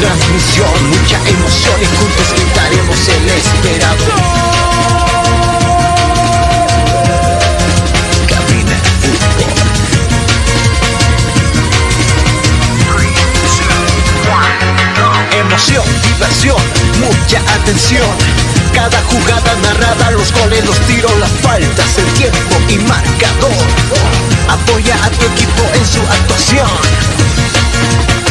Transmisión. Mucha emoción y juntos gritaremos el esperado. Cabina Fútbol. Emoción, diversión, mucha atención. Cada jugada narrada, los goles, los tiros, las faltas, el tiempo y marcador. Apoya a tu equipo en su actuación.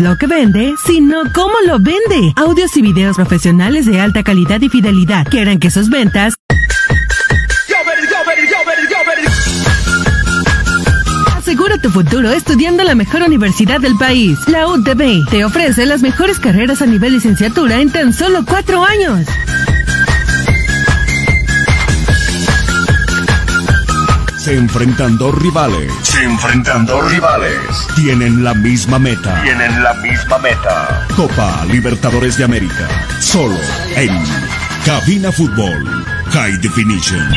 Lo que vende, sino cómo lo vende. Audios y videos profesionales de alta calidad y fidelidad que harán que sus ventas Asegura tu futuro estudiando la mejor universidad del país. La UTB te ofrece las mejores carreras a nivel licenciatura en tan solo cuatro años. Se enfrentan dos rivales. Se enfrentan dos rivales. Tienen la misma meta. Tienen la misma meta. Copa Libertadores de América. Solo en Cabina Fútbol. High Definition.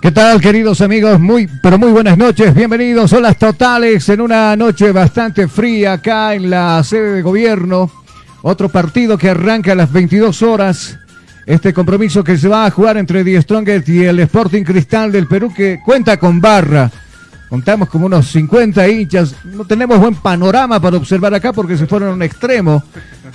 ¿Qué tal, queridos amigos? Muy, pero muy buenas noches. Bienvenidos a las totales en una noche bastante fría acá en la sede de gobierno. Otro partido que arranca a las 22 horas. Este compromiso que se va a jugar entre Die Strongest y el Sporting Cristal del Perú que cuenta con barra. Contamos como unos 50 hinchas. No tenemos buen panorama para observar acá porque se fueron a un extremo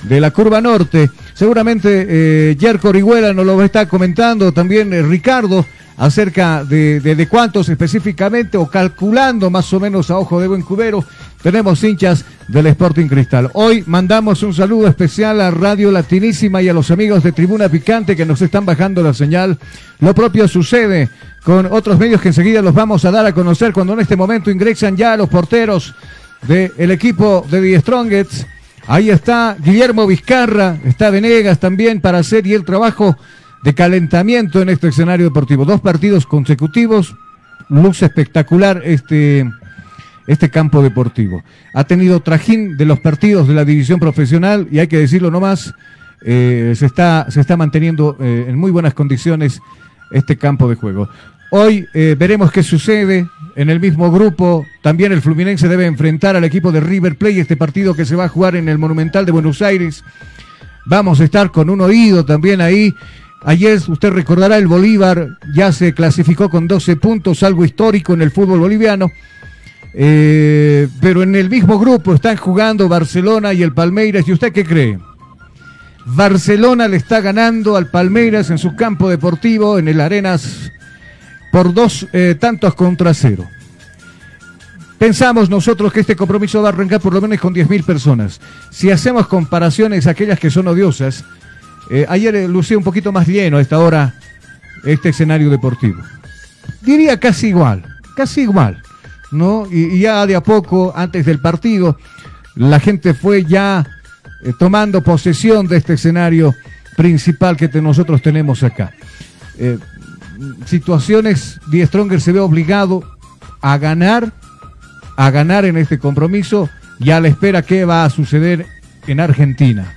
de la curva norte. Seguramente eh, Yerko Orihuela nos lo está comentando, también eh, Ricardo, acerca de, cuántos específicamente o calculando más o menos a ojo de buen cubero tenemos hinchas del Sporting Cristal. Hoy mandamos un saludo especial a Radio Latinísima y a los amigos de Tribuna Picante que nos están bajando la señal. Lo propio sucede con otros medios que enseguida los vamos a dar a conocer cuando en este momento ingresan ya los porteros del equipo de The Strongets. Ahí está Guillermo Vizcarra, está Venegas también para hacer y el trabajo de calentamiento en este escenario deportivo. Dos partidos consecutivos, luce espectacular este, este campo deportivo. Ha tenido trajín de los partidos de la división profesional y hay que decirlo nomás, eh, se, está, se está manteniendo eh, en muy buenas condiciones este campo de juego. Hoy eh, veremos qué sucede. En el mismo grupo, también el Fluminense debe enfrentar al equipo de River Plate, este partido que se va a jugar en el Monumental de Buenos Aires. Vamos a estar con un oído también ahí. Ayer usted recordará el Bolívar ya se clasificó con 12 puntos, algo histórico en el fútbol boliviano. Eh, pero en el mismo grupo están jugando Barcelona y el Palmeiras. ¿Y usted qué cree? Barcelona le está ganando al Palmeiras en su campo deportivo, en el Arenas, por dos eh, tantos contra cero. Pensamos nosotros que este compromiso va a arrancar por lo menos con 10.000 personas. Si hacemos comparaciones aquellas que son odiosas, eh, ayer eh, lucía un poquito más lleno a esta hora este escenario deportivo. Diría casi igual, casi igual, ¿no? Y, ya de a poco, antes del partido, la gente fue ya tomando posesión de este escenario principal que nosotros tenemos acá. Situaciones, Die Stronger se ve obligado a ganar, a ganar en este compromiso y a la espera qué va a suceder en Argentina.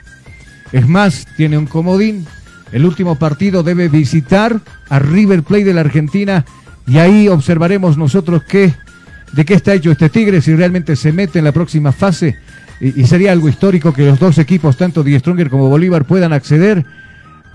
Es más, tiene un comodín. El último partido debe visitar a River Plate de la Argentina y ahí observaremos nosotros qué, de qué está hecho este Tigre, si realmente se mete en la próxima fase. Y, y sería algo histórico que los dos equipos, tanto Die Stronger como Bolívar, puedan acceder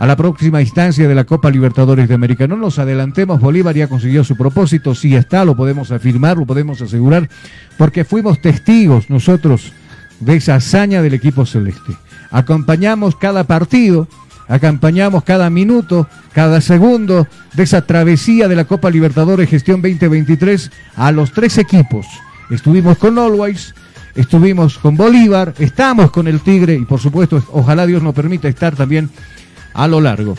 a la próxima instancia de la Copa Libertadores de América. No nos adelantemos, Bolívar ya consiguió su propósito, sí está, lo podemos afirmar, lo podemos asegurar, porque fuimos testigos nosotros de esa hazaña del equipo celeste. Acompañamos cada partido, acompañamos cada minuto, cada segundo de esa travesía de la Copa Libertadores Gestión 2023 a los tres equipos. Estuvimos con Always, estuvimos con Bolívar, estamos con el Tigre y por supuesto, ojalá Dios nos permita estar también a lo largo.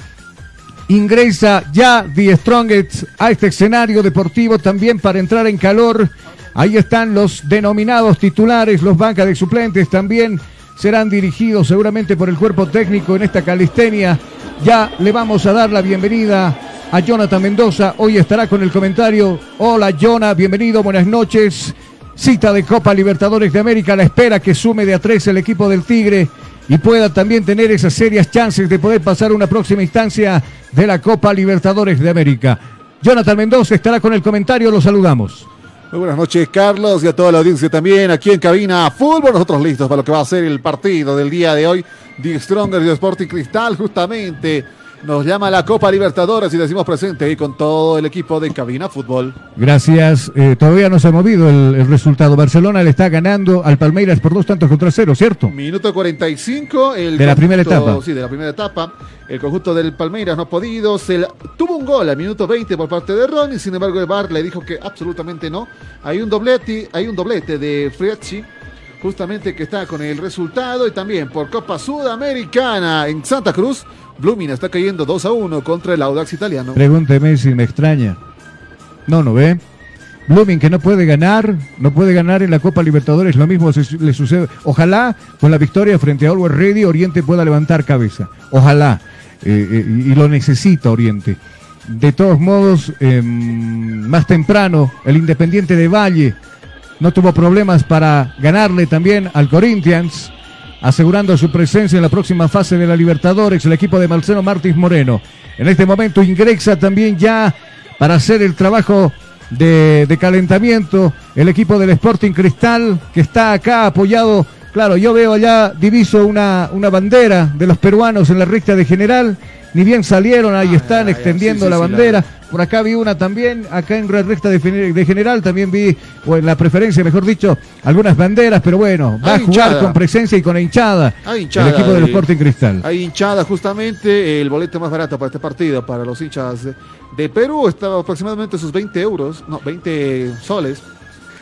Ingresa ya The Strongest a este escenario deportivo también para entrar en calor. Ahí están los denominados titulares, los bancas de suplentes también serán dirigidos seguramente por el cuerpo técnico en esta calistenia. Ya le vamos a dar la bienvenida a Jonathan Mendoza. Hoy estará con el comentario. Hola Jonah, bienvenido, buenas noches. Cita de Copa Libertadores de América, la espera que sume de a tres el equipo del Tigre y pueda también tener esas serias chances de poder pasar una próxima instancia de la Copa Libertadores de América. Jonathan Mendoza estará con el comentario, lo saludamos. Muy buenas noches, Carlos, y a toda la audiencia también aquí en Cabina Fútbol. Nosotros listos para lo que va a ser el partido del día de hoy. The Stronger de Sporting Cristal, justamente nos llama la Copa Libertadores y decimos presente ahí con todo el equipo de Cabina Fútbol. Gracias. Eh, todavía no se ha movido el, el resultado. Barcelona le está ganando al Palmeiras por dos tantos contra cero, ¿cierto? Minuto 45. El De la primera etapa. Sí, de la primera etapa. El conjunto del Palmeiras no ha podido. Se la- tuvo un gol al minuto 20 por parte de Ronnie. Sin embargo, el VAR le dijo que absolutamente no. Hay un doblete, hay un doblete de Friacci. Justamente que está con el resultado. Y también por Copa Sudamericana en Santa Cruz. Blooming está cayendo 2 a 1 contra el Audax italiano. Pregúnteme si me extraña. No, no ve. Blooming que no puede ganar, no puede ganar en la Copa Libertadores, lo mismo le sucede. Ojalá con la victoria frente a Always Ready Oriente pueda levantar cabeza. Ojalá. Eh, eh, y lo necesita Oriente. De todos modos, eh, más temprano, el Independiente de Valle no tuvo problemas para ganarle también al Corinthians, asegurando su presencia en la próxima fase de la Libertadores, el equipo de Marcelo Martins Moreno. En este momento ingresa también ya para hacer el trabajo de, calentamiento el equipo del Sporting Cristal, que está acá apoyado. Claro, yo veo allá, diviso una, una bandera de los peruanos en la recta de general. Ni bien salieron, ahí Ah, están ya, extendiendo sí, la sí, la- bandera. Por acá vi una también, acá en la recta de, gen- de general también vi, o en la preferencia, mejor dicho, algunas banderas, pero bueno, va a jugar hinchada. con presencia y con hinchada, Hay hinchada el equipo del de- Sporting Cristal. Hay hinchada justamente, el boleto más barato para este partido, para los hinchas de, de Perú, estaba aproximadamente sus 20 euros, no, 20 soles.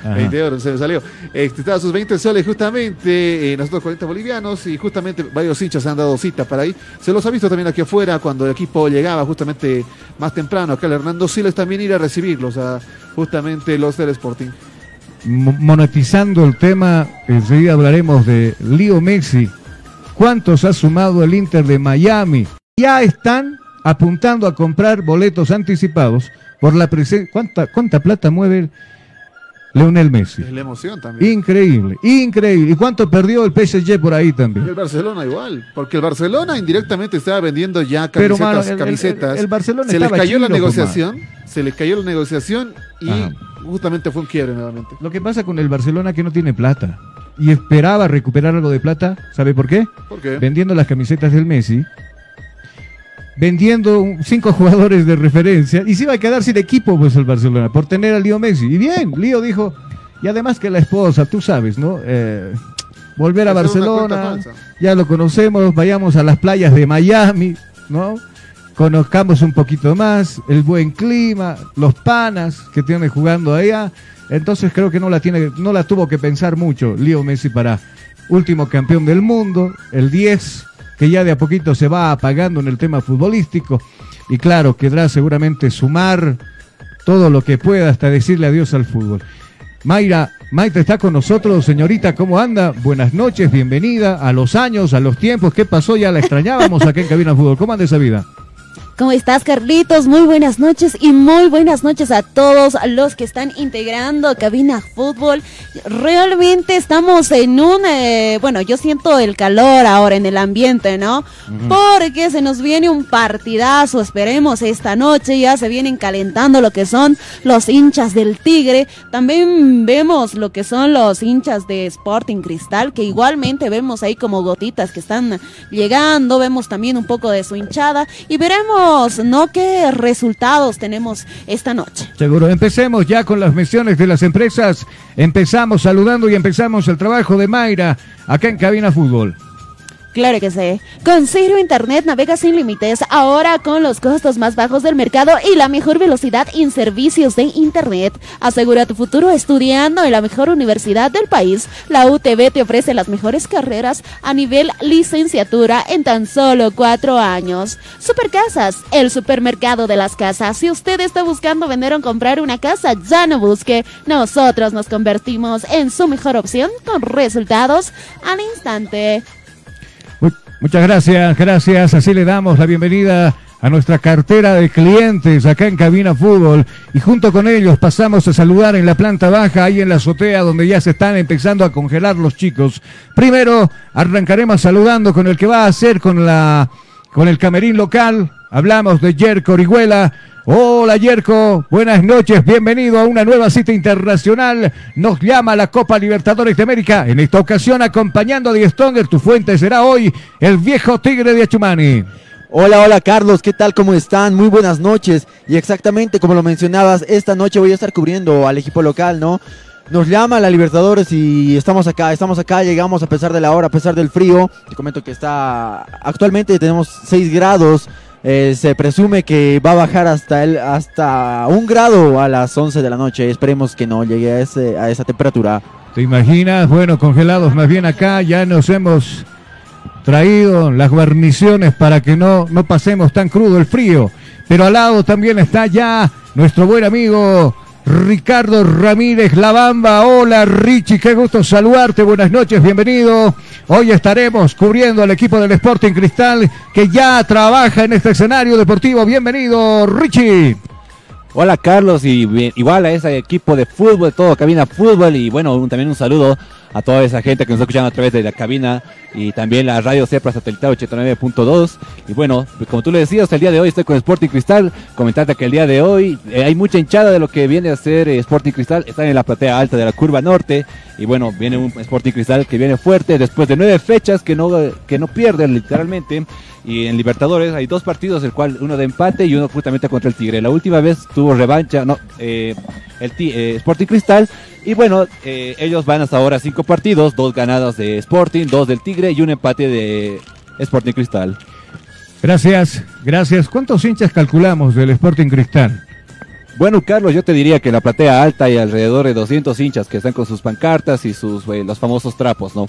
Ajá. 20 euros, se me salió. Este, estaba sus 20 soles justamente, eh, nosotros 40 bolivianos, y justamente varios hinchas han dado cita para ahí. Se los ha visto también aquí afuera cuando el equipo llegaba justamente más temprano. Acá el Hernando Siles también ir a recibirlos, a justamente los del Sporting. Mo- monetizando el tema, enseguida hablaremos de Leo Messi. ¿Cuántos ha sumado el Inter de Miami? Ya están apuntando a comprar boletos anticipados por la presencia. ¿Cuánta, ¿Cuánta plata mueve Leonel Messi? Es la emoción también. Increíble, increíble. ¿Y cuánto perdió el PSG por ahí Y también? el Barcelona igual, porque el Barcelona indirectamente estaba vendiendo ya Pero, camisetas, mano, el- camisetas. el- el Barcelona se les cayó la negociación, se les cayó la negociación y Ajá. justamente fue un quiebre nuevamente. Lo que pasa con el Barcelona que no tiene plata y esperaba recuperar algo de plata, ¿sabe por qué? ¿Por qué? Vendiendo las camisetas del Messi, vendiendo cinco jugadores de referencia y se iba a quedar sin equipo pues el Barcelona por tener al Lío Messi. Y bien, Lío dijo, y además que la esposa, tú sabes, ¿no? Eh, volver a Barcelona, ya lo conocemos, vayamos a las playas de Miami, ¿no? Conozcamos un poquito más, el buen clima, los panas que tiene jugando allá. Entonces creo que no la tiene, no la tuvo que pensar mucho Leo Messi para último campeón del mundo, el 10, que ya de a poquito se va apagando en el tema futbolístico. Y claro, quedará seguramente sumar todo lo que pueda hasta decirle adiós al fútbol. Mayra, Maite está con nosotros, señorita, ¿cómo anda? Buenas noches, bienvenida a los años, a los tiempos. ¿Qué pasó? Ya la extrañábamos acá en Cabina Fútbol. ¿Cómo anda esa vida? ¿Cómo estás, Carlitos? Muy buenas noches y muy buenas noches a todos los que están integrando Cabina Fútbol. Realmente estamos en un, eh, bueno, yo siento el calor ahora en el ambiente, ¿no? Porque se nos viene un partidazo, esperemos esta noche, ya se vienen calentando lo que son los hinchas del Tigre. También vemos lo que son los hinchas de Sporting Cristal, que igualmente vemos ahí como gotitas que están llegando, vemos también un poco de su hinchada y veremos ¿no? ¿Qué resultados tenemos esta noche? Seguro. Empecemos ya con las misiones de las empresas. Empezamos saludando y empezamos el trabajo de Mayra acá en Cabina Fútbol. Claro que sí. Con Ciro Internet navega sin límites, ahora con los costos más bajos del mercado y la mejor velocidad en servicios de Internet. Asegura tu futuro estudiando en la mejor universidad del país. La UTB te ofrece las mejores carreras a nivel licenciatura en tan solo cuatro años. Supercasas, el supermercado de las casas. Si usted está buscando vender o comprar una casa, ya no busque. Nosotros nos convertimos en su mejor opción con resultados al instante. Muchas gracias, gracias. Así le damos la bienvenida a nuestra cartera de clientes acá en Cabina Fútbol y junto con ellos pasamos a saludar en la planta baja, ahí en la azotea donde ya se están empezando a congelar los chicos. Primero arrancaremos saludando con el que va a hacer con la con el camerín local. Hablamos de Jerko Orihuela. Hola Yerko, buenas noches, bienvenido a una nueva cita internacional. Nos llama la Copa Libertadores de América. En esta ocasión acompañando a Die Stonger, tu fuente será hoy el viejo tigre de Achumani. Hola, hola Carlos, ¿qué tal? ¿Cómo están? Muy buenas noches. Y exactamente como lo mencionabas, esta noche voy a estar cubriendo al equipo local, ¿no? Nos llama la Libertadores y estamos acá, estamos acá, llegamos a pesar de la hora, a pesar del frío. Te comento que está, actualmente tenemos 6 grados, eh, se presume que va a bajar hasta el, hasta un grado a las 11 de la noche. Esperemos que no llegue a, a esa temperatura. ¿Te imaginas? Bueno, congelados más bien acá, ya nos hemos traído las guarniciones para que no, no pasemos tan crudo el frío. Pero al lado también está ya nuestro buen amigo Ricardo Ramírez Lavamba. Hola Richie, qué gusto saludarte. Buenas noches, bienvenido. Hoy estaremos cubriendo al equipo del Sporting Cristal que ya trabaja en este escenario deportivo. Bienvenido, Richie. Hola Carlos y igual a ese equipo de fútbol, todo cabina fútbol y bueno, un- también un saludo a toda esa gente que nos está escuchando a través de la cabina y también la radio Cepra Satelital 89.2 y bueno, pues como tú le decías, el día de hoy estoy con Sporting Cristal, comentarte que el día de hoy eh, hay mucha hinchada de lo que viene a ser eh, Sporting Cristal, están en la platea alta de la curva norte. Y bueno, viene un Sporting Cristal que viene fuerte después de nueve fechas que no, que no pierden literalmente y en Libertadores hay dos partidos, el cual uno de empate y uno justamente contra el Tigre. La última vez tuvo revancha, no, eh, el eh, Sporting Cristal. Y bueno, eh, ellos van hasta ahora cinco partidos, dos ganadas de Sporting, dos del Tigre y un empate de Sporting Cristal. Gracias, gracias. ¿Cuántos hinchas calculamos del Sporting Cristal? Bueno, Carlos, yo te diría que la platea alta hay alrededor de 200 hinchas que están con sus pancartas y sus eh, los famosos trapos, ¿no?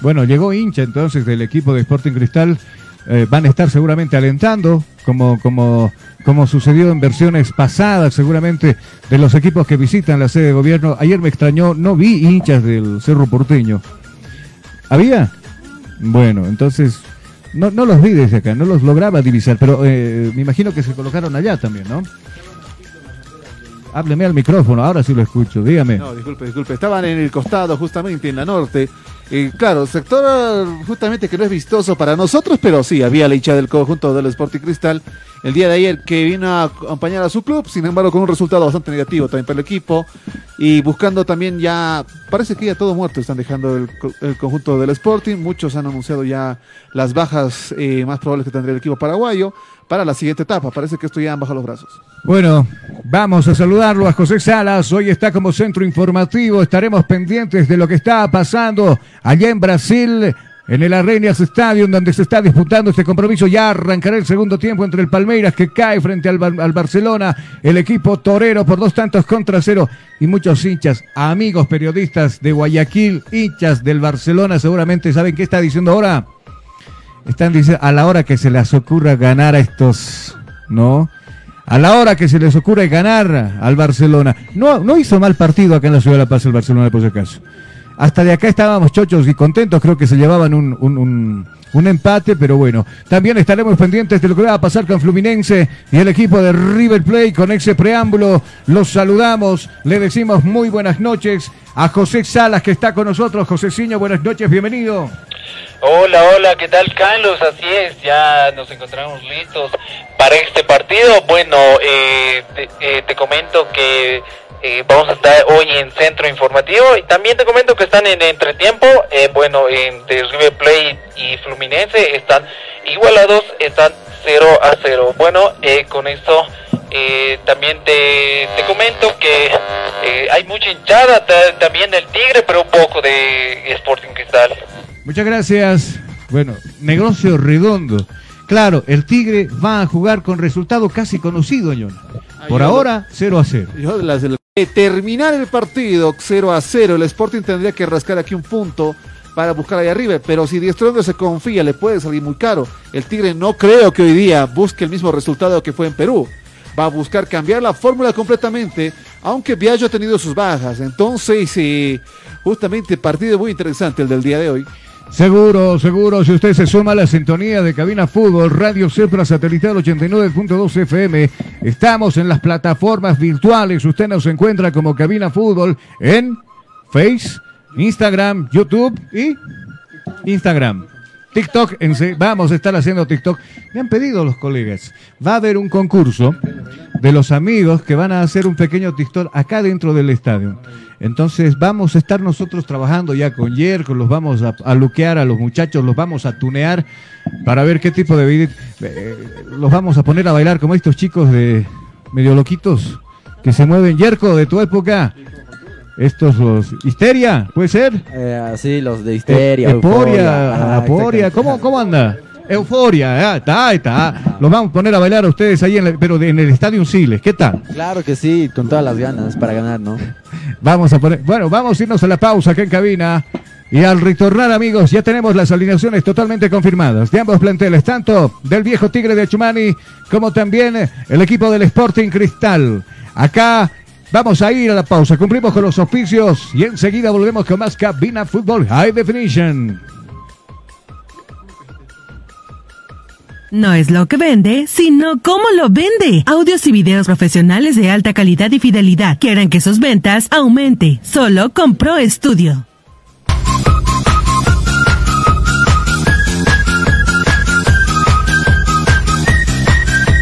Bueno, llegó hincha entonces del equipo de Sporting Cristal. Eh, van a estar seguramente alentando, como, como, como sucedió en versiones pasadas, seguramente, de los equipos que visitan la sede de gobierno. Ayer me extrañó, no vi hinchas del Cerro Porteño. ¿Había? Bueno, entonces, no, no los vi desde acá, no los lograba divisar, pero eh, me imagino que se colocaron allá también, ¿no? Hábleme al micrófono, ahora sí lo escucho, dígame. No, disculpe, disculpe. Estaban en el costado, justamente en la norte. Y claro, sector justamente que no es vistoso para nosotros, pero sí, había la hincha del conjunto del Sporting Cristal el día de ayer que vino a acompañar a su club, sin embargo con un resultado bastante negativo también para el equipo y buscando también ya, parece que ya todo muerto están dejando el conjunto del Sporting, muchos han anunciado ya las bajas eh, más probables que tendría el equipo paraguayo para la siguiente etapa, parece que esto ya bajado los brazos. Bueno, vamos a saludarlo a José Salas. Hoy está como centro informativo. Estaremos pendientes de lo que está pasando allá en Brasil, en el Arenias Stadium, donde se está disputando este compromiso. Ya arrancará el segundo tiempo entre el Palmeiras, que cae frente al, al Barcelona, el equipo torero por dos tantos contra cero. Y muchos hinchas, amigos periodistas de Guayaquil, hinchas del Barcelona, seguramente saben qué está diciendo ahora. Están diciendo, a la hora que se les ocurra ganar a estos, ¿no? a la hora que se les ocurre ganar al Barcelona. No, no hizo mal partido acá en la ciudad de La Paz el Barcelona, por si acaso. Hasta de acá estábamos chochos y contentos, creo que se llevaban un, un- un- un empate, pero bueno, también estaremos pendientes de lo que va a pasar con Fluminense y el equipo de River Plate. Con ese preámbulo, los saludamos, le decimos muy buenas noches a José Salas que está con nosotros. José Ciño, buenas noches, bienvenido. Hola, hola, ¿qué tal Carlos? Así es, ya nos encontramos listos para este partido. Bueno, eh, te, eh, te comento que vamos a estar hoy en Centro Informativo y también te comento que están en entretiempo. Eh, bueno, en de River Plate y Fluminense están igualados, están 0 a 0. Bueno, eh, con esto eh, también te, te comento que eh, hay mucha hinchada ta- también del Tigre, pero un poco de Sporting Cristal. Muchas gracias. Bueno, negocio redondo. Claro, el Tigre va a jugar con resultado casi conocido, Ñón. Por ahora, 0 a 0. Yo las del- terminar el partido 0 a 0, el Sporting tendría que rascar aquí un punto para buscar ahí arriba, pero si Diestrondo se confía, le puede salir muy caro. El Tigre no creo que hoy día busque el mismo resultado que fue en Perú. Va a buscar cambiar la fórmula completamente, aunque Viallo ha tenido sus bajas. Entonces, eh, justamente partido muy interesante el del día de hoy. Seguro, seguro, si usted se suma a la sintonía de Cabina Fútbol, Radio Cepra Satelital 89.2 FM, estamos en las plataformas virtuales, usted nos encuentra como Cabina Fútbol en Face, Instagram, YouTube y Instagram. TikTok, en vamos a estar haciendo TikTok. Me han pedido los colegas, va a haber un concurso de los amigos que van a hacer un pequeño TikTok acá dentro del estadio. Entonces vamos a estar nosotros trabajando ya con Yerko, los vamos a, a luquear a los muchachos, los vamos a tunear para ver qué tipo de video. eh, los vamos a poner a bailar como estos chicos de medio loquitos que se mueven. Yerko, de tu época. Estos los... Histeria, ¿puede ser? Eh, sí, los de histeria. E- euforia. Euforia, Ah, Aporia, exactamente. ¿cómo, ¿cómo anda? Euforia, ah, está, está. Los vamos a poner a bailar a ustedes ahí, en la- pero de- en el Estadio Siles, ¿qué tal? Claro que sí, con todas las ganas para ganar, ¿no? Vamos a poner, bueno, vamos a irnos a la pausa acá en cabina. Y al retornar, amigos, ya tenemos las alineaciones totalmente confirmadas de ambos planteles, tanto del viejo Tigre de Chumani como también el equipo del Sporting Cristal. Acá vamos a ir a la pausa, cumplimos con los oficios y enseguida volvemos con más Cabina Fútbol High Definition. No es lo que vende, sino cómo lo vende. Audios y videos profesionales de alta calidad y fidelidad. Quieren que sus ventas aumente. Solo con Pro Studio.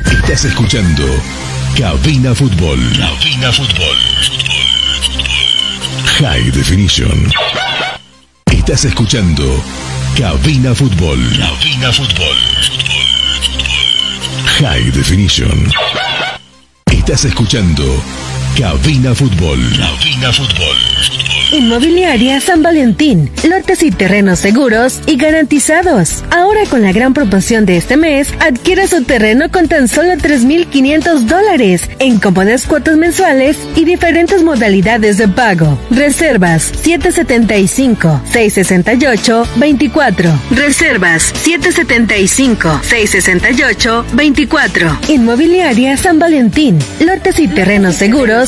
Estás escuchando Cabina Fútbol. Cabina Fútbol. High Definition. Estás escuchando Cabina Fútbol. Cabina Fútbol. High Definition. Estás escuchando Cabina Fútbol. Cabina Fútbol. Inmobiliaria San Valentín. Lotes y terrenos seguros y garantizados. Ahora con la gran promoción de este mes, adquiera su terreno con tan solo 3.500 dólares en cómodas cuotas mensuales y diferentes modalidades de pago. Reservas 775-668-24. Reservas 775-668-24. Inmobiliaria San Valentín. Lotes y terrenos seguros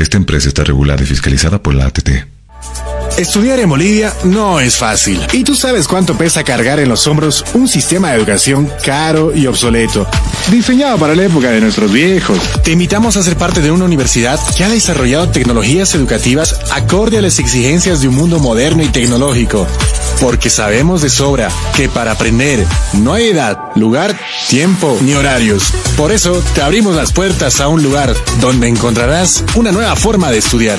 Esta empresa está regulada y fiscalizada por la ATT. Estudiar en Bolivia no es fácil. Y tú sabes cuánto pesa cargar en los hombros un sistema de educación caro y obsoleto, diseñado para la época de nuestros viejos. Te invitamos a ser parte de una universidad que ha desarrollado tecnologías educativas acorde a las exigencias de un mundo moderno y tecnológico. Porque sabemos de sobra que para aprender no hay edad, lugar, tiempo ni horarios. Por eso te abrimos las puertas a un lugar donde encontrarás una nueva forma de estudiar.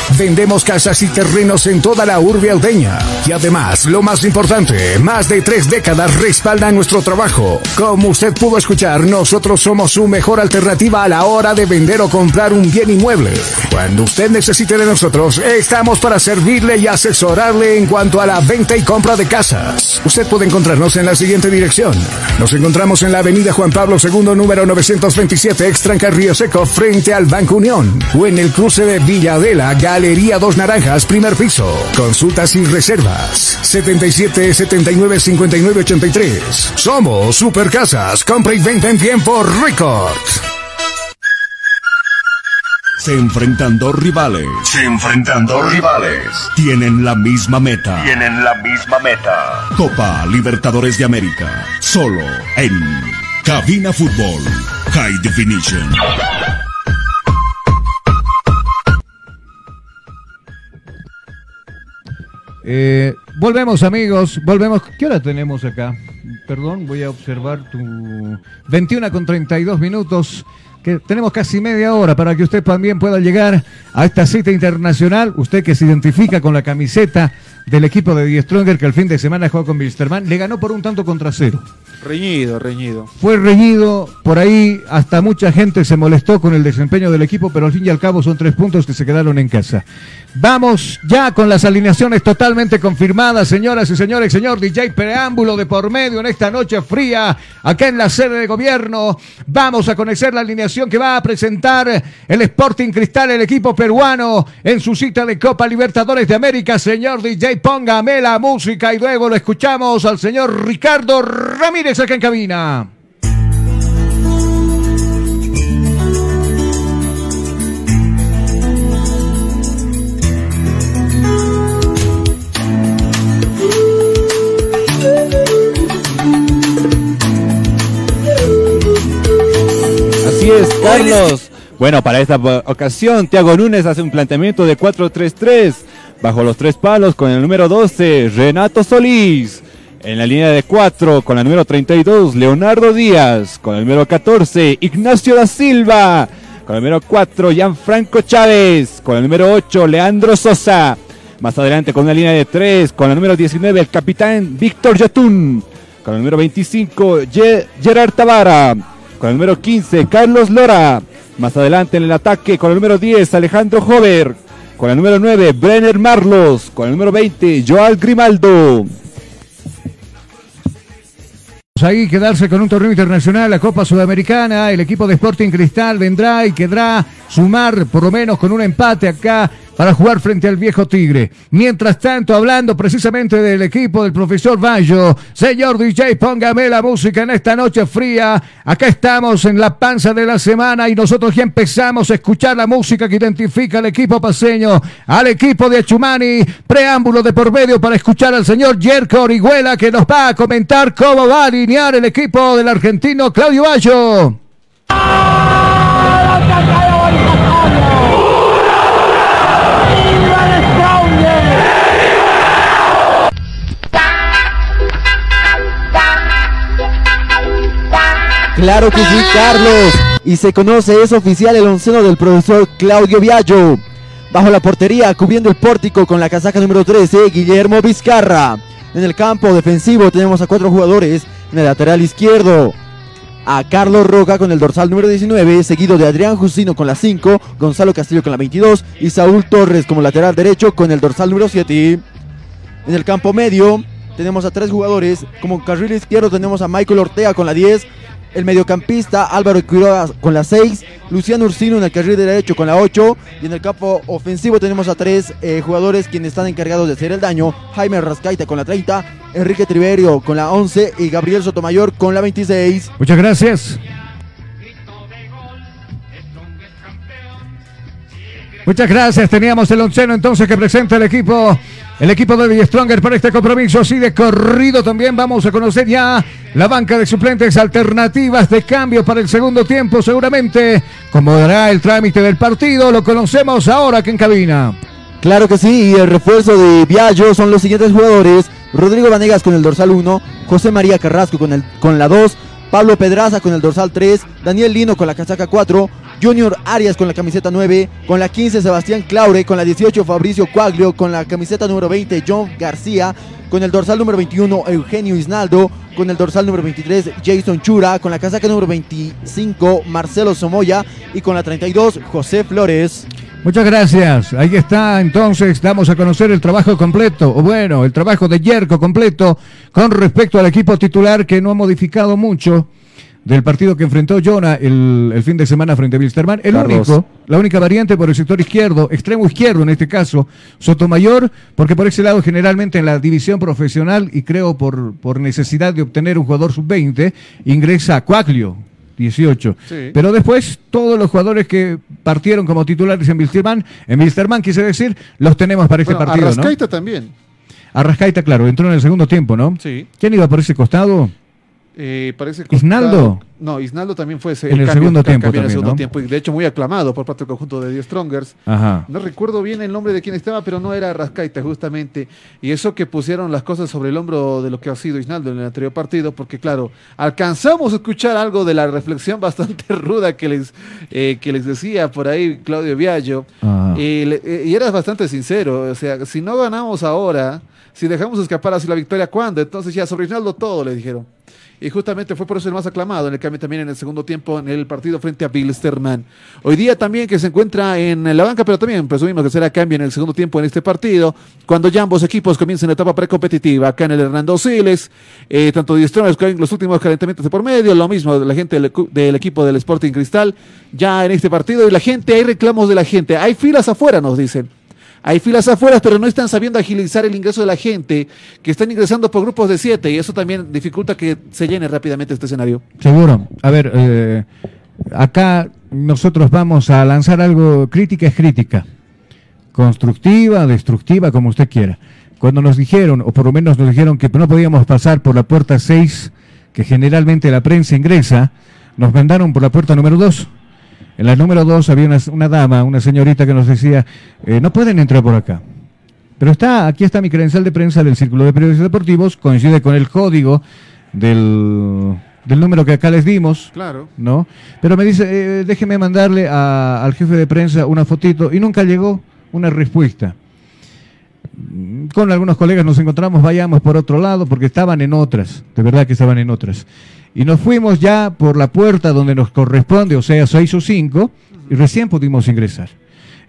Vendemos casas y terrenos en toda la urbe aldeña. Y además, lo más importante, más de tres décadas respaldan nuestro trabajo. Como usted pudo escuchar, nosotros somos su mejor alternativa a la hora de vender o comprar un bien inmueble. Cuando usted necesite de nosotros, estamos para servirle y asesorarle en cuanto a la venta y compra de casas. Usted puede encontrarnos en la siguiente dirección. Nos encontramos en la avenida Juan Pablo II, número 927, Extranca Río Seco, frente al Banco Unión. O en el cruce de Villadela, Galería Dos Naranjas, primer piso. Consultas y reservas. 77 79 59 83. Somos Supercasas, compra y venta en tiempo récord. Se enfrentan dos rivales. Se enfrentan dos rivales. Tienen la misma meta. Tienen la misma meta. Copa Libertadores de América. Solo en Cabina Fútbol. High Definition. Eh, volvemos amigos, volvemos. ¿Qué hora tenemos acá? Perdón, voy a observar tu 21 con 32 minutos. Que tenemos casi media hora para que usted también pueda llegar a esta cita internacional. Usted que se identifica con la camiseta del equipo de Die Stronger que el fin de semana jugó con Wilstermann, le ganó por un tanto contra cero. Reñido, reñido. Fue reñido, por ahí hasta mucha gente se molestó con el desempeño del equipo, pero al fin y al cabo son tres puntos que se quedaron en casa. Vamos ya con las alineaciones totalmente confirmadas, señoras y señores. Señor DJ Preámbulo de por medio en esta noche fría, acá en la sede de gobierno. Vamos a conocer la alineación que va a presentar el Sporting Cristal, el equipo peruano, en su cita de Copa Libertadores de América. Señor DJ, póngame la música y luego lo escuchamos al señor Ricardo Ramírez acá en cabina. Así es, Carlos. Bueno, para esta ocasión, Tiago Núñez hace un planteamiento de 4-3-3. Bajo los tres palos con el número 12, Renato Solís. En la línea de 4, con el número 32, Leonardo Díaz. Con el número 14, Ignacio da Silva. Con el número 4, Gianfranco Chávez. Con el número 8, Leandro Sosa. Más adelante con una línea de 3, con el número 19, el capitán Víctor Yotun. Con el número 25, Ye- Gerard Tavara. Con el número 15, Carlos Lora. Más adelante en el ataque, con el número 10, Alejandro Hover. Con el número 9, Brenner Marlos. Con el número 20, Joal Grimaldo. Ahí quedarse con un torneo internacional, la Copa Sudamericana, el equipo de Sporting Cristal vendrá y quedará sumar por lo menos con un empate acá para jugar frente al viejo Tigre. Mientras tanto, hablando precisamente del equipo del profesor Bayo, señor DJ, póngame la música en esta noche fría. Acá estamos en la panza de la semana y nosotros ya empezamos a escuchar la música que identifica al equipo paseño, al equipo de Achumani. Preámbulo de por medio para escuchar al señor Jerko Orihuela que nos va a comentar cómo va a alinear el equipo del argentino Claudio Bayo. Claro que sí, Carlos. Y se conoce, es oficial el onceno del profesor Claudio Viallo. Bajo la portería, cubriendo el pórtico con la casaca número 13, Guillermo Vizcarra. En el campo defensivo tenemos a cuatro jugadores. En el lateral izquierdo, a Carlos Roca con el dorsal número 19, seguido de Adrián Justino con la 5, Gonzalo Castillo con la 22 y Saúl Torres como lateral derecho con el dorsal número 7. En el campo medio tenemos a tres jugadores. Como carril izquierdo tenemos a Michael Ortega con la 10. El mediocampista Álvaro Quiroga con la 6. Luciano Ursino en el carril derecho con la 8. Y en el campo ofensivo tenemos a tres eh, jugadores quienes están encargados de hacer el daño. Jaime Rascaita con la 30. Enrique Triverio con la 11. Y Gabriel Sotomayor con la 26. Muchas gracias. Muchas gracias. Teníamos el onceno entonces que presenta el equipo, el equipo de The Stronger para este compromiso. Así de corrido también vamos a conocer ya la banca de suplentes alternativas de cambio para el segundo tiempo. Seguramente, como dará el trámite del partido, lo conocemos ahora aquí en cabina. Claro que sí, y el refuerzo de Viallo son los siguientes jugadores. Rodrigo Vanegas con el dorsal 1, José María Carrasco con, el, con la 2, Pablo Pedraza con el dorsal 3, Daniel Lino con la casaca 4, Junior Arias con la camiseta 9, con la 15 Sebastián Claure, con la 18 Fabricio Cuaglio, con la camiseta número 20 John García, con el dorsal número 21 Eugenio Isnaldo, con el dorsal número 23 Jason Chura, con la casaca número 25 Marcelo Somoya y con la 32 José Flores. Muchas gracias. Ahí está, entonces, damos a conocer el trabajo completo, o bueno, el trabajo de Yerko completo con respecto al equipo titular que no ha modificado mucho del partido que enfrentó Jonah el, el fin de semana frente a Wilstermann. El Carlos. único, la única variante por el sector izquierdo, extremo izquierdo en este caso, Sotomayor, porque por ese lado generalmente en la división profesional y creo por, por necesidad de obtener un jugador sub-20, ingresa Cuaglio. 18. Sí. Pero después, todos los jugadores que partieron como titulares en Wilstermann, en Wilstermann quise decir, los tenemos para este Bueno, partido, ¿no? Arrascaita también. Arrascaita, claro, entró en el segundo tiempo, ¿no? Sí. ¿Quién iba por ese costado? Eh, parece ¿Isnaldo? No, Isnaldo también fue ese En el cambio- segundo tiempo cambio en el también, segundo ¿no? tiempo, y de hecho muy aclamado por parte del conjunto de The Strongers. Ajá. No recuerdo bien el nombre de quién estaba, pero no era Rascaita justamente. Y eso que pusieron las cosas sobre el hombro de lo que ha sido Isnaldo en el anterior partido, porque claro, alcanzamos a escuchar algo de la reflexión bastante ruda que les, eh, que les decía por ahí Claudio Viallo. Y, le- eh, y eras bastante sincero, o sea, si no ganamos ahora, si dejamos escapar así la victoria, ¿cuándo? Entonces ya sobre Isnaldo todo le dijeron. Y justamente fue por eso el más aclamado en el cambio también en el segundo tiempo en el partido frente a Bilsterman. Hoy día también que se encuentra en la banca, pero también presumimos que será cambio en el segundo tiempo en este partido, cuando ya ambos equipos comiencen la etapa precompetitiva. Acá en el Hernando Siles, eh, tanto de Strongers con los últimos calentamientos de por medio, lo mismo de la gente del, del equipo del Sporting Cristal, ya en este partido. Y la gente, hay reclamos de la gente, hay filas afuera, nos dicen. Hay filas afuera, pero no están sabiendo agilizar el ingreso de la gente, que están ingresando por grupos de siete, y eso también dificulta que se llene rápidamente este escenario. Seguro. A ver, eh, acá nosotros vamos a lanzar algo, crítica es crítica. Constructiva, destructiva, como usted quiera. Cuando nos dijeron, o por lo menos nos dijeron que no podíamos pasar por la puerta 6, que generalmente la prensa ingresa, nos mandaron por la puerta número 2. En la número 2 había una, una dama, una señorita que nos decía, eh, no pueden entrar por acá. Pero está, aquí está mi credencial de prensa del Círculo de Periodistas Deportivos, coincide con el código del, del número que acá les dimos. Claro. ¿No? Pero me dice, eh, déjeme mandarle a- al jefe de prensa una fotito y nunca llegó una respuesta. Con algunos colegas nos encontramos, vayamos por otro lado, porque estaban en otras, de verdad que estaban en otras. Y nos fuimos ya por la puerta donde nos corresponde, o sea, seis o cinco, y recién pudimos ingresar.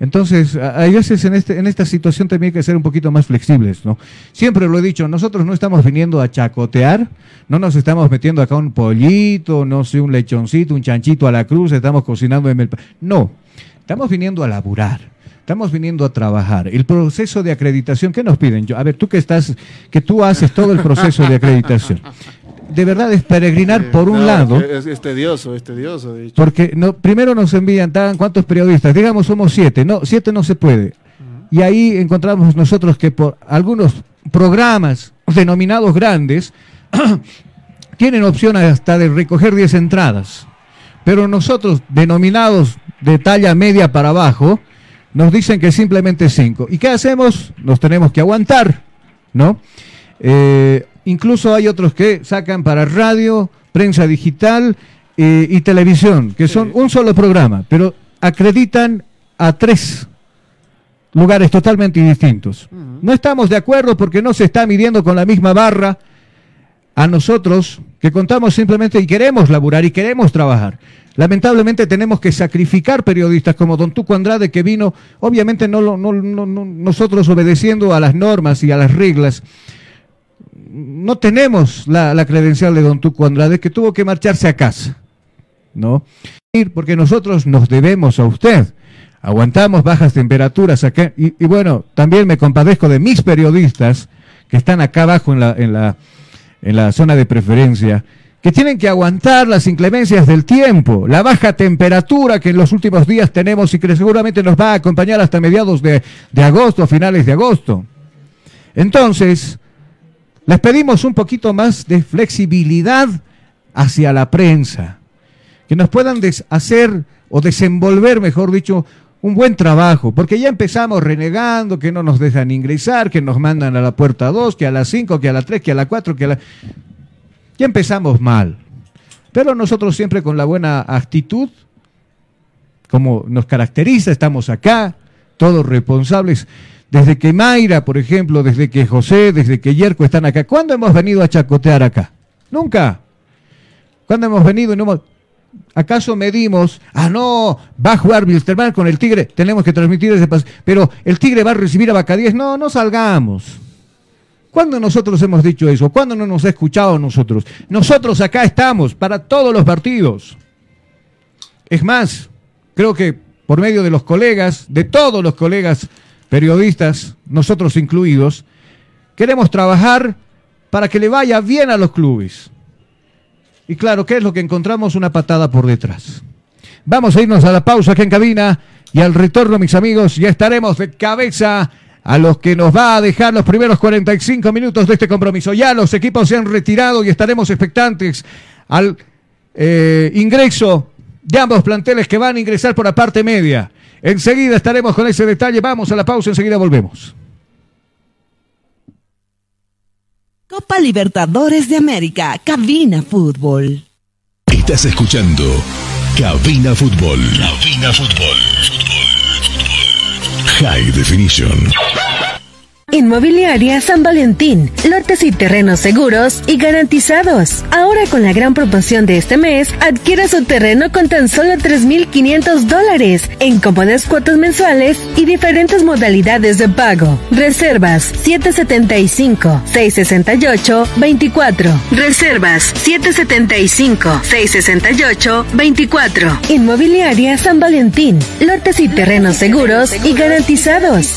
Entonces, hay veces en, este, en esta situación también hay que ser un poquito más flexibles, ¿no? Siempre lo he dicho, nosotros no estamos viniendo a chacotear, no nos estamos metiendo acá un pollito, no sé, un lechoncito, un chanchito a la cruz, estamos cocinando en el... No, estamos viniendo a laburar. Estamos viniendo a trabajar. El proceso de acreditación, ¿qué nos piden? Yo, a ver, tú que estás, que tú haces todo el proceso de acreditación. De verdad es peregrinar por un No, lado. Es, es tedioso, es tedioso, de hecho. Porque no, primero nos envían, tan, ¿cuántos periodistas? Digamos, somos siete. No, siete no se puede. Y ahí encontramos nosotros que por algunos programas denominados grandes tienen opción hasta de recoger 10 entradas. Pero nosotros, denominados de talla media para abajo, nos dicen que simplemente 5. ¿Y qué hacemos? Nos tenemos que aguantar, ¿no? Eh, incluso hay otros que sacan para radio, prensa digital eh, y televisión, que son un solo programa, pero acreditan a tres lugares totalmente distintos. No estamos de acuerdo porque no se está midiendo con la misma barra a nosotros que contamos simplemente y queremos laburar y queremos trabajar. Lamentablemente tenemos que sacrificar periodistas como Don Tuco Andrade que vino, obviamente no, lo- no- no- no- nosotros obedeciendo a las normas y a las reglas. No tenemos la, credencial de Don Tuco Andrade que tuvo que marcharse a casa. ¿No? Porque nosotros nos debemos a usted. Aguantamos bajas temperaturas acá. Y, y bueno, también me compadezco de mis periodistas que están acá abajo en la, en la, en la zona de preferencia, que tienen que aguantar las inclemencias del tiempo, la baja temperatura que en los últimos días tenemos y que seguramente nos va a acompañar hasta mediados de, de agosto, finales de agosto. Entonces, les pedimos un poquito más de flexibilidad hacia la prensa, que nos puedan hacer o desenvolver, mejor dicho, un buen trabajo, porque ya empezamos renegando, que no nos dejan ingresar, que nos mandan a la puerta 2, que a las 5, que a la 3, que a la 4, que a la... Ya empezamos mal. Pero nosotros siempre con la buena actitud, como nos caracteriza, estamos acá, todos responsables. Desde que Mayra, por ejemplo, desde que José, desde que Yerko están acá. ¿Cuándo hemos venido a chacotear acá? Nunca. ¿Cuándo hemos venido y no hemos... ¿Acaso medimos, ah no, va a jugar Wilstermann con el Tigre, tenemos que transmitir ese paso, pero el Tigre va a recibir a Bacadíes? No, no salgamos. ¿Cuándo nosotros hemos dicho eso? ¿Cuándo no nos ha escuchado nosotros? Nosotros acá estamos para todos los partidos. Es más, creo que por medio de los colegas, de todos los colegas periodistas, nosotros incluidos, queremos trabajar para que le vaya bien a los clubes. Y claro, ¿qué es lo que encontramos? Una patada por detrás. Vamos a irnos a la pausa aquí en cabina y al retorno, mis amigos, ya estaremos de cabeza a los que nos va a dejar los primeros 45 minutos de este compromiso. Ya los equipos se han retirado y estaremos expectantes al eh, ingreso de ambos planteles que van a ingresar por la parte media. Enseguida estaremos con ese detalle. Vamos a la pausa, enseguida volvemos. Copa Libertadores de América, Cabina Fútbol. Estás escuchando Cabina Fútbol. Cabina Fútbol. High Definition. Inmobiliaria San Valentín, lotes y terrenos seguros y garantizados. Ahora con la gran promoción de este mes, adquiera su terreno con tan solo 3.500 dólares en cómodas cuotas mensuales y diferentes modalidades de pago. Reservas 775-668-24. Reservas 775-668-24. Inmobiliaria San Valentín, lotes y terrenos seguros y garantizados.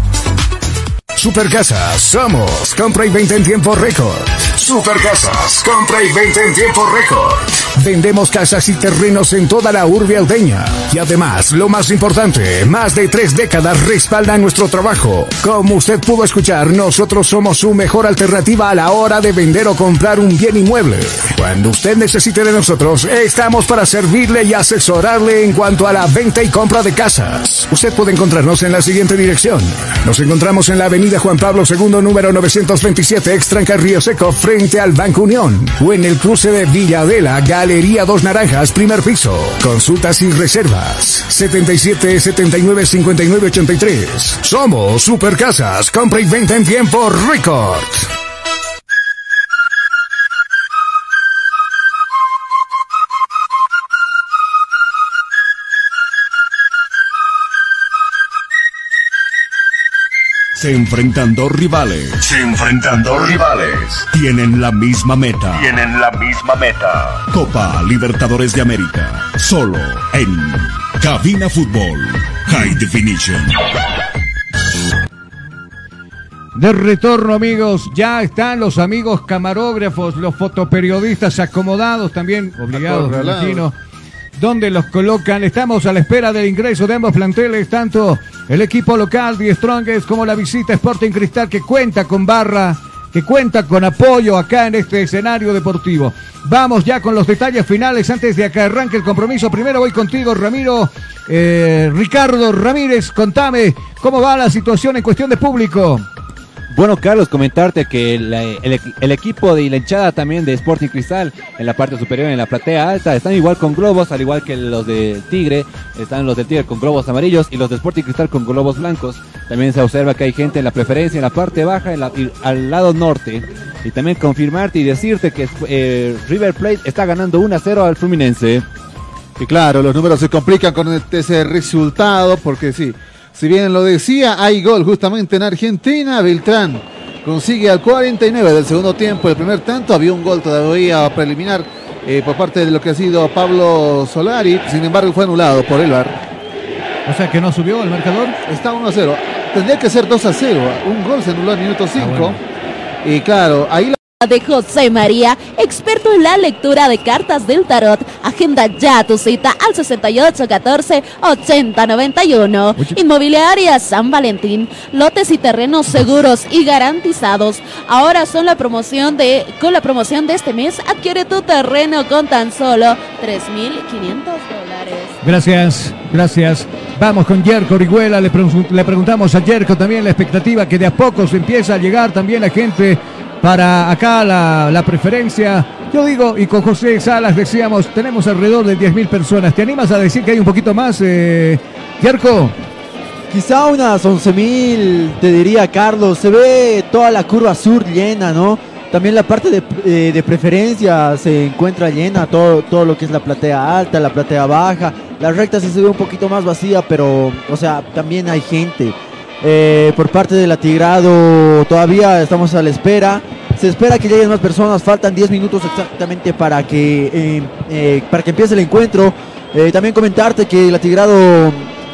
Supercasas, somos compra y venta en tiempo récord. Supercasas, compra y venta en tiempo récord. Vendemos casas y terrenos en toda la urbe aldeña. Y además, lo más importante, más de tres décadas respaldan nuestro trabajo. Como usted pudo escuchar, nosotros somos su mejor alternativa a la hora de vender o comprar un bien inmueble. Cuando usted necesite de nosotros, estamos para servirle y asesorarle en cuanto a la venta y compra de casas. Usted puede encontrarnos en la siguiente dirección. Nos encontramos en la avenida Juan Pablo II, número 927, Extranca Río Seco, frente al Banco Unión. O en el cruce de Villadela, Galería Dos Naranjas, primer piso. Consultas y reservas. 77 79 59 83. Somos Supercasas. Compra y venta en tiempo récord. Se enfrentan dos rivales. Se enfrentan dos rivales. Tienen la misma meta. Tienen la misma meta. Copa Libertadores de América. Solo en Cabina Fútbol. High Definition. de retorno, amigos. Ya están los amigos camarógrafos, los fotoperiodistas acomodados también, obligados, me. ¿Dónde los colocan? Estamos a la espera del ingreso de ambos planteles, tanto el equipo local de Strongest como la visita Sporting Cristal que cuenta con barra, que cuenta con apoyo acá en este escenario deportivo. Vamos ya con los detalles finales antes de que arranque el compromiso. Primero voy contigo, Ramiro. Eh, Ricardo Ramírez, contame cómo va la situación en cuestión de público. Bueno, Carlos, comentarte que el, equipo de la hinchada también de Sporting Cristal en la parte superior, en la platea alta, están igual con globos, al igual que los de Tigre, están los de Tigre con globos amarillos y los de Sporting Cristal con globos blancos. También se observa que hay gente en la preferencia, en la parte baja, en la- al lado norte. Y también confirmarte y decirte que eh, River Plate está ganando 1 a 0 al Fluminense. Y claro, los números se complican con ese resultado, porque sí, si bien lo decía, hay gol justamente en Argentina. Beltrán consigue al 49 del segundo tiempo el primer tanto. Había un gol todavía preliminar eh, por parte de lo que ha sido Pablo Solari. Sin embargo, fue anulado por el VAR. O sea que no subió el marcador. Está 1 a 0. Tendría que ser 2 a 0. Un gol se anuló al minuto 5. bueno. Y claro, ahí la de José María, experto en la lectura de cartas del tarot. Agenda ya tu cita al 6814 8091. Inmobiliaria San Valentín. Lotes y terrenos seguros y garantizados. Ahora son la promoción de con la promoción de este mes adquiere tu terreno con tan solo 3500 dólares. Gracias, gracias. Vamos con Yerko Orihuela. Le preguntamos a Yerko también la expectativa que de a poco se empieza a llegar también la gente para acá la, la preferencia. Yo digo, y con José Salas decíamos, tenemos alrededor de 10.000 personas. ¿Te animas a decir que hay un poquito más, eh? Quizá unas 11.000, te diría Carlos. Se ve toda la curva sur llena, ¿no? También la parte de, eh, de preferencia se encuentra llena, todo, todo lo que es la platea alta, la platea baja. La recta sí se ve un poquito más vacía, pero, o sea, también hay gente. Eh, por parte del Atigrado todavía estamos a la espera. Se espera que lleguen más personas, faltan 10 minutos exactamente para que, eh, eh, para que empiece el encuentro. Eh, también comentarte que el Atigrado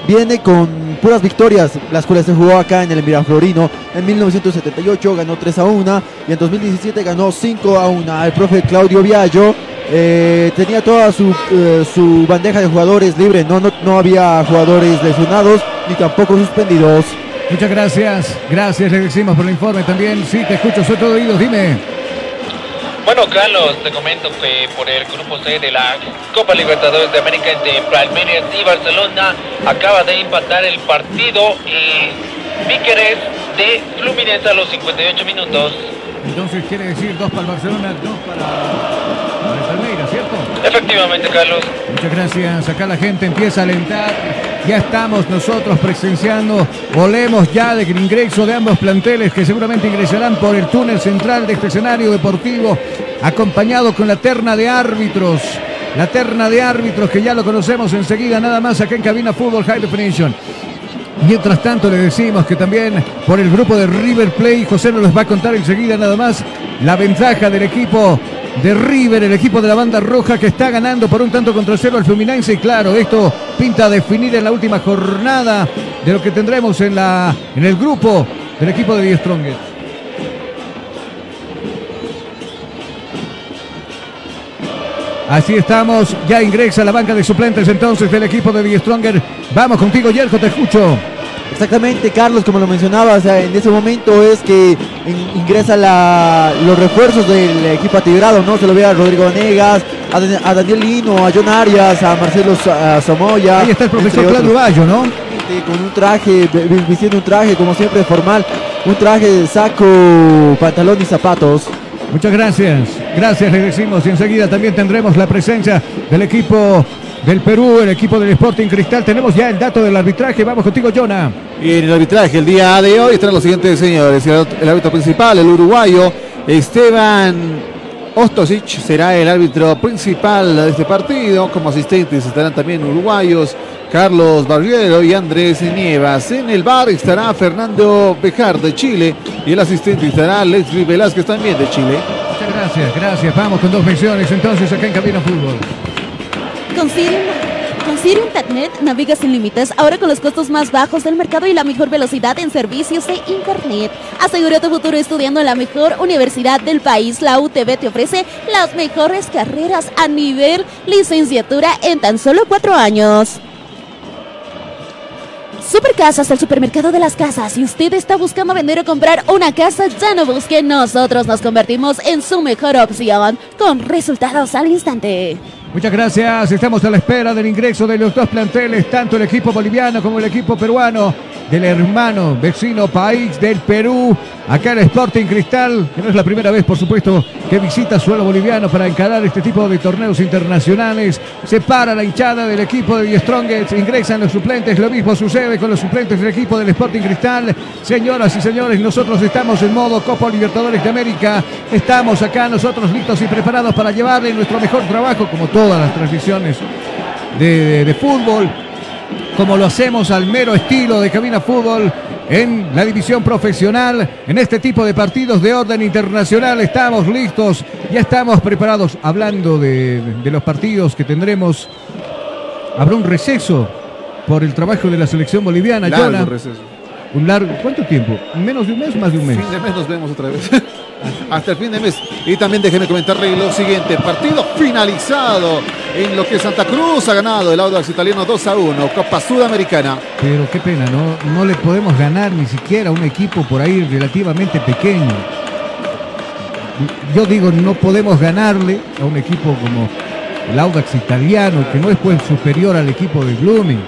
viene con puras victorias, las cuales se jugó acá en el Miraflorino. En 1978 ganó 3 a 1 y en 2017 ganó 5 a 1. El profe Claudio Viallo tenía toda su, su bandeja de jugadores libre, no, no, no había jugadores lesionados ni tampoco suspendidos. Muchas gracias, gracias, le decimos por el informe también. Sí, te escucho, soy todo oídos, dime. Bueno, Carlos, te comento que por el grupo C de la Copa Libertadores de América entre Palmeiras y Barcelona acaba de empatar el partido y Víqueres de Fluminense a los 58 minutos. Entonces quiere decir dos para el Barcelona, dos para, Efectivamente, Carlos. Muchas gracias. Acá la gente empieza a alentar. Ya estamos nosotros presenciando. Volemos ya del ingreso de ambos planteles que seguramente ingresarán por el túnel central de este escenario deportivo, acompañado con la terna de árbitros. La terna de árbitros que ya lo conocemos enseguida, nada más acá en Cabina Fútbol High Definition. Mientras tanto le decimos que también por el grupo de River Play, José nos les va a contar enseguida nada más la ventaja del equipo de River, el equipo de la banda roja que está ganando por un tanto contra cero al Fluminense y claro, esto pinta a definir en la última jornada de lo que tendremos en, la, en el grupo del equipo de Die Strongest. Así estamos, ya ingresa la banca de suplentes entonces del equipo de Die Stronger. Vamos contigo, Yerko, te escucho. Exactamente, Carlos, como lo mencionabas, en ese momento es que in- ingresa la- los refuerzos del equipo atigrado, ¿no? Se lo ve a Rodrigo Negas, a, Dan- a Daniel Lino, a John Arias, a Marcelo Sa- a Somoya. Ahí está el profesor Claudio. Bayo, ¿no? Con un traje, vi- vi- vistiendo un traje como siempre formal, un traje de saco, pantalón y zapatos. Muchas gracias. Gracias, le decimos. Y enseguida también tendremos la presencia del equipo del Perú, el equipo del Sporting Cristal. Tenemos ya el dato del arbitraje. Vamos contigo, Jonah. Y en el arbitraje el día de hoy están los siguientes señores. El, árbitro principal, el uruguayo Esteban Ostosic, será el árbitro principal de este partido. Como asistentes estarán también uruguayos Carlos Barriero y Andrés Nievas. En el bar estará Fernando Bejar de Chile y el asistente estará Leslie Velázquez también de Chile. Muchas gracias, gracias. Vamos con dos menciones entonces acá en Cabina Fútbol. Con Sirio Internet navegas sin límites, ahora con los costos más bajos del mercado y la mejor velocidad en servicios de Internet. Asegura tu futuro estudiando en la mejor universidad del país. La UTB te ofrece las mejores carreras a nivel licenciatura en tan solo cuatro años. Supercasas, el supermercado de las casas. Si usted está buscando vender o comprar una casa, ya no busque. Nosotros nos convertimos en su mejor opción con resultados al instante. Muchas gracias. Estamos a la espera del ingreso de los dos planteles, tanto el equipo boliviano como el equipo peruano, del hermano vecino país del Perú. Acá el Sporting Cristal, que no es la primera vez, por supuesto, que visita suelo boliviano para encarar este tipo de torneos internacionales. Se para la hinchada del equipo de Die Strongest, ingresan los suplentes. Lo mismo sucede con los suplentes del equipo del Sporting Cristal. Señoras y señores, nosotros estamos en modo Copa Libertadores de América. Estamos acá nosotros listos y preparados para llevarle nuestro mejor trabajo, como todas las transmisiones de, de- de fútbol, como lo hacemos al mero estilo de Cabina Fútbol en la división profesional, en este tipo de partidos de orden internacional. Estamos listos, ya estamos preparados. Hablando de, de los partidos que tendremos, habrá un receso por el trabajo de la selección boliviana. Largo Jonah. receso. Un largo, ¿Cuánto tiempo? ¿Menos de un mes más de un mes? Fin de mes nos vemos otra vez. Hasta el fin de mes. Y también déjenme comentarle lo siguiente. Partido finalizado en lo que Santa Cruz ha ganado el Audax italiano 2 a 1. Copa Sudamericana. Pero qué pena, ¿no? No le podemos ganar ni siquiera a un equipo por ahí relativamente pequeño. Yo digo, no podemos ganarle a un equipo como el Audax italiano, que no es pues superior al equipo de Blooming.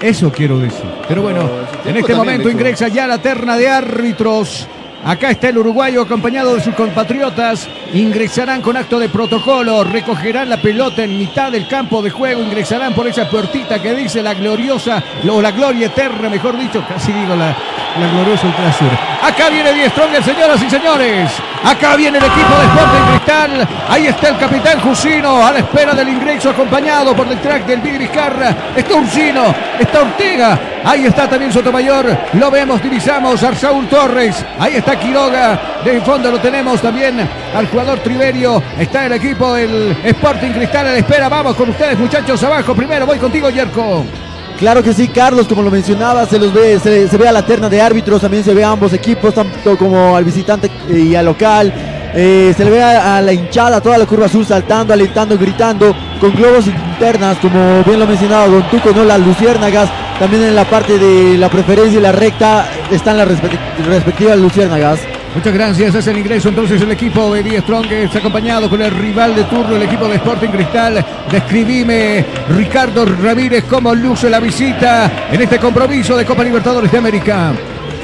Eso quiero decir. Pero bueno, en este momento ingresa ya la terna de árbitros. Acá está el uruguayo acompañado de sus compatriotas. Ingresarán con acto de protocolo, recogerán la pelota en mitad del campo de juego, ingresarán por esa puertita que dice la gloriosa, o la gloria eterna, mejor dicho, casi digo la, la gloriosa ultrasur. Acá viene Die Stronger, señoras y señores. Acá viene el equipo de Sporting Cristal. Ahí está el capitán Jusino a la espera del ingreso acompañado por el track del Big Vizcarra. Está Ursino, está Ortega. Ahí está también Sotomayor. Lo vemos, divisamos a Saúl Torres. Ahí está Quiroga. De fondo lo tenemos también al jugador Triverio. Está el equipo del Sporting Cristal a la espera. Vamos con ustedes, muchachos, abajo. Primero voy contigo, Yerko. Claro que sí, Carlos, como lo mencionaba, se los ve, se, se ve a la terna de árbitros, también se ve a ambos equipos, tanto como al visitante y al local. Eh, se le ve a, la hinchada, toda la curva azul saltando, alentando, gritando, con globos internas, como bien lo mencionaba Don Tuco, ¿no? Las luciérnagas, también en la parte de la preferencia y la recta están las respect- respectivas luciérnagas. Muchas gracias. Es el ingreso entonces el equipo de Die Strongest acompañado con el rival de turno, el equipo de Sporting Cristal. Describime, Ricardo Ramírez, cómo luce la visita en este compromiso de Copa Libertadores de América.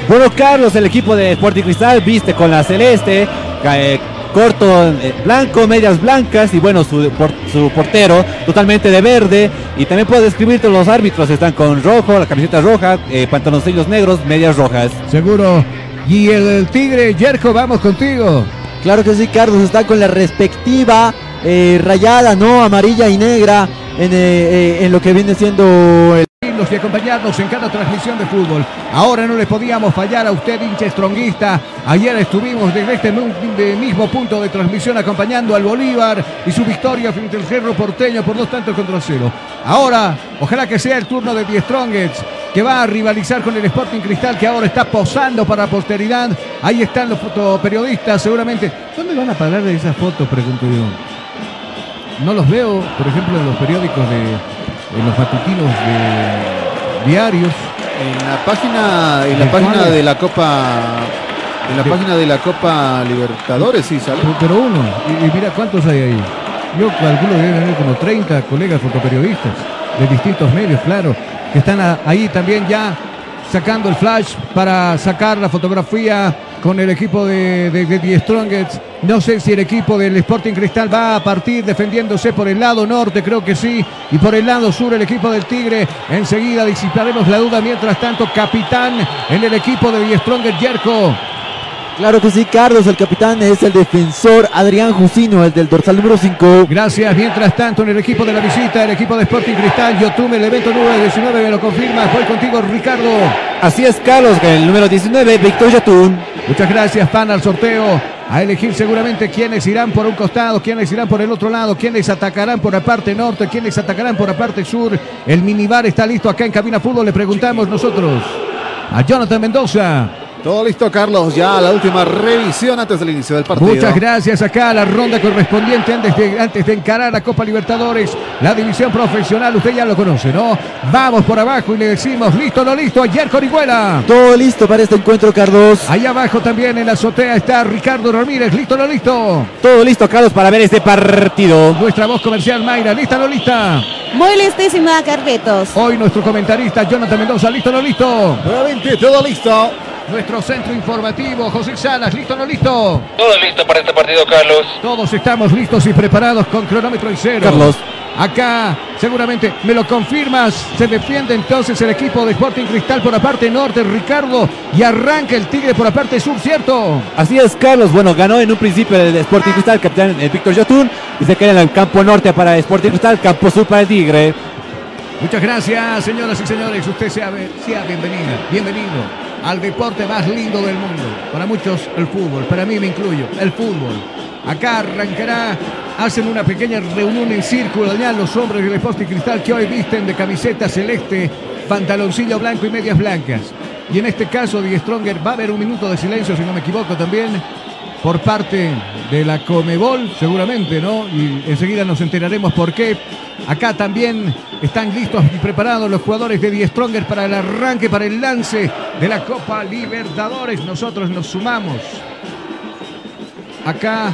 Bueno, Carlos, el equipo de Sporting Cristal viste con la celeste, eh, corto eh, blanco, medias blancas y bueno, su, por- su portero totalmente de verde. Y también puedo describirte los árbitros, están con rojo, la camiseta roja, eh, pantaloncillos negros, medias rojas. Seguro. Y el Tigre, Yerko, vamos contigo. Claro que sí, Carlos está con la respectiva eh, rayada, ¿no? Amarilla y negra en, eh, eh, en lo que viene siendo el... y acompañarnos en cada transmisión de fútbol. Ahora no le podíamos fallar a usted, hincha stronguista. Ayer estuvimos desde este mismo punto de transmisión acompañando al Bolívar y su victoria frente al Cerro Porteño por dos tantos contra cero. Ahora, ojalá que sea el turno de Die Strongets, que va a rivalizar con el Sporting Cristal, que ahora está posando para posteridad. Ahí están los fotoperiodistas, seguramente. ¿Dónde van a parar de esas fotos? Pregunto yo. No los veo, por ejemplo, en los periódicos de, en los matutinos de diarios. En la página, en la ¿De página de la Copa, en la De- página de la Copa Libertadores, sí sale. Pero uno, y, y mira cuántos hay ahí. Yo calculo que deben haber como 30 colegas fotoperiodistas de distintos medios, claro, que están ahí también ya sacando el flash para sacar la fotografía con el equipo de, de, Die Strongest. No sé si el equipo del Sporting Cristal va a partir defendiéndose por el lado norte, creo que sí, y por el lado sur el equipo del Tigre. Enseguida disiparemos la duda. Mientras tanto, capitán en el equipo de Die Strongest, Yerko. Claro que sí, Carlos, el capitán es el defensor Adrián Jusino, el del dorsal número 5. Gracias. Mientras tanto, en el equipo de la visita, el equipo de Sporting Cristal, Yotume, el evento número 19, me lo confirma. Voy contigo, Ricardo. Así es, Carlos, el número 19, Víctor Yatún. Muchas gracias, pan al sorteo. a elegir seguramente quiénes irán por un costado, quiénes irán por el otro lado, quiénes atacarán por la parte norte, quiénes atacarán por la parte sur. El minibar está listo acá en Cabina Fútbol, le preguntamos nosotros a Jonathan Mendoza. Todo listo, Carlos. Ya la última revisión antes del inicio del partido. Muchas gracias acá a la ronda correspondiente antes de, antes de encarar la Copa Libertadores, la división profesional. Usted ya lo conoce, ¿no? Vamos por abajo y le decimos, listo, no listo, ayer Orihuela. Todo listo para este encuentro, Carlos. Ahí abajo también en la azotea está Ricardo Ramírez, listo, no listo. Todo listo, Carlos, para ver este partido. Nuestra voz comercial, Mayra, lista, no lista. Muy listísima, Carlitos. Hoy nuestro comentarista, Jonathan Mendoza, listo, no listo. Nuevamente, todo listo. Nuestro centro informativo, José Salas, listo, no listo. Todo listo para este partido, Carlos. Todos estamos listos y preparados con cronómetro y cero. Carlos. Acá, seguramente, me lo confirmas. Se defiende entonces el equipo de Sporting Cristal por la parte norte, Ricardo. Y arranca el Tigre por la parte sur, ¿cierto? Así es, Carlos. Bueno, ganó en un principio el Sporting Cristal, capitán el Víctor Yotun. Y se queda en el campo norte para Sporting Cristal, campo sur para el Tigre. Muchas gracias, señoras y señores. Usted sea, sea bienvenida, bienvenido al deporte más lindo del mundo. Para muchos, el fútbol. Para mí me incluyo, el fútbol. Acá arrancará, hacen una pequeña reunión en círculo ya los hombres del Sporting Cristal que hoy visten de camiseta celeste, pantaloncillo blanco y medias blancas. Y en este caso, Die Stronger va a haber un minuto de silencio, si no me equivoco también, por parte de la Comebol, seguramente, ¿no? Y enseguida nos enteraremos por qué. Acá también están listos y preparados los jugadores de Die Stronger para el arranque, para el lance de la Copa Libertadores. Nosotros nos sumamos. Acá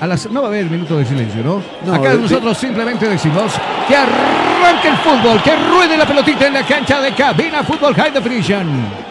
a las, no va a haber minuto de silencio, ¿no? No, Acá de- nosotros simplemente decimos que arranque el fútbol, que ruede la pelotita en la cancha de cabina Fútbol High Definition.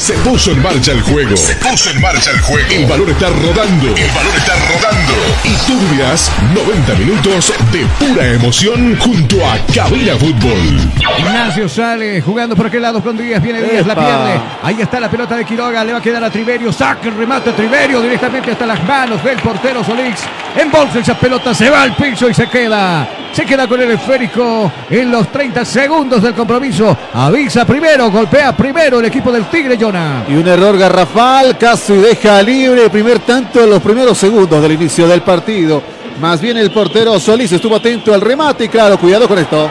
Se puso en marcha el juego. Se puso en marcha el juego. El balón está rodando. El balón está rodando. Y tú vivirás 90 minutos de pura emoción junto a Cabina Fútbol. Ignacio sale jugando por aquel lado con Díaz, viene Díaz, la pierde. Ahí está la pelota de Quiroga, le va a quedar a Triverio, saca el remate Triverio directamente hasta las manos del portero Solix. Embolsa esa pelota, se va al piso y se queda. Se queda con el esférico en los 30 segundos del compromiso. Avisa primero, golpea primero el equipo del Tigre, Y un error garrafal, casi deja libre el primer tanto en los primeros segundos del inicio del partido. Más bien el portero Solís estuvo atento al remate y claro, cuidado con esto.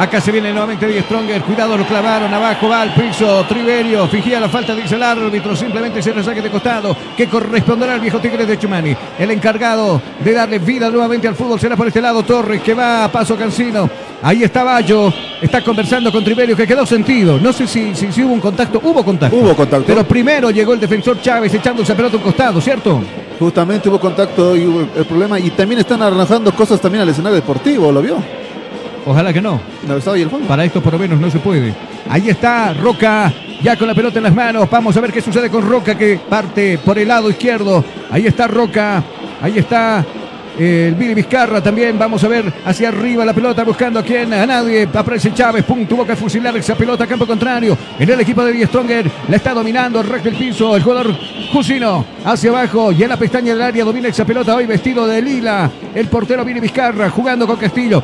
Acá se viene nuevamente Die Stronger. Cuidado, lo clavaron. Abajo va al piso. Triverio. Fingía la falta, dice el árbitro. Simplemente se resaque de costado. Que corresponderá al viejo Tigre de Chumani. El encargado de darle vida nuevamente al fútbol será por este lado Torres, que va a paso Cancino. Ahí está Bayo. Está conversando con Triverio, que quedó sentido. No sé si, si, si hubo un contacto. Hubo contacto. Hubo contacto. Pero primero llegó el defensor Chávez echando esa pelota a un costado, ¿cierto? Justamente hubo contacto y hubo el problema. Y también están arrojando cosas también al escenario deportivo, ¿lo vio? Ojalá que no. El. Para esto por lo menos no se puede. Ahí está Roca, ya con la pelota en las manos. Vamos a ver qué sucede con Roca que parte por el lado izquierdo. Ahí está Roca, ahí está eh, el Billy Vizcarra también. Vamos a ver hacia arriba la pelota buscando a quién, a nadie. Aparece Chávez, pum, tuvo que fusilar esa pelota a campo contrario. En el equipo de Die Stronger la está dominando, recta el piso. El jugador Jusino hacia abajo y en la pestaña del área domina esa pelota hoy vestido de lila. El portero Billy Vizcarra jugando con Castillo.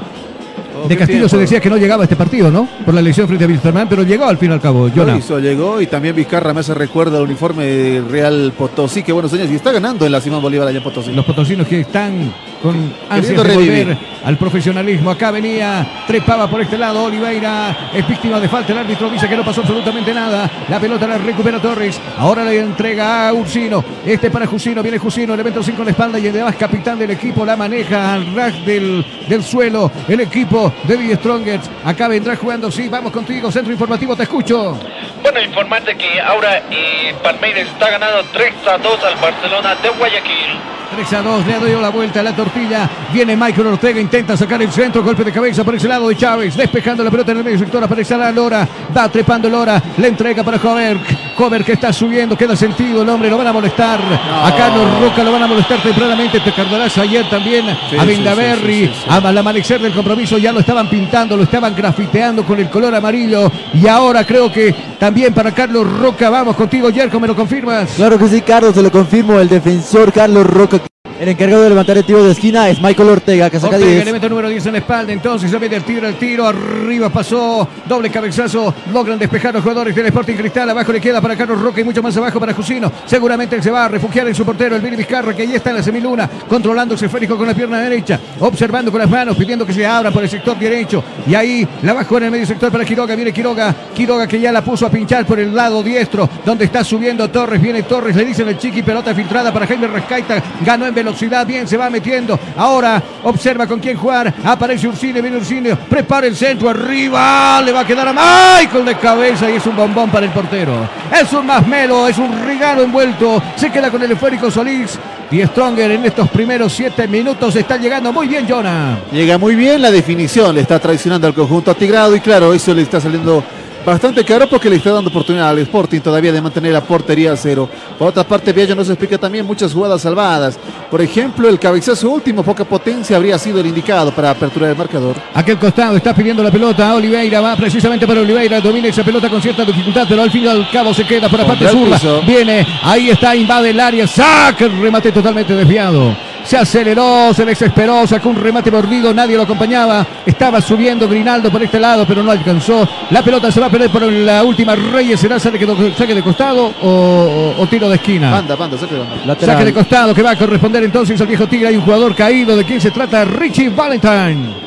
De Castillo se decía que no llegaba a este partido, ¿no? Por la elección frente a Wilstermann, pero llegó al fin y al cabo, Lo hizo, llegó y también Vizcarra me hace recuerda el uniforme Real Potosí. Qué buenos años. Y está ganando en la Simón Bolívar allá en Potosí. Los potosinos que están con ansias de volver al profesionalismo. Acá venía, trepaba por este lado Oliveira, es víctima de falta. El árbitro dice que no pasó absolutamente nada. La pelota la recupera Torres. Ahora le entrega a Ursino. Este para Jusino, viene Jusino, elemento 5 en la espalda y además capitán del equipo la maneja al ras del, del suelo. El equipo de Die Strongers. Acá vendrá jugando, sí, vamos contigo, centro informativo, te escucho. Bueno, informarte que ahora eh, Palmeiras está ganando 3 a 2 al Barcelona de Guayaquil. 3 a 2, le ha dado la vuelta a la tortilla. Viene Michael Ortega, intenta sacar el centro, golpe de cabeza por ese lado de Chávez, despejando la pelota en el medio sector, aparece la Lora, va trepando Lora, le entrega para Jover, Jover que está subiendo, queda sentido el hombre, lo van a molestar. A Carlos Roca lo van a molestar tempranamente, te cargarás ayer también Sí, a sí, Vendaverri, sí, sí, sí, sí. al amanecer del compromiso ya lo estaban pintando, lo estaban grafiteando con el color amarillo y ahora creo que también para Carlos Roca, vamos contigo, Yerko, ¿me lo confirmas? Claro que sí, Carlos, se lo confirmo, el defensor Carlos Roca. El encargado de levantar el tiro de esquina es Michael Ortega, que saca Ortega, 10. elemento número 10 en la espalda. Entonces se mete el tiro, el tiro. Arriba pasó. Doble cabezazo. Logran despejar los jugadores del Sporting Cristal. Abajo le queda para Carlos Roca y mucho más abajo para Jusino. Seguramente él se va a refugiar en su portero, el Vini Vizcarra, que ahí está en la semiluna. Controlando ese esférico con la pierna derecha. Observando con las manos, pidiendo que se abra por el sector derecho. Y ahí la bajó en el medio sector para Quiroga. Viene Quiroga. Quiroga que ya la puso a pinchar por el lado diestro. Donde está subiendo Torres. Viene Torres. Le dicen el chiqui. Pelota filtrada para Jaime Rescaita. Ganó en velocidad. Bien, se va metiendo. Ahora observa con quién jugar. Aparece Ursine, viene Ursine. Prepara el centro arriba. Le va a quedar a Michael de cabeza y es un bombón para el portero. Es un masmelo, es un regalo envuelto. Se queda con el esférico Solís. Y Stronger en estos primeros siete minutos está llegando muy bien, Jonah. Llega muy bien la definición, le está traicionando al conjunto atigrado y claro, eso le está saliendo bastante caro porque le está dando oportunidad al Sporting todavía de mantener la portería a cero. Por otra parte, Viallo nos explica también muchas jugadas salvadas. Por ejemplo, el cabezazo último, poca potencia, habría sido el indicado para aperturar el marcador. Aquel costado está pidiendo la pelota Oliveira, va precisamente para Oliveira, domina esa pelota con cierta dificultad, pero al fin y al cabo se queda por la parte piso. Viene, ahí está, invade el área, saca el remate totalmente desviado. Se aceleró, se desesperó, sacó un remate mordido, nadie lo acompañaba. Estaba subiendo Grinaldo por este lado, pero no alcanzó. La pelota se va a perder por la última Reyes. ¿Será saque de, saque de costado o, o- o tiro de esquina? Banda, banda, saque de banda. Saque de costado que va a corresponder entonces al viejo Tigre. Hay un jugador caído. ¿De quién se trata? Richie Valentine.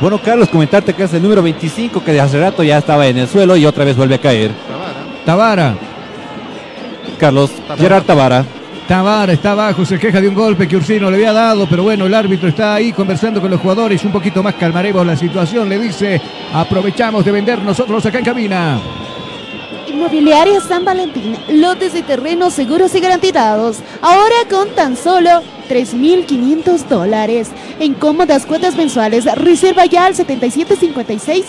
Bueno, Carlos, comentarte que es el número 25 que de hace rato ya estaba en el suelo y otra vez vuelve a caer. Tavara. Carlos, Gerard Tavara. Tavara está abajo, se queja de un golpe que Ursino le había dado, pero bueno, el árbitro está ahí conversando con los jugadores, un poquito más calmaremos la situación, le dice, aprovechamos de vender nosotros acá en cabina. Inmobiliaria San Valentín, lotes de terrenos seguros y garantizados. Ahora con tan solo 3.500 dólares. En cómodas cuotas mensuales, reserva ya al 7756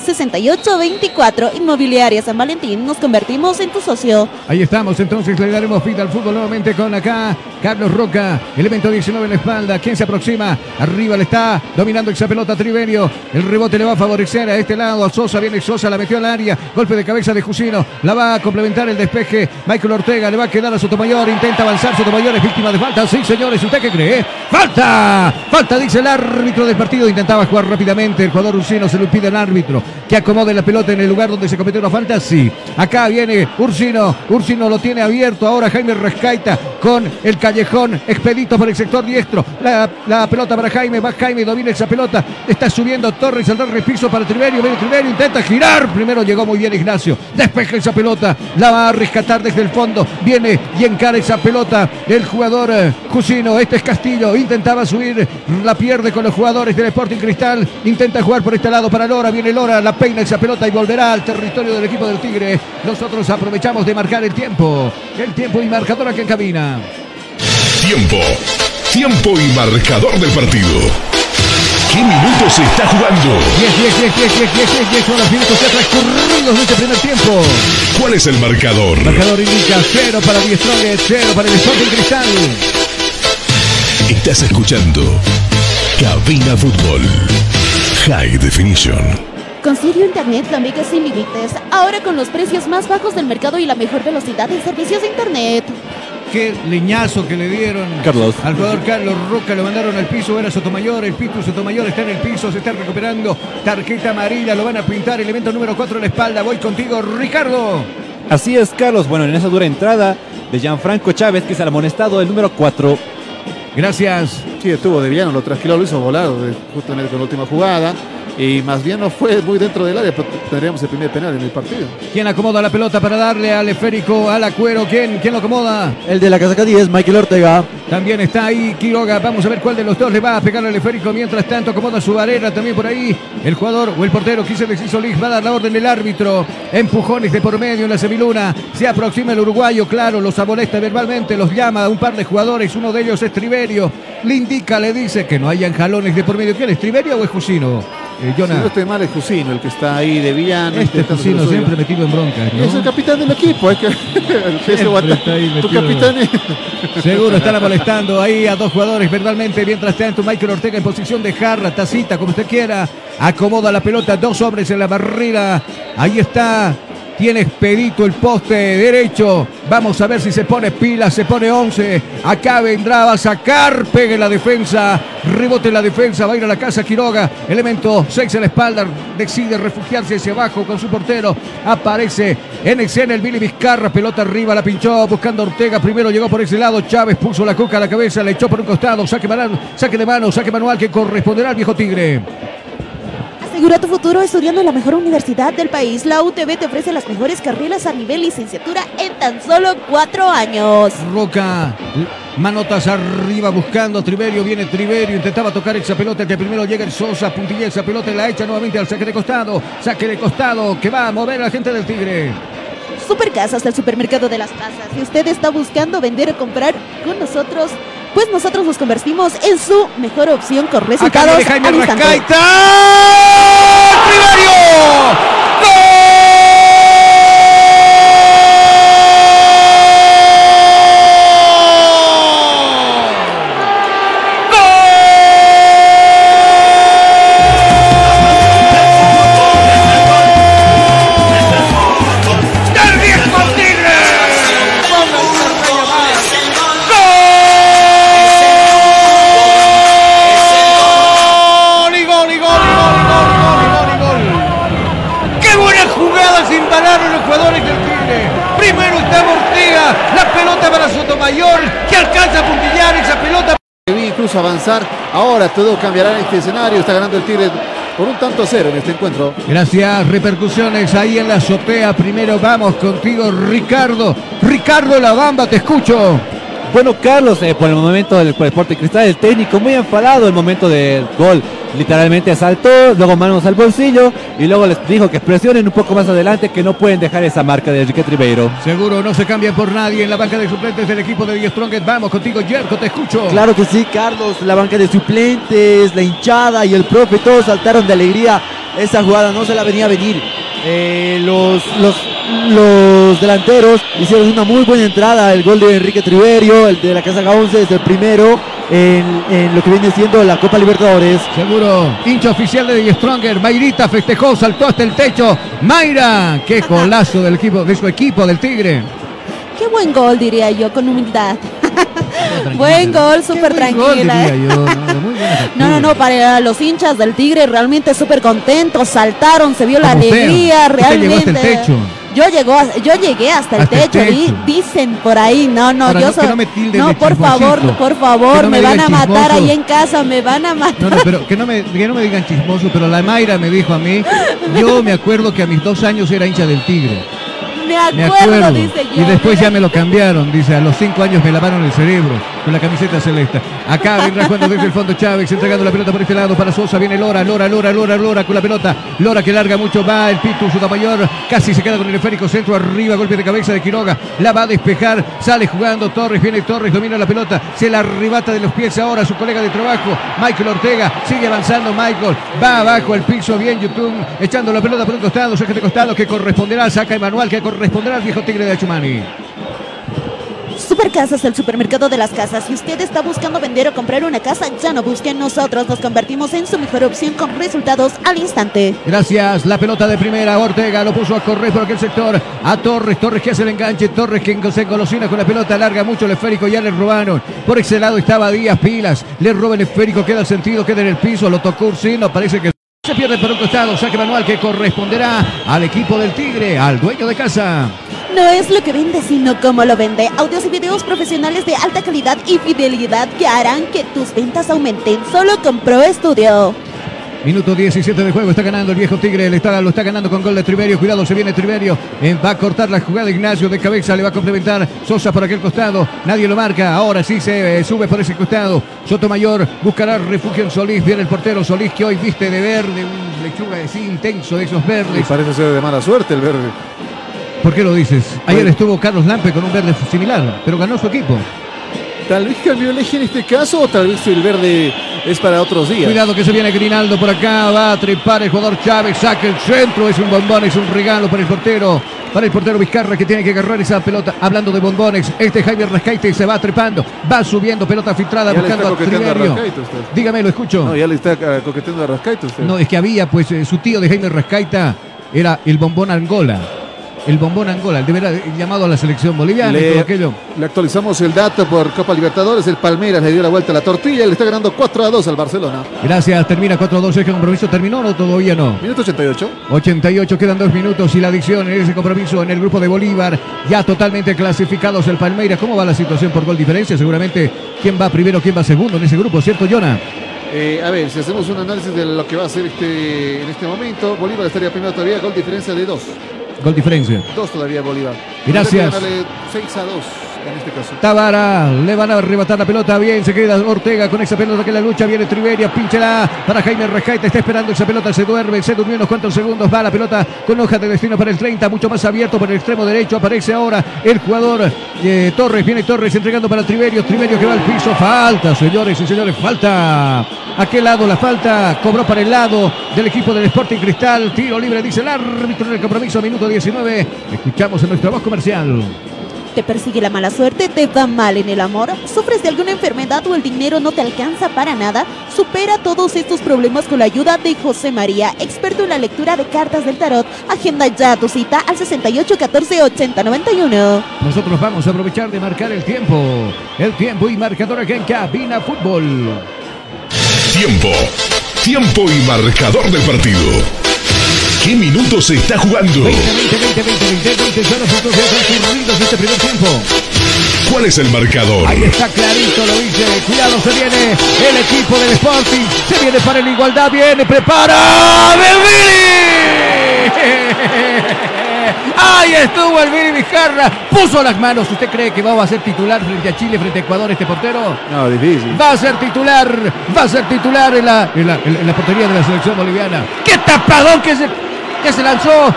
6824. Inmobiliaria San Valentín, nos convertimos en tu socio. Ahí estamos, entonces le daremos fin al fútbol nuevamente con acá Carlos Roca, elemento 19 en la espalda, quien se aproxima, arriba le está dominando esa pelota Triverio, el rebote le va a favorecer a este lado, a Sosa, viene Sosa, la metió al área, golpe de cabeza de Jusino, la va a complementar el despeje, Michael Ortega le va a quedar a Sotomayor, intenta avanzar, Sotomayor es víctima de falta, sí señores, ¿usted qué cree? ¡Falta! Falta, dice el árbitro del partido, intentaba jugar rápidamente, el jugador Ursino se lo impide al árbitro, que acomode la pelota en el lugar donde se cometió la falta, sí, acá viene Ursino, Ursino lo tiene abierto, ahora Jaime Rescaita con el callejón expedito por el sector diestro, la, pelota para Jaime, va Jaime, domina esa pelota, está subiendo Torres, el darle piso para Triverio, viene Triverio, intenta girar, primero llegó muy bien Ignacio, despeja esa pelota, la va a rescatar desde el fondo, viene y encara esa pelota el jugador eh, Jusino, este es Castillo, intentaba subir, la pierde con los jugadores del Sporting Cristal, intenta jugar por este lado para Lora, viene Lora, la peina esa pelota y volverá al territorio del equipo del Tigre, nosotros aprovechamos de marcar el tiempo, el tiempo y marcador aquí en cabina. Tiempo. Tiempo y marcador del partido. ¿Qué minutos se está jugando? 10, 10, 10, 10, 10, 10, 10, 10 son los minutos ya transcurridos de este primer tiempo. ¿Cuál es el marcador? Marcador indica 0 para Die Strongest, 0 para el Sporting Cristal. Estás escuchando Cabina Fútbol. High Definition. Consigue Internet la Mega sin límites. Ahora con los precios más bajos del mercado y la mejor velocidad en servicios de Internet. Qué leñazo que le dieron Carlos. al jugador Carlos Roca, lo mandaron al piso, era Sotomayor, el Pitu Sotomayor está en el piso, se está recuperando, tarjeta amarilla, lo van a pintar, elemento número 4 en la espalda, voy contigo Ricardo. Así es, Carlos. Bueno, en esa dura entrada de Gianfranco Chávez, que es el amonestado, el número 4. Gracias. Sí, estuvo de Viano, lo trasquiló, lo hizo volar eh, justo en el- con la última jugada. Y más bien no fue muy dentro del área, pero tendríamos el primer penal en el partido. ¿Quién acomoda la pelota para darle al esférico, al acuero? ¿Quién? ¿Quién lo acomoda? El de la casaca 10, Michael Ortega. También está ahí Quiroga. Vamos a ver cuál de los dos le va a pegar al esférico. Mientras tanto, acomoda su barrera también por ahí. El jugador o el portero, quise decir Solís, va a dar la orden del árbitro. Empujones de por medio en la semiluna. Se aproxima el uruguayo, claro, los amonesta verbalmente, los llama a un par de jugadores. Uno de ellos es Triverio. Le indica, le dice que no hayan jalones de por medio. ¿Quién es Triverio o es Jusino? Eh, Si Jonah. no estoy mal, es Jusino, el que está ahí de villano. Este Jusino siempre metido en broncas, ¿no? Es el capitán del equipo, es que el está ahí Tu capitán es- Seguro están molestando ahí a dos jugadores verbalmente. Mientras tanto, Michael Ortega en posición de jarra, tacita, como usted quiera. Acomoda la pelota, dos hombres en la barrera. Ahí está Tiene expedito el poste derecho. Vamos a ver si se pone pila, se pone 11. Acá vendrá, a sacar, pegue la defensa, rebote la defensa, va a ir a la casa Quiroga. Elemento 6 en la espalda, decide refugiarse hacia abajo con su portero. Aparece en escena el Billy Vizcarra, pelota arriba, la pinchó buscando Ortega. Primero llegó por ese lado, Chávez puso la coca a la cabeza, le echó por un costado, saque, saque de mano, saque manual que corresponderá al viejo Tigre. Asegura tu futuro estudiando en la mejor universidad del país. La UTB te ofrece las mejores carreras a nivel licenciatura en tan solo cuatro años. Roca, manotas arriba buscando a Triverio, viene Triverio, intentaba tocar esa pelota, que primero llega el Sosa, puntilla esa pelota y la echa nuevamente al saque de costado, saque de costado que va a mover a la gente del Tigre. Supercasas del supermercado de las casas. Si usted está buscando vender o comprar con nosotros, pues nosotros nos convertimos en su mejor opción con Acá resultados viene Jaime al. Avanzar. Ahora todo cambiará en este escenario. Está ganando el Tigre por un tanto a cero en este encuentro. Gracias, repercusiones ahí en la azotea. Primero vamos contigo, Ricardo. Ricardo La Bamba, te escucho. Bueno, Carlos, eh, por el momento del por Deporte Cristal, el técnico muy enfadado el momento del gol. Literalmente saltó, luego manos al bolsillo y luego les dijo que presionen un poco más adelante que no pueden dejar esa marca de Enrique Ribeiro. Seguro no se cambian por nadie en la banca de suplentes del equipo de Die Strongest. Vamos contigo, Jerko, te escucho. Claro que sí, Carlos, la banca de suplentes, la hinchada y el profe, todos saltaron de alegría. Esa jugada no se la venía a venir. Eh, los, los, los delanteros hicieron una muy buena entrada. El gol de Enrique Triverio, el de la Casa Gaonce es el primero en, en lo que viene siendo la Copa Libertadores. Seguro, hincha oficial de Stronger. Mayrita festejó, saltó hasta el techo. Mayra, qué golazo del equipo, de su equipo del Tigre. Qué buen gol, diría yo, con humildad. buen gol, súper gol, tranquila. yo, ¿no? Muy No, no, no, para los hinchas del Tigre realmente súper contentos, saltaron, se vio la Como usted. alegría, Usted llegó realmente. hasta el techo. Yo llegó, yo llegué hasta el Hasta el techo, di- techo. dicen por ahí, no, no, Ahora, yo no, soy, no me no, por favor, por favor, no me me, van a matar ahí en casa, me van a matar. No, no, pero que no, me, que no me digan chismoso, pero la Mayra me dijo a mí, yo me acuerdo que a mis dos años era hincha del Tigre. Me Me acuerdo, acuerdo. dice yo. Y después ya me lo cambiaron, dice, a los cinco años me lavaron el cerebro con la camiseta celeste. Acá vendrá jugando desde el fondo Chávez, entregando la pelota por este lado para Sosa, viene Lora, Lora, Lora, Lora, Lora con la pelota. Lora que larga mucho, va el Pitu Sudamayor, casi se queda con el esférico centro arriba, golpe de cabeza de Quiroga, la va a despejar, sale jugando Torres, viene Torres, domina la pelota, se la arrebata de los pies ahora su colega de trabajo, Michael Ortega, sigue avanzando Michael, va abajo el piso, bien YouTube, echando la pelota por un costado, saque de costado que corresponderá, saca Emanuel, que corresponderá al viejo Tigre de Achumani. Supercasas, el supermercado de las casas. Si usted está buscando vender o comprar una casa, ya no busque. Nosotros nos convertimos en su mejor opción con resultados al instante. Gracias, la pelota de primera, Ortega lo puso a correr por aquel sector, a Torres, Torres que hace el enganche, Torres que se engolosina con la pelota, larga mucho el esférico, ya le robaron, por ese lado estaba Díaz Pilas, le roba el esférico, queda el sentido, queda en el piso, lo tocó Ursino, parece que se pierde por un costado, saque manual que corresponderá al equipo del Tigre, al dueño de casa. No es lo que vende, sino cómo lo vende. Audios y videos profesionales de alta calidad y fidelidad que harán que tus ventas aumenten. Solo con Pro Studio. Minuto 17 de juego, está ganando el viejo Tigre, le está, lo está ganando con gol de Triverio, cuidado, se viene Triverio, eh, va a cortar la jugada Ignacio de cabeza, le va a complementar Sosa por aquel costado, nadie lo marca, ahora sí se eh, sube por ese costado, Sotomayor buscará refugio en Solís, viene el portero Solís que hoy viste de verde, un lechuga así intenso de esos Y verdes. parece ser de mala suerte el verde. ¿Por qué lo dices? Ayer estuvo Carlos Lampe con un verde similar, pero ganó su equipo. Tal vez cambió el eje en este caso o tal vez el verde es para otros días. Cuidado que se viene Grinaldo por acá, va a trepar el jugador Chávez, saca el centro, es un bombón, es un regalo para el portero, para el portero Vizcarra que tiene que agarrar esa pelota. Hablando de bombones, este Javier Rascaite se va trepando, va subiendo, pelota filtrada, Ya le buscando está a. Rascaito usted. Dígame, lo escucho. No, ya le está ah, coqueteando a Rascaito usted. No, es que había, pues, eh, su tío de Jaime Rascaita era el bombón Angola. El bombón Angola, el deberá llamado a la selección boliviana y todo Le, aquello. le actualizamos el dato por Copa Libertadores. El Palmeiras le dio la vuelta a la tortilla y le está ganando 4 a 2 al Barcelona. Gracias, termina 4-2. ¿Ese compromiso terminó o todavía no? Minuto 88. 88, quedan dos minutos y la adicción en ese compromiso en el grupo de Bolívar, ya totalmente clasificados el Palmeiras. ¿Cómo va la situación por gol diferencia? Seguramente, ¿quién va primero, quién va segundo en ese grupo? ¿Cierto, Jonah? Eh, a ver, si hacemos un análisis de lo que va a hacer este, en este momento, Bolívar estaría primero todavía, gol diferencia de 2. Gol diferencia. 2 todavía Bolívar. Gracias. 6 a 2 en este. Tabara, le van a arrebatar la pelota, bien, se queda Ortega con esa pelota que la lucha, viene Triveria, pínchela para Jaime Rejaita, está esperando esa pelota, se duerme, se durmió unos cuantos segundos, va la pelota con hoja de destino para el 30, mucho más abierto por el extremo derecho, aparece ahora el jugador eh, Torres, viene Torres entregando para Triverio, Triverio que va al piso, falta, señores y señores, falta. ¿A qué lado la falta? Cobró para el lado del equipo del Sporting Cristal, tiro libre, dice el árbitro en el compromiso, minuto 19, escuchamos en nuestra voz comercial. ¿Te persigue la mala suerte? ¿Te va mal en el amor? ¿Sufres de alguna enfermedad o el dinero no te alcanza para nada? Supera todos estos problemas con la ayuda de José María, experto en la lectura de cartas del tarot. Agenda ya tu cita al 68 14 80 91. Nosotros vamos a aprovechar de marcar el tiempo. El tiempo y marcador aquí en Cabina Fútbol. Tiempo. Tiempo y marcador del partido. ¿Qué minutos se está jugando? 20, 20, 20, 20, 20 son los puntos transcurridos de este primer tiempo. ¿Cuál es el marcador? Ahí está clarito, lo dice. Cuidado, se viene el equipo del Sporting. Se viene para la igualdad, viene, prepara. ¡Belvini! Ahí estuvo el Viri Vizcarra. Puso las manos. ¿Usted cree que va a ser titular frente a Chile, frente a Ecuador este portero? No, difícil. Va a ser titular, va a ser titular en la, en la, en la portería de la selección boliviana. ¡Qué tapadón que se, que se lanzó!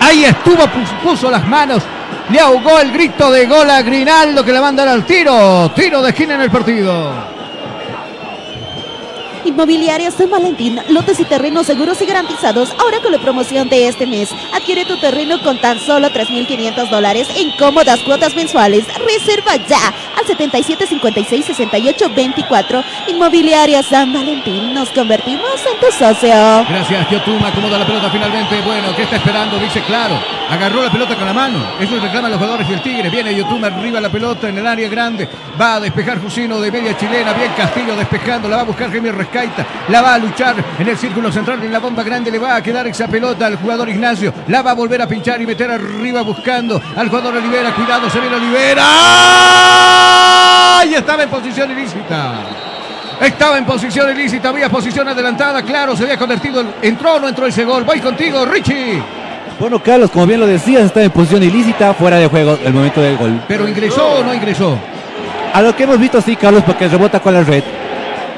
Ahí estuvo, puso, las manos. Le ahogó el grito de gol a Grinaldo que le manda al tiro. Tiro de esquina en el partido. Inmobiliaria San Valentín, lotes y terrenos seguros y garantizados. Ahora con la promoción de este mes, adquiere tu terreno con tan solo 3.500 dólares en cómodas cuotas mensuales. Reserva ya al 77 56 68 24. Inmobiliaria San Valentín, nos convertimos en tu socio. Gracias, Yotuma. Acomoda la pelota finalmente. Bueno, ¿qué está esperando? Dice claro. Agarró la pelota con la mano. Eso reclaman los jugadores del Tigre. Viene Yotuma arriba la pelota en el área grande. Va a despejar Jusino de media chilena. Bien Castillo despejando. La va a buscar Jaime Rescaita. La va a luchar en el círculo central. En la bomba grande le va a quedar esa pelota al jugador Ignacio. La va a volver a pinchar y meter arriba buscando al jugador Olivera. Cuidado, se viene Olivera. Y estaba en posición ilícita. Estaba en posición ilícita, había posición adelantada, claro, se había convertido, entró o no entró ese gol. Voy contigo, Richie. Bueno, Carlos, como bien lo decías, está en posición ilícita, fuera de juego el momento del gol. Pero ingresó o no ingresó. A lo que hemos visto, sí, Carlos, porque rebota con la red.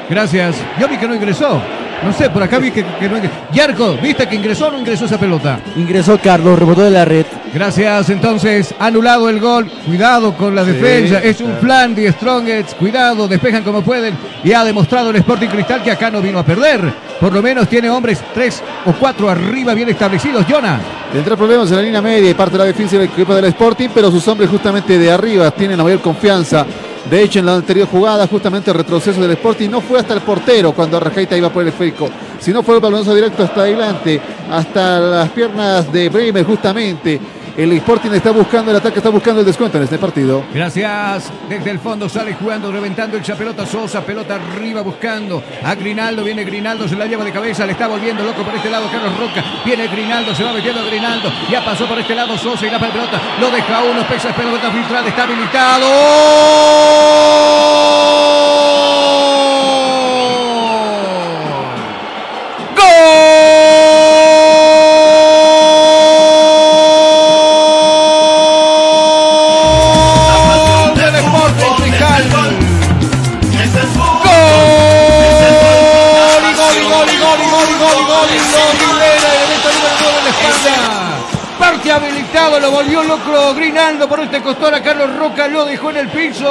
Gracias. Yo vi que no ingresó. No sé, por acá vi que, que no ingresó. Yarco, ¿viste que ingresó o no ingresó esa pelota? Ingresó Carlos, rebotó de la red. Gracias, entonces, anulado el gol. Cuidado con la Sí, defensa. Es un claro. plan de Strongets. Cuidado, despejan como pueden. Y ha demostrado el Sporting Cristal que acá no vino a perder. Por lo menos tiene hombres tres o cuatro arriba bien establecidos. Jonah. Tendrá problemas en la línea media y parte de la defensa del equipo del Sporting, pero sus hombres justamente de arriba tienen la mayor confianza. De hecho, en la anterior jugada, justamente el retroceso del Sporting no fue hasta el portero cuando Arrajaita iba por el esférico, sino fue el balonazo directo hasta adelante, hasta las piernas de Bremer, justamente. El Sporting está buscando el ataque, está buscando el descuento en este partido. Gracias. Desde el fondo sale jugando, reventando esa pelota Sosa, pelota arriba buscando a Grinaldo. Viene Grinaldo, se la lleva de cabeza, le está volviendo loco por este lado Carlos Roca. Viene Grinaldo, se va metiendo a Grinaldo. Ya pasó por este lado Sosa y la pelota. Lo deja uno, pesa pelota filtrada, está habilitado.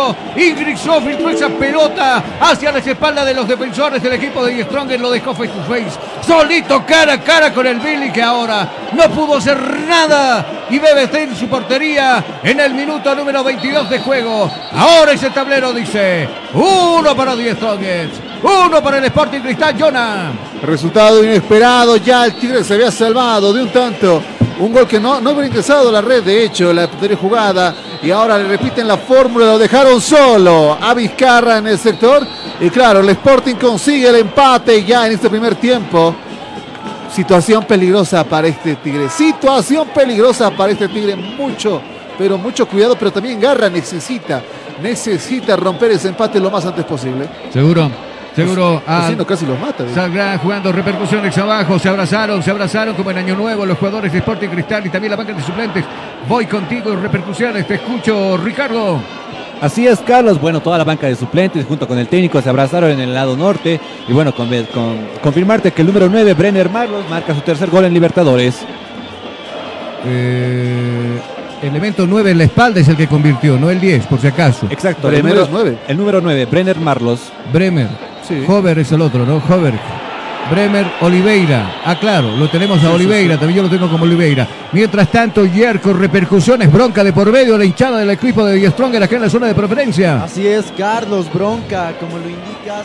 Piso. Ingresó, filtró esa pelota hacia las espaldas de los defensores del equipo de Stronger, lo dejó face to face. Solito cara a cara con el Billy que ahora no pudo hacer nada. Y BBC en su portería en el minuto número 22 de juego. Ahora ese tablero dice: uno para Strongest, uno para el Sporting Cristal, Jonah. Resultado inesperado, ya el Tigre se había salvado de un tanto. Un gol que no, no hubiera ingresado la red, de hecho, la anterior jugada. Y ahora le repiten la fórmula, lo dejaron solo a Vizcarra en el sector. Y claro, el Sporting consigue el empate ya en este primer tiempo. Situación peligrosa para este Tigre. Situación peligrosa para este Tigre. Mucho, pero mucho cuidado, pero también Garra necesita, necesita romper ese empate lo más antes posible. Seguro. Seguro. Ah, no, casi los mata. ¿eh? Saldrá jugando repercusiones abajo. Se abrazaron, se abrazaron como en Año Nuevo los jugadores de Sporting Cristal y también la banca de suplentes. Voy contigo, repercusiones. Te escucho, Ricardo. Así es, Carlos. Bueno, toda la banca de suplentes junto con el técnico se abrazaron en el lado norte. Y bueno, con, con- confirmarte que el número 9, Brenner Marlos, marca su tercer gol en Libertadores. Eh, elemento 9 en la espalda es el que convirtió, no el 10, por si acaso. Exacto. el número, El número 9, Brenner Marlos. Bremer. Hover es el otro, ¿no? Hover. Bremer Oliveira. Ah, claro, lo tenemos a Oliveira, también yo lo tengo como Oliveira. Mientras tanto, Yerko, repercusiones, bronca de por medio, la hinchada del equipo de Die Stronger acá en la zona de preferencia. Así es, Carlos Bronca, como lo indicas,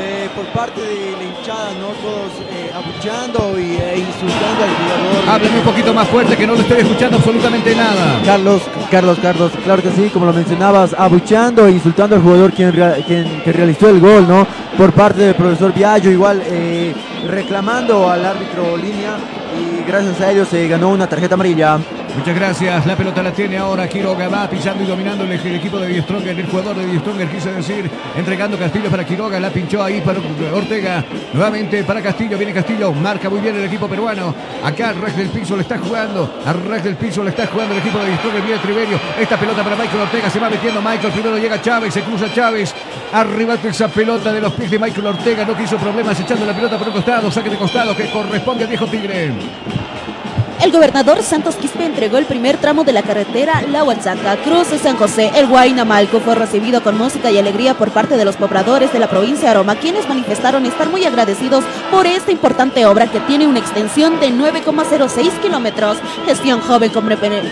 eh, por parte de la hinchada, ¿no? Todos eh, abucheando y, e insultando al jugador. Háblame un poquito más fuerte que no le estoy escuchando absolutamente nada. Carlos, Carlos, Carlos, claro que sí, como lo mencionabas, abucheando e insultando al jugador quien, que realizó el gol, ¿no? Por parte del profesor Viallo, igual eh, reclamando al árbitro línea y gracias a ello se ganó una tarjeta amarilla. Muchas gracias. La pelota la tiene ahora Quiroga. Va pisando y dominando el, equipo de Die Stronger. El jugador de Die Stronger quise decir. Entregando Castillo para Quiroga. La pinchó ahí para Ortega. Nuevamente para Castillo. Viene Castillo. Marca muy bien el equipo peruano. Acá al del piso le está jugando. Al ras del piso le está jugando el equipo de Die Stronger. Viene Triverio. Esta pelota para Michael Ortega. Se va metiendo Michael. Primero llega Chávez. Se cruza Chávez. Arriba esa pelota de los pies de Michael Ortega. No quiso problemas echando la pelota por un costado. Saque de costado que corresponde al viejo Tigre. El gobernador Santos Quispe entregó el primer tramo de la carretera La Huachaca, Cruz de San José, el Guaynamalco. Fue recibido con música y alegría por parte de los pobladores de la provincia de Aroma, quienes manifestaron estar muy agradecidos por esta importante obra que tiene una extensión de 9,06 kilómetros. Gestión joven,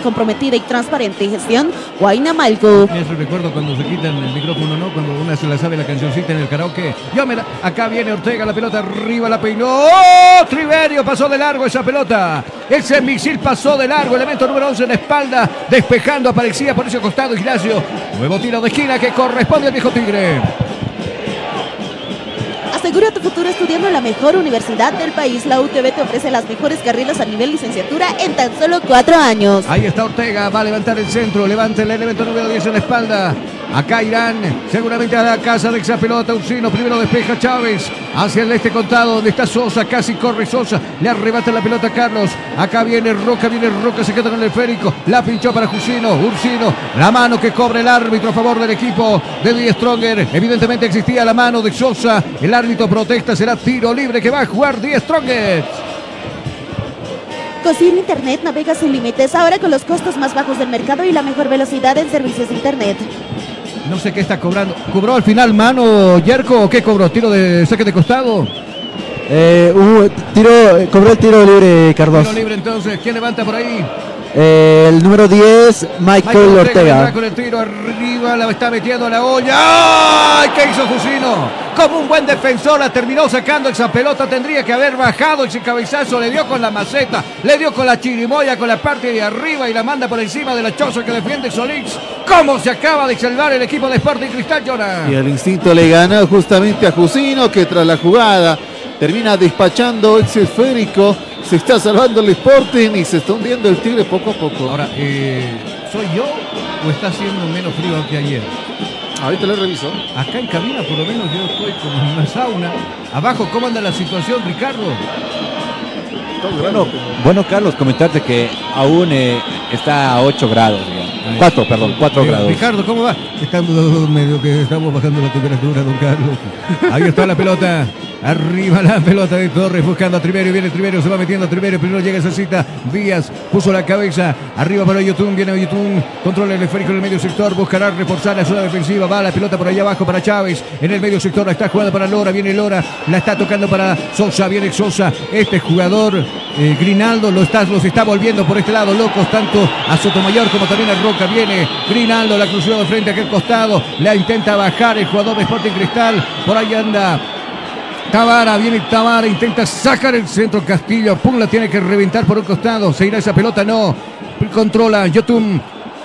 comprometida y transparente. Gestión Guaynamalco. Me hace recuerdo cuando se quitan el micrófono, ¿no? Cuando una se la sabe la cancioncita en el karaoke. Yo me Acá viene Ortega, la pelota arriba, la peinó. ¡Oh! Triverio pasó de largo esa pelota. Ese misil pasó de largo. Elemento número 11 en la espalda. Despejando, aparecía por ese costado Ignacio. Nuevo tiro de esquina que corresponde al viejo Tigre. Asegura tu futuro estudiando en la mejor universidad del país. La UTB te ofrece las mejores carreras a nivel licenciatura en tan solo cuatro años. Ahí está Ortega, va a levantar el centro, levanta el elemento número 10 en la espalda. Acá irán seguramente a la casa de esa pelota. Ursino primero despeja Chávez hacia el este contado donde está Sosa. Casi corre Sosa. Le arrebata la pelota a Carlos. Acá viene Roca, viene Roca, se queda con el esférico. La pinchó para Jusino. Ursino, la mano que cobra el árbitro a favor del equipo de Die Stronger. Evidentemente existía la mano de Sosa. El árbitro protesta, será tiro libre que va a jugar Die Stronger. Con Cine Internet navega sin límites, ahora con los costos más bajos del mercado y la mejor velocidad en servicios de Internet. No sé qué está cobrando. ¿Cobró al final mano Yerko o qué cobró? ¿Tiro de saque de costado? Eh, tiro, cobró el tiro libre Carlos. Tiro libre entonces. ¿Quién levanta por ahí? Eh, el número 10, Michael, Ortega. vendrá con el tiro arriba, la está metiendo a la olla. ¡Ay! ¿Qué hizo Jusino? Como un buen defensor la terminó sacando esa pelota. Tendría que haber bajado ese cabezazo. Le dio con la maceta, le dio con la chirimoya, con la parte de arriba y la manda por encima de la choza que defiende Solís. ¿Cómo se acaba de salvar el equipo de Sporting Cristal, Jonah? Y el instinto le gana justamente a Jusino que tras la jugada termina despachando ese esférico. Se está salvando el Sporting y se está hundiendo el Tigre poco a poco. Ahora, eh, ¿soy yo o está haciendo menos frío que ayer? Ahorita lo reviso. Acá en cabina, por lo menos, yo estoy como en una sauna. Abajo, ¿cómo anda la situación, Ricardo? Bueno, bueno, Carlos, comentarte que aún eh, está a 8 grados, digamos. 4, perdón, 4 Digo, grados. Ricardo, ¿cómo va? Estamos medio que estamos bajando la temperatura, don Carlos. Ahí está la pelota. Arriba la pelota de Torres buscando a Triverio. Viene Triverio, se va metiendo a Triverio. Primero llega esa cita. Díaz puso la cabeza. Arriba para Yotun. Viene Yotun. Controla el esférico en el medio sector. Buscará reforzar la zona defensiva. Va la pelota por allá abajo para Chávez. En el medio sector la está jugando para Lora. Viene Lora. La está tocando para Sosa. Viene Sosa. Este jugador, eh, Grinaldo, lo está, los está volviendo por este lado. Locos tanto a Sotomayor como también a Viene Grinaldo. La cruzó de frente a aquel costado. La intenta bajar el jugador de Sporting Cristal. Por ahí anda Tabara, viene Tabara, intenta sacar el centro Castillo. Pum, la tiene que reventar por un costado. Se irá esa pelota, no. Controla Yotun.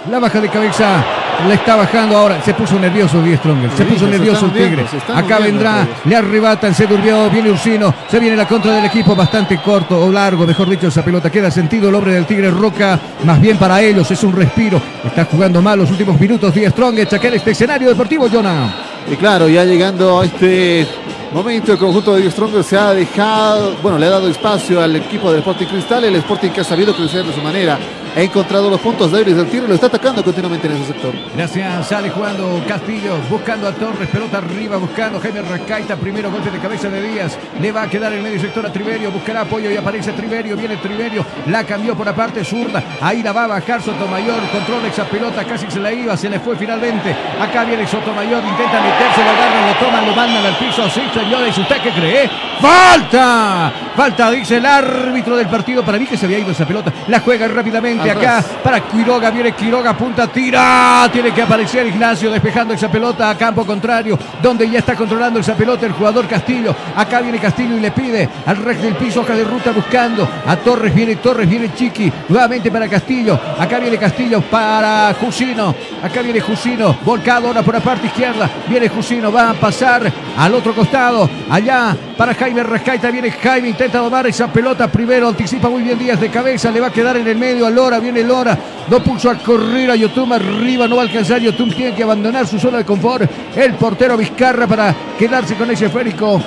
La baja de cabeza. Le está bajando ahora. Se puso nervioso Die Stronger. Se puso nervioso el Tigre. Acá vendrá. Le arrebatan. Se durmió. Viene Ursino. Se viene la contra del equipo. Bastante corto o largo. Mejor dicho, esa pelota queda sentido. El hombre del Tigre Roca. Más bien para ellos. Es un respiro. Está jugando mal los últimos minutos. Die Stronger. Aquel este escenario deportivo, Jonah. Y claro, ya llegando a este momento, el conjunto de Stronger se ha dejado, bueno, le ha dado espacio al equipo del Sporting Cristal, el Sporting que ha sabido crecer de su manera, ha encontrado los puntos débiles del tiro y lo está atacando continuamente en ese sector. Gracias, sale jugando Castillo, buscando a Torres, pelota arriba, buscando Jaime Rascaita, primero golpe de cabeza de Díaz, le va a quedar en medio sector a Triverio, buscará apoyo y aparece Triverio, viene Triverio, la cambió por la parte zurda, ahí la va a bajar Sotomayor, controla esa pelota, casi se la iba, se le fue finalmente, acá viene Sotomayor, intenta meterse, lo agarran, lo toman, lo mandan al piso, sí señores, ¿usted qué cree? ¡Falta! Falta, dice el árbitro del partido, para mí que se había ido esa pelota, la juega rápidamente Acá, para Quiroga, viene Quiroga, punta, tira, tiene que aparecer Ignacio despejando esa pelota a campo contrario, donde ya está controlando esa pelota el jugador Castillo, acá viene Castillo y le pide al rey del piso, hoja de ruta buscando, a Torres viene Torres, viene Chiqui, nuevamente para Castillo, acá viene Castillo para Jusino, acá viene Jusino, volcado ahora por la parte izquierda, viene Jusino, va a pasar al otro costado, allá para Jaime Rascaita, viene Jaime, intenta domar esa pelota primero, anticipa muy bien Díaz de cabeza, le va a quedar en el medio a Lora, viene Lora, no pulso a correr a Yotun arriba, no va a alcanzar, Yotun tiene que abandonar su zona de confort, el portero Vizcarra para quedarse con ese esférico.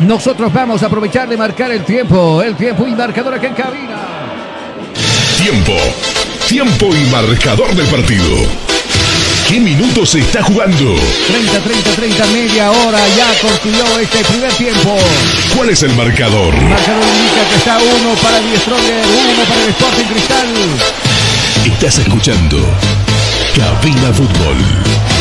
Nosotros vamos a aprovechar de marcar el tiempo, el tiempo y marcador acá en cabina. Tiempo. Tiempo y marcador del partido. ¿Qué minutos se está jugando? 30, 30, 30, media hora, ya concluyó este primer tiempo. ¿Cuál es el marcador? Marcador indica que está uno para el Stronger, uno para el Sporting Cristal. Estás escuchando Cabina Fútbol.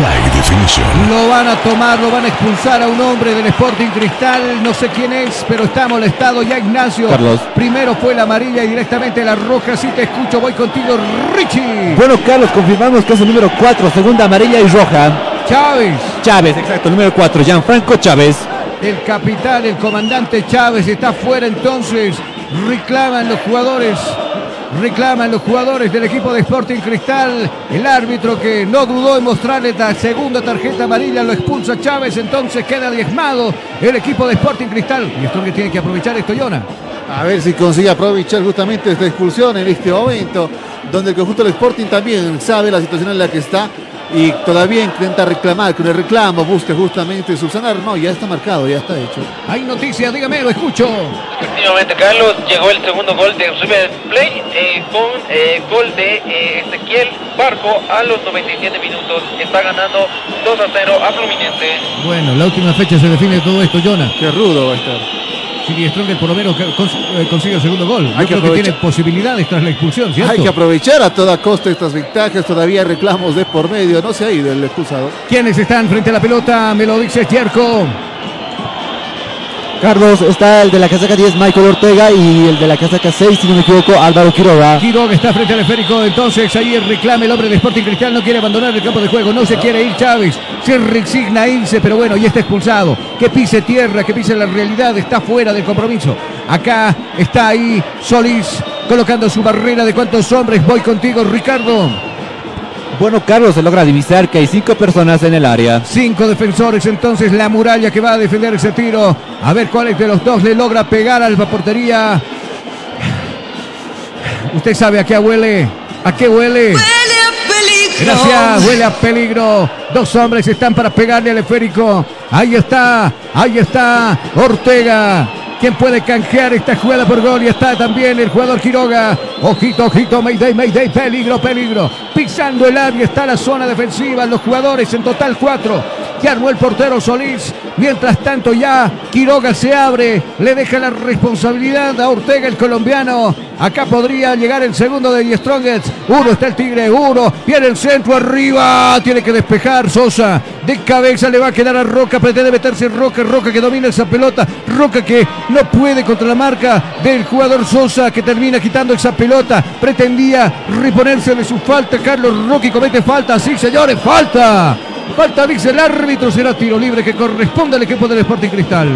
High Definition. Lo van a tomar, lo van a expulsar a un hombre del Sporting Cristal, no sé quién es, pero está molestado ya Ignacio. Carlos. Primero fue la amarilla y directamente la roja, si te escucho, voy contigo, Richie. Bueno, Carlos, confirmamos que es el número 4, segunda amarilla y roja. Chávez. Chávez, exacto, el número 4, Gianfranco Chávez. El capitán, el comandante Chávez está fuera entonces. Reclaman los jugadores. Reclaman los jugadores del equipo de Sporting Cristal. El árbitro que no dudó en mostrarle la segunda tarjeta amarilla lo expulsa Chávez. Entonces queda diezmado el equipo de Sporting Cristal. Y esto que tiene que aprovechar esto, Yona. A ver si consigue aprovechar justamente esta expulsión en este momento, donde el conjunto del Sporting también sabe la situación en la que está y todavía intenta reclamar, con el reclamo busca justamente subsanar. No, ya está marcado, ya está hecho. Hay noticias, dígame, lo escucho. Efectivamente, Carlos, llegó el segundo gol de River Plate eh, con eh, gol de eh, Ezequiel Barco a los 97 minutos. Está ganando 2 a 0 a Fluminense. Bueno, la última fecha se define todo esto, Yona. Qué rudo va a estar. Si Stronger por lo menos eh, consigue el segundo gol. Yo Hay que creo que aprovechar. tiene posibilidades tras la expulsión, ¿cierto? Hay que aprovechar a toda costa estas ventajas, todavía reclamos de por medio, no se ha ido el expulsado. ¿Quiénes están frente a la pelota? Me lo dice Jerko. Carlos, está el de la casaca 10, Michael Ortega, y el de la casaca 6, si no me equivoco, Álvaro Quiroga. Quiroga está frente al esférico, entonces ahí reclama el hombre de Sporting Cristal, no quiere abandonar el campo de juego, no se quiere ir Chávez, se resigna a irse, pero bueno, ya está expulsado. Que pise tierra, que pise la realidad, está fuera del compromiso. Acá está ahí Solís colocando su barrera de cuántos hombres. Voy contigo, Ricardo. Bueno, Carlos se logra divisar que hay cinco personas en el área. Cinco defensores, entonces la muralla que va a defender ese tiro. A ver cuál es de los dos le logra pegar a la portería. Usted sabe a qué huele. ¿A qué huele? Gracias, huele a peligro. Dos hombres están para pegarle al esférico. Ahí está, ahí está Ortega. ¿Quién puede canjear esta jugada por gol? Y está también el jugador Quiroga. Ojito, ojito, Mayday, Mayday, peligro, peligro. Pisando el área está la zona defensiva. Los jugadores en total cuatro. Que armó el portero Solís. Mientras tanto ya Quiroga se abre. Le deja la responsabilidad a Ortega, el colombiano. Acá podría llegar el segundo de Die Strongest. Uno está el Tigre, uno. Viene el centro arriba. Tiene que despejar Sosa. De cabeza le va a quedar a Roca. Pretende meterse Roca. Roca que domina esa pelota. Roca que no puede contra la marca del jugador Sosa que termina quitando esa pelota. Pretendía reponerse de su falta. Carlos Rocky comete falta. Sí, señores, falta. Falta, dice el árbitro, será tiro libre que corresponde al equipo del Sporting Cristal.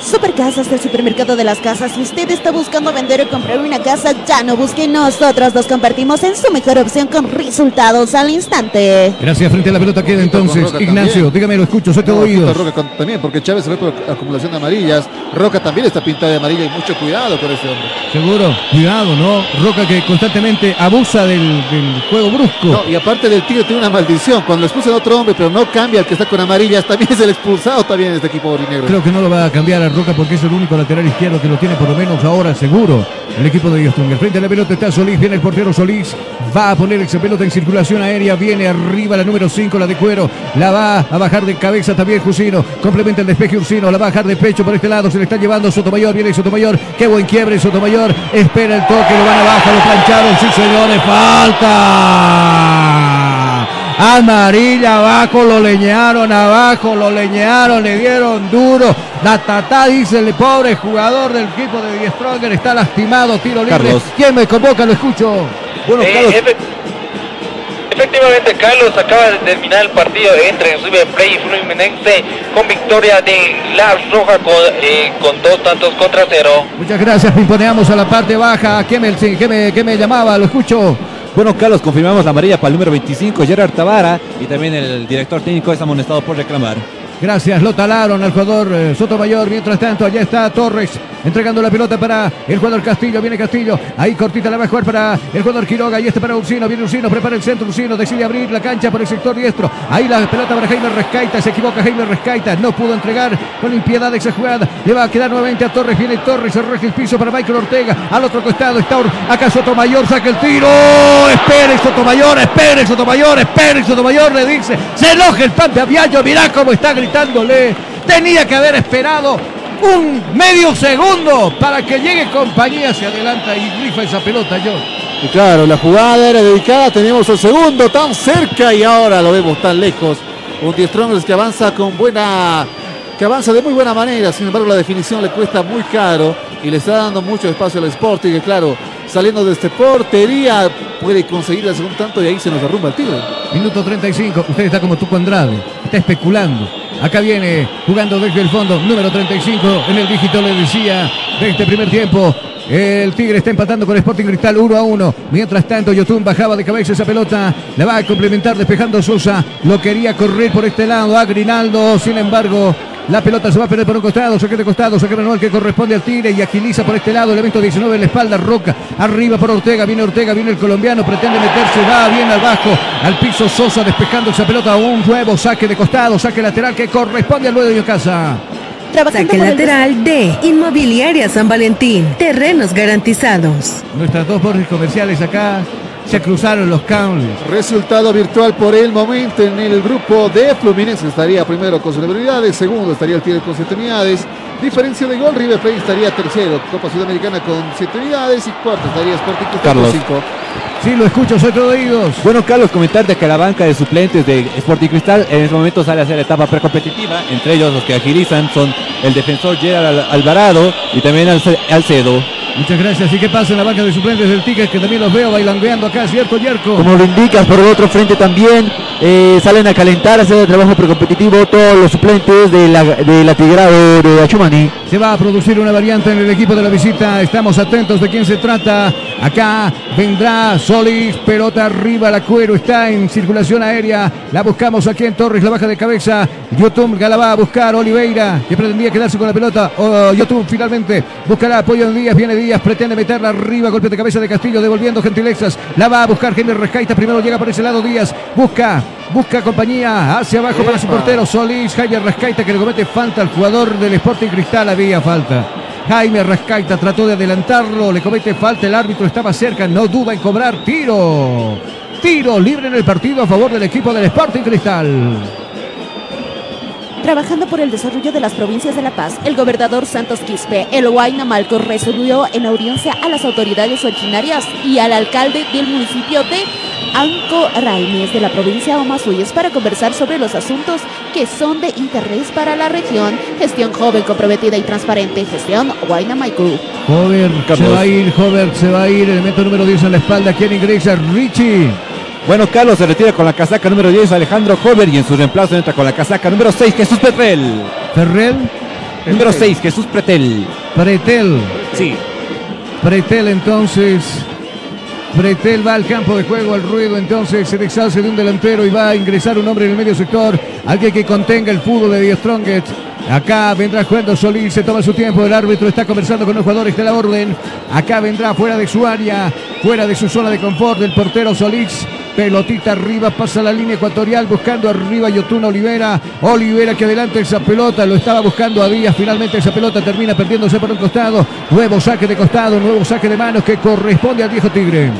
Supercasas del supermercado de las casas. Si usted está buscando vender o comprar una casa, ya no busque. Nosotros los compartimos en su mejor opción con resultados al instante. Gracias, frente a la pelota queda entonces. Ignacio, también. dígame, lo escucho, soy todo No, oídos. Roca con- también, porque Chávez se ve por acumulación de amarillas. Roca también está pintada de amarilla y mucho cuidado con ese hombre. Seguro, cuidado, ¿no? Roca que constantemente abusa del, del juego brusco. No, y aparte del Tigre tiene una maldición. Cuando expulsan a otro hombre, pero no cambia al que está con amarillas, también es el expulsado también de este equipo aurinegro. Creo que no lo va a cambiar a Roca porque es el único lateral izquierdo que lo tiene por lo menos ahora seguro. El equipo de Diostunga. Frente a la pelota está Solís, viene el portero Solís. Va a poner esa pelota en circulación aérea. Viene arriba la número 5, la de cuero. La va a bajar de cabeza también Jusino. Complementa el despeje Ursino. La va a bajar de pecho por este lado. Se le está llevando Sotomayor. Viene Sotomayor. Qué buen quiebre Sotomayor. Espera el toque. Lo van abajo. Lo plancharon. Sí, señores. Falta. Amarilla abajo, lo leñaron abajo, lo leñaron, le dieron duro. La tatá, dice el pobre jugador del equipo de Die Stronger, está lastimado, tiro libre. Carlos. ¿Quién me convoca? Lo escucho. Bueno, Eh, Carlos, efe- efectivamente, Carlos acaba de terminar el partido entre River Plate y Fluminense con victoria de La Roja con, eh, con dos tantos contra cero. Muchas gracias, pimponeamos a la parte baja. ¿Qué me, sí, qué me, qué me llamaba? Lo escucho. Bueno, Carlos, confirmamos la amarilla para el número 25, Gerard Tavara, y también el director técnico es amonestado por reclamar. Gracias, lo talaron al jugador eh, Sotomayor. Mientras tanto, allá está Torres entregando la pelota para el jugador Castillo. Viene Castillo. Ahí cortita la va a jugar para el jugador Quiroga. Y este para Ursino. Viene Ursino, prepara el centro. Ursino decide abrir la cancha por el sector diestro. Ahí la pelota para Jaime Rescaita. Se equivoca Jaime Rescaita. No pudo entregar con impiedad esa jugada. Le va a quedar nuevamente a Torres. Viene Torres. Se el piso para Michael Ortega. Al otro costado está acá Sotomayor. Saca el tiro. Espere Sotomayor. Espere Sotomayor. Espere Sotomayor. Le dice. Se enoja el pan de Aviallo. Mirá cómo está gritándole. Tenía que haber esperado un medio segundo para que llegue compañía. Se adelanta y rifa esa pelota, yo. Y claro, la jugada era dedicada, teníamos el segundo tan cerca y ahora lo vemos tan lejos. Un Strongers que avanza con buena que avanza de muy buena manera, sin embargo la definición le cuesta muy caro y le está dando mucho espacio al Sporting, que claro, saliendo de este portería puede conseguir el segundo tanto y ahí se nos derrumba el Tigre. Minuto 35. Usted está como Tuco Andrade. Está especulando. Acá viene jugando desde el fondo. Número 35 en el dígito le decía de este primer tiempo. El Tigre está empatando con Sporting Cristal 1 a 1. Mientras tanto, Yotun bajaba de cabeza esa pelota. La va a complementar despejando Sosa. Lo quería correr por este lado a Grinaldo. Sin embargo, la pelota se va a perder por un costado. Saque de costado. Saque manual que corresponde al Tigre y agiliza por este lado. Elemento 19 en la espalda. Roca. Arriba por Ortega. Viene Ortega. Viene el colombiano. Pretende meterse. Va bien al bajo. Al piso Sosa despejando esa pelota. Un nuevo saque de costado. Saque lateral que corresponde al nuevo de casa. Trabajando Saque el lateral de Inmobiliaria San Valentín. Terrenos garantizados. Nuestras dos bordes comerciales acá se cruzaron los cables. Resultado virtual por el momento en el grupo de Fluminense estaría primero con 7 unidades, segundo estaría el Tigre con 7 unidades, diferencia de gol, River Plate estaría tercero, Copa Sudamericana con 7 unidades y cuarto estaría Sporting Cristal con Carlos. 5. Sí, lo escucho, soy todo oídos. Bueno, Carlos, comentarte que la banca de suplentes de Sporting Cristal en este momento sale a hacer la etapa precompetitiva. Entre ellos los que agilizan son el defensor Gerard Al- Alvarado y también Alce- Alcedo. Muchas gracias. ¿Y qué pasa en la banca de suplentes del Tigre? Que también los veo bailandeando acá, ¿cierto, Yerko? Como lo indicas, por el otro frente también eh, salen a calentar, a hacer el trabajo precompetitivo todos los suplentes de la, de la Tigrado de Achumani. Se va a producir una variante en el equipo de la visita. Estamos atentos de quién se trata. Acá vendrá Solís, pelota arriba, la cuero está en circulación aérea. La buscamos aquí en Torres, la baja de cabeza. Yotun la va a buscar Oliveira, que pretendía quedarse con la pelota. Oh, Yotun finalmente buscará apoyo en Díaz. Viene Díaz, pretende meterla arriba, golpe de cabeza de Castillo, devolviendo gentilezas. La va a buscar Henry Rescaita. Primero llega por ese lado Díaz, busca. Busca compañía hacia abajo para su portero Solís, Javier Rescaita que le comete falta al jugador del Sporting Cristal, había falta. Jaime Rascaita trató de adelantarlo, le comete falta, el árbitro estaba cerca, no duda en cobrar tiro. Tiro libre en el partido a favor del equipo del Sporting Cristal. Trabajando por el desarrollo de las provincias de La Paz, el gobernador Santos Quispe, el Huayna Malco, resolvió en audiencia a las autoridades originarias y al alcalde del municipio de Anco Raimes de la provincia de Omasuyes para conversar sobre los asuntos que son de interés para la región. Gestión joven, comprometida y transparente. Gestión Huayna Malco. Hover se va a ir, Hover se va a ir, elemento número 10 en la espalda, quien ingresa Richie. Bueno, Carlos se retira con la casaca número 10 Alejandro Holber y en su reemplazo entra con la casaca número 6 Jesús Pretel. Ferrell. Número 6 Jesús Pretel. Pretel. Sí. Pretel entonces. Pretel va al campo de juego, al ruido, entonces se deshace de un delantero y va a ingresar un hombre en el medio sector, alguien que contenga el fútbol de Die Strongest. Acá vendrá jugando Solís, se toma su tiempo, el árbitro está conversando con los jugadores de la orden. Acá vendrá fuera de su área, fuera de su zona de confort del portero Solís. Pelotita arriba, pasa la línea ecuatorial, buscando arriba Yotun Olivera. Olivera que adelanta esa pelota, lo estaba buscando a Díaz. Finalmente esa pelota termina perdiéndose por un costado. Nuevo saque de costado, nuevo saque de manos que corresponde al viejo Tigre.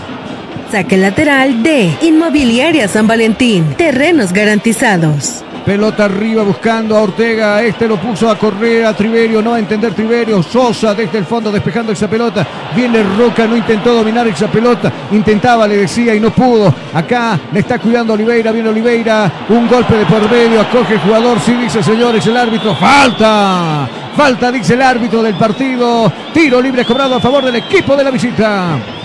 Saque lateral de Inmobiliaria San Valentín. Terrenos garantizados. Pelota arriba buscando a Ortega. Este lo puso a correr a Triverio. No a entender Triverio. Sosa desde el fondo despejando esa pelota. Viene Roca. No intentó dominar esa pelota. Intentaba, le decía, y no pudo. Acá le está cuidando Oliveira. Viene Oliveira. Un golpe de por medio. Acoge el jugador. Sí, dice señores el árbitro. Falta. Falta, dice el árbitro del partido. Tiro libre cobrado a favor del equipo de la visita.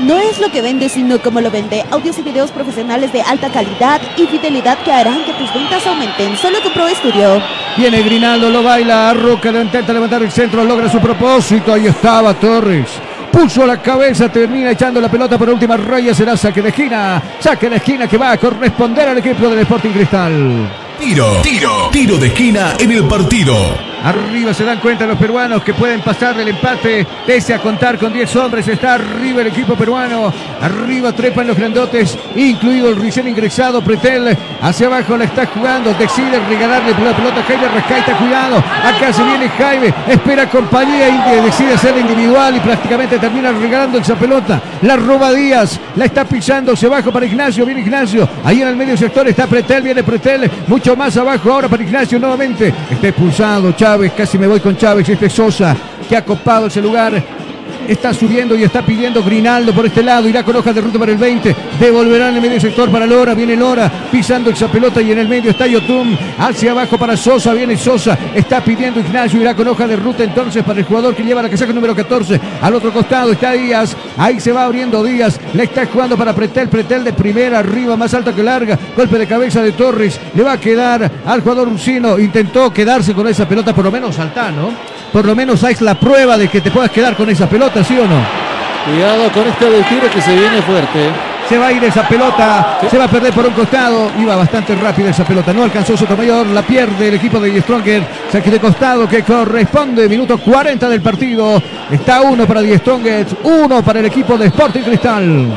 No es lo que vende, sino cómo lo vende. Audios y videos profesionales de alta calidad y fidelidad que harán que tus ventas aumenten. Solo con Pro Studio. Viene Grinaldo, lo baila, Roca intenta levantar el centro, logra su propósito. Ahí estaba Torres. Puso la cabeza, termina echando la pelota por última raya. Será saque de esquina. Saque de esquina que va a corresponder al equipo del Sporting Cristal. Tiro, tiro, tiro de esquina en el partido. Arriba se dan cuenta los peruanos que pueden pasar del empate, pese a contar con 10 hombres. Está arriba el equipo peruano. Arriba trepan los grandotes, incluido el recién ingresado Pretel. Hacia abajo la está jugando. Decide regalarle la pelota a Jaime Rescaita. Cuidado. Acá se viene Jaime. Espera compañía y decide hacer individual y prácticamente termina regalando esa pelota. La roba Díaz. La está pisando. Se baja para Ignacio. Viene Ignacio. Ahí en el medio sector está Pretel. Viene Pretel. Mucho más abajo ahora para Ignacio nuevamente. Está expulsado casi me voy con Chávez, este es Sosa, que ha copado ese lugar. Está subiendo y está pidiendo Grinaldo por este lado. Irá con hoja de ruta para el 20. Devolverá en el medio sector para Lora. Viene Lora pisando esa pelota y en el medio está Yotun. Hacia abajo para Sosa. Viene Sosa. Está pidiendo Ignacio. Irá con hoja de ruta entonces para el jugador que lleva la casaca número 14. Al otro costado está Díaz. Ahí se va abriendo Díaz. Le está jugando para Pretel. Pretel de primera arriba, más alta que larga. Golpe de cabeza de Torres. Le va a quedar al jugador Ursino. Intentó quedarse con esa pelota, por lo menos saltar, ¿no? Por lo menos hay la prueba de que te puedas quedar con esa pelota, ¿sí o no? Cuidado con este del tiro que se viene fuerte. Se va a ir esa pelota, se va a perder por un costado. Iba bastante rápida esa pelota. No alcanzó Sotomayor, la pierde el equipo de Stronger. Saque de costado que corresponde. Minuto 40 del partido. Está uno para Die uno para el equipo de Sporting Cristal.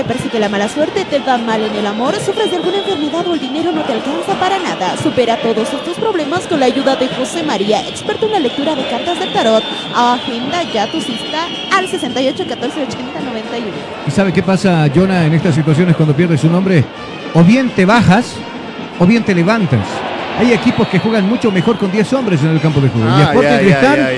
¿Te persigue la mala suerte? ¿Te va mal en el amor? ¿Sufres de alguna enfermedad o el dinero no te alcanza para nada? Supera todos estos problemas con la ayuda de José María, experto en la lectura de cartas del tarot. Agenda ya tu cita al 68 14 80 91. ¿Y sabe qué pasa, Jonah, en estas situaciones cuando pierdes un nombre? O bien te bajas o bien te levantas. Hay equipos que juegan mucho mejor con 10 hombres en el campo de juego. y, Ah, Sporting Cristal,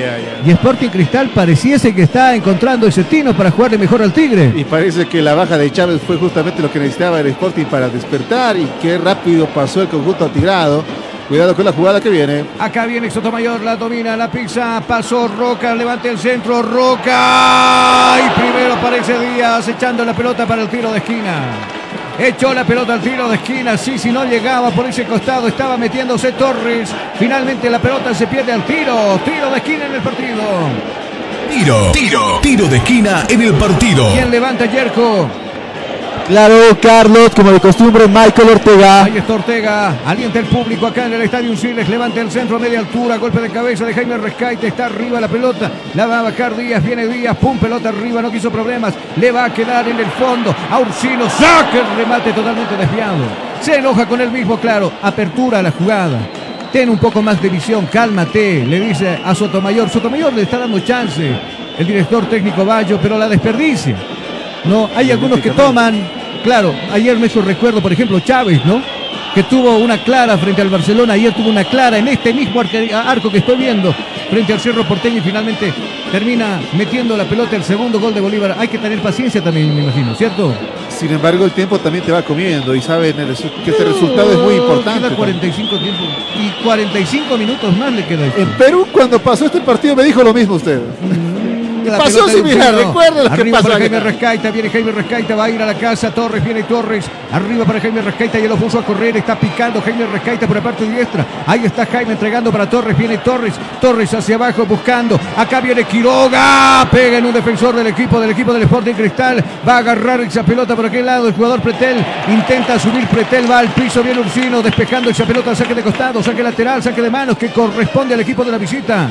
y Sporting Cristal pareciese que está encontrando ese tino para jugarle mejor al Tigre. Y parece que la baja de Chávez fue justamente lo que necesitaba el Sporting para despertar y qué rápido pasó el conjunto atigrado. Cuidado con la jugada que viene. Acá viene Sotomayor, la domina, la pizza, pasó Roca, levanta el centro, Roca. Y primero aparece Díaz echando la pelota para el tiro de esquina. Echó la pelota al tiro de esquina, sí, si no llegaba por ese costado, estaba metiéndose Torres. Finalmente la pelota se pierde al tiro, tiro de esquina en el partido. Tiro, tiro, tiro de esquina en el partido. ¿Quién levanta Yerko? Claro, Carlos, como de costumbre, Michael Ortega. Ahí está Ortega, alienta el público acá en el Estadio Siles, levanta el centro a media altura, golpe de cabeza de Jaime Rescaite, está arriba la pelota, la va a bajar Díaz, viene Díaz, pum, pelota arriba, no quiso problemas, le va a quedar en el fondo, a Ursino, saca el remate totalmente desviado, se enoja con él mismo, claro, apertura a la jugada. Ten un poco más de visión, cálmate, le dice a Sotomayor. Sotomayor le está dando chance, el director técnico Bayo, pero la desperdicia. No, hay algunos que toman, claro, ayer me hizo recuerdo, por ejemplo, Chávez, ¿no? Que tuvo una clara frente al Barcelona, ayer tuvo una clara en este mismo arco que estoy viendo, frente al Cerro Porteño y finalmente termina metiendo la pelota el segundo gol de Bolívar. Hay que tener paciencia también, me imagino, ¿cierto? Sin embargo, el tiempo también te va comiendo y saben el que este resultado es muy importante. Queda 45 tiempos y 45 minutos más le queda. En Perú, cuando pasó este partido, me dijo lo mismo usted. La Pasó similar, Ursino. recuerda lo que pasó para. Jaime Rescaita, viene Jaime Rescaita, va a ir a la casa, Torres, viene Torres, arriba para Jaime Rescaita, ya lo puso a correr, está picando Jaime Rescaita por la parte diestra, ahí está Jaime entregando para Torres, viene Torres, Torres hacia abajo buscando, acá viene Quiroga, pega en un defensor del equipo, del equipo del Sporting Cristal, va a agarrar esa pelota por aquel lado, el jugador Pretel, intenta subir Pretel, va al piso, viene Ursino, despejando esa pelota, saque de costado, saque lateral, saque de manos, que corresponde al equipo de la visita.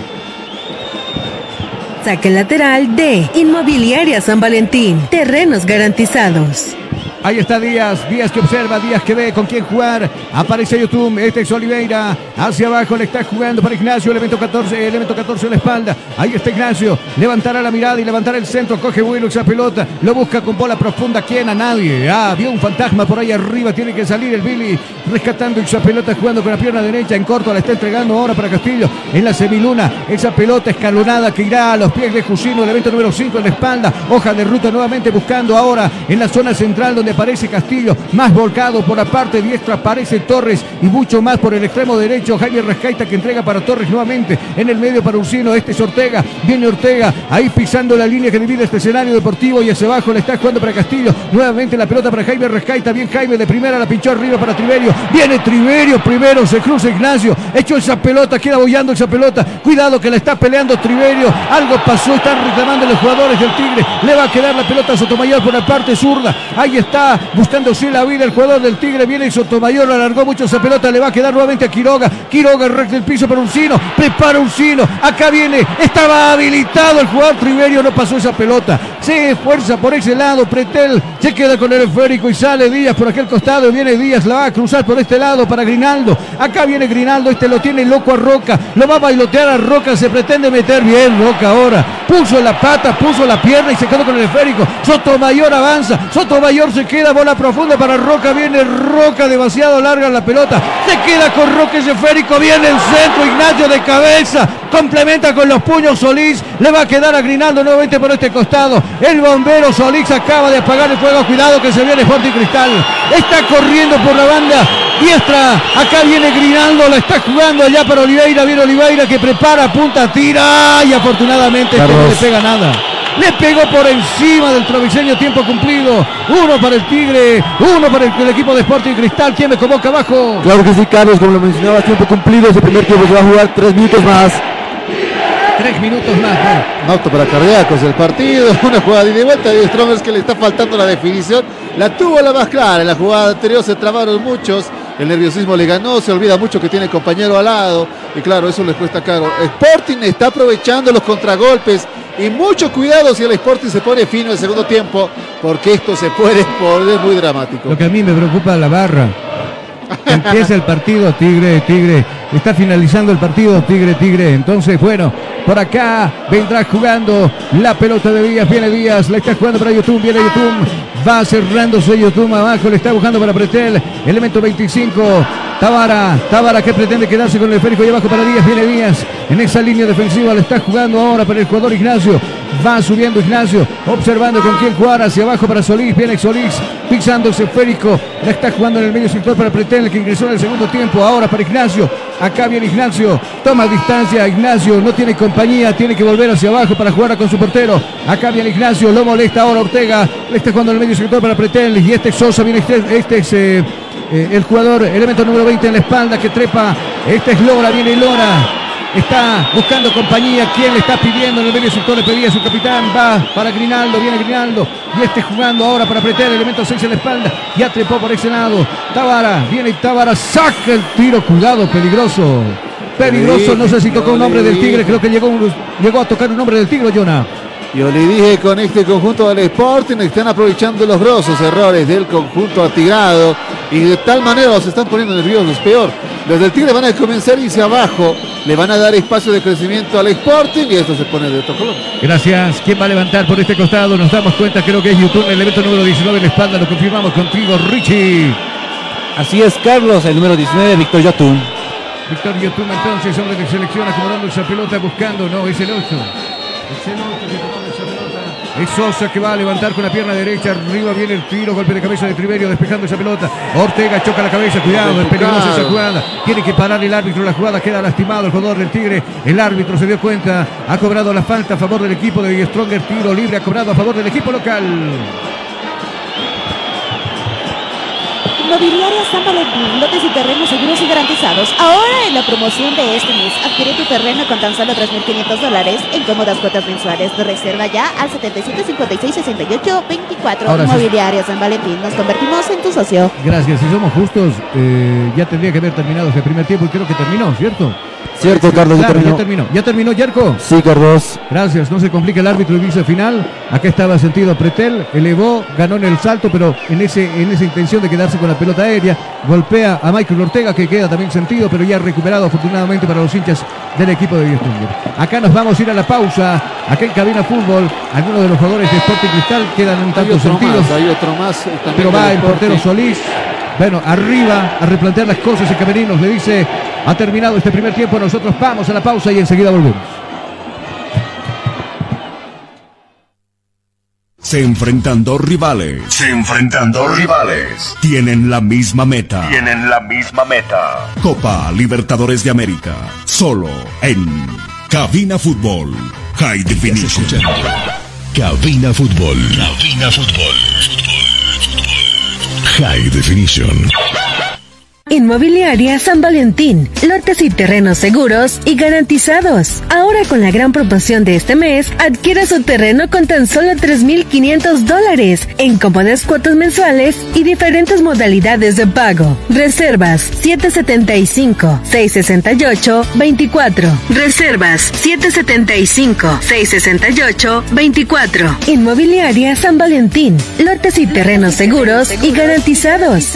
Saque lateral de Inmobiliaria San Valentín. Terrenos garantizados. Ahí está Díaz, Díaz que observa, Díaz que ve con quién jugar. Aparece YouTube, este es Oliveira. Hacia abajo le está jugando para Ignacio, elemento 14, elemento 14 en la espalda. Ahí está Ignacio, levantará la mirada y levantará el centro. Coge bueno esa pelota, lo busca con bola profunda. ¿Quién? A nadie. Ah, vio un fantasma por ahí arriba, tiene que salir el Billy rescatando esa pelota, jugando con la pierna derecha en corto. La está entregando ahora para Castillo en la semiluna. Esa pelota escalonada que irá a los pies de Jusino, elemento número 5 en la espalda. Hoja de ruta nuevamente buscando ahora en la zona central donde aparece Castillo, más volcado por la parte diestra aparece Torres y mucho más por el extremo derecho. Javier Rascaita que entrega para Torres nuevamente en el medio para Ursino. Este es Ortega, viene Ortega ahí pisando la línea que divide este escenario deportivo y hacia abajo le está jugando para Castillo. Nuevamente la pelota para Jaime Rascaita, bien Jaime de primera, la pinchó arriba para Triverio. Viene Triverio primero, se cruza Ignacio, echó esa pelota, queda bollando esa pelota. Cuidado que la está peleando Triverio. Algo pasó, están reclamando los jugadores del Tigre. Le va a quedar la pelota a Sotomayor por la parte zurda. Ahí está, buscándose la vida el jugador del Tigre. Viene Sotomayor, alargó mucho esa pelota. Le va a quedar nuevamente a Quiroga. Quiroga recta el piso para Uncino. Prepara Uncino. Acá viene, estaba habilitado el jugador Triverio. No pasó esa pelota. Se esfuerza por ese lado. Pretel se queda con el esférico y sale Díaz por aquel costado. Y viene Díaz, la va a cruzar por este lado para Grinaldo. Acá viene Grinaldo. Este lo tiene loco a Roca. Lo va a bailotear a Roca. Se pretende meter bien Roca ahora. Puso la pata, puso la pierna y se quedó con el esférico. Sotomayor avanza. Sotomayor se queda. Bola profunda para Roca. Viene Roca demasiado larga la pelota. Se queda con Roca ese esférico. Viene el centro. Ignacio de cabeza. Complementa con los puños Solís. Le va a quedar a Grinaldo nuevamente por este costado. El bombero Solís acaba de apagar el fuego. Cuidado que se viene Sporting Cristal. Está corriendo por la banda diestra. Acá viene Grinaldo. La está jugando allá para Oliveira. Viene Oliveira que prepara, punta, tira. Y afortunadamente este no le pega nada. Le pegó por encima del proviseño tiempo cumplido. Uno para el Tigre, uno para el, el equipo de Sporting Cristal. ¿Quién me convoca abajo? Claro que sí, Carlos, como lo mencionabas, tiempo cumplido. Ese primer tiempo se va a jugar tres minutos más. Tres minutos más. Un auto para cardíacos el partido, una jugada de vuelta de Strongers que le está faltando la definición. La tuvo la más clara, en la jugada anterior se trabaron muchos, el nerviosismo le ganó, se olvida mucho que tiene compañero al lado y claro, eso les cuesta caro. Sporting está aprovechando los contragolpes y mucho cuidado si el Sporting se pone fino el segundo tiempo porque esto se puede poner muy dramático. Lo que a mí me preocupa la barra. Empieza el partido, Tigre, Tigre. Está finalizando el partido, Tigre, Tigre. Entonces, bueno, por acá vendrá jugando la pelota de Díaz. Viene Díaz, la está jugando para YouTube, viene YouTube. Va cerrándose YouTube abajo, le está buscando para Pretel. Elemento 25. Tabara, Tabara que pretende quedarse con el esférico y abajo para Díaz. Viene Díaz en esa línea defensiva. Le está jugando ahora para el jugador Ignacio. Va subiendo Ignacio, observando con quién jugar hacia abajo para Solís. Viene Solís, pisando ese esférico. La está jugando en el medio sector para Pretel, que ingresó en el segundo tiempo. Ahora para Ignacio. Acá viene Ignacio. Toma distancia. Ignacio no tiene compañía. Tiene que volver hacia abajo para jugar con su portero. Acá viene Ignacio. Lo molesta ahora Ortega. Le está jugando en el medio sector para Pretel. Y este es Sosa. Viene este, este es eh, eh, el jugador, elemento número 20 en la espalda que trepa. Este es Lora. Viene Lora. Está buscando compañía. ¿Quién le está pidiendo? En el medio sector le pedía a su capitán. Va para Grinaldo. Viene Grinaldo. Y este jugando ahora para apretar el elemento 6 en la espalda. Ya trepó por ese lado. Tabara. Viene Tabara. Saca el tiro. Cuidado. Peligroso. Peligroso. No sé si tocó un nombre del Tigre. Creo que llegó, llegó a tocar un nombre del Tigre, Jonah. Yo le dije con este conjunto del Sporting están aprovechando los grosos errores del conjunto atigrado y de tal manera los están poniendo nerviosos. Peor, los del Tigre van a comenzar a irse abajo, le van a dar espacio de crecimiento al Sporting y esto se pone de otro color. Gracias. ¿Quién va a levantar por este costado? Nos damos cuenta, creo que es YouTube, el elemento número 19 en la espalda. Lo confirmamos contigo, Richie. Así es, Carlos, el número 19, Víctor Yotun. Víctor YouTube entonces, hombre de selección, acomodando esa pelota, buscando, no, es el 8. Es el 8 que tomando esa pelota. Es Sosa que va a levantar con la pierna derecha. Arriba viene el tiro, golpe de cabeza de Triverio despejando esa pelota. Ortega choca la cabeza, cuidado, es peligrosa esa jugada. Tiene que parar el árbitro la jugada, queda lastimado el jugador del Tigre. El árbitro se dio cuenta, ha cobrado la falta a favor del equipo de Stronger. Tiro libre ha cobrado a favor del equipo local. Inmobiliaria San Valentín, lotes y terrenos seguros y garantizados. Ahora en la promoción de este mes, adquiere tu terreno con tan solo 3.500 dólares en cómodas cuotas mensuales. Reserva ya al 77 56 68 24. Ahora sí. Inmobiliaria San Valentín, nos convertimos en tu socio. Gracias, si somos justos, eh, ya tendría que haber terminado ese primer tiempo y creo que terminó, ¿cierto? Cierto, Carlos, ya terminó. ya terminó. ¿Ya terminó, Yerko? Sí, Carlos. Gracias, no se complica el árbitro y dice final. Acá estaba sentido Pretel, elevó, ganó en el salto, pero en, ese, en esa intención de quedarse con la pelota aérea, golpea a Michael Ortega, que queda también sentido, pero ya recuperado afortunadamente para los hinchas del equipo de Diestringer. Acá nos vamos a ir a la pausa, acá en Cabina Fútbol, algunos de los jugadores de Sporting Cristal quedan un Hay tanto otro sentidos. más, hay otro más. Pero va el portero. Solís. Bueno, arriba a replantear las cosas en Camerinos. Le dice, ha terminado este primer tiempo, nosotros vamos a la pausa y enseguida volvemos. Se enfrentan dos rivales. Se enfrentan dos rivales. Tienen la misma meta. Tienen la misma meta. Copa Libertadores de América. Solo en Cabina Fútbol. High Definition. Cabina Fútbol. Cabina Fútbol. High Definition. Inmobiliaria San Valentín, lotes y terrenos seguros y garantizados. Ahora con la gran promoción de este mes, adquiera su terreno con tan solo 3.500 dólares en cómodas cuotas mensuales y diferentes modalidades de pago. Reservas 775-668-24. Reservas 775-668-24. Inmobiliaria San Valentín, lotes y terrenos seguros y garantizados.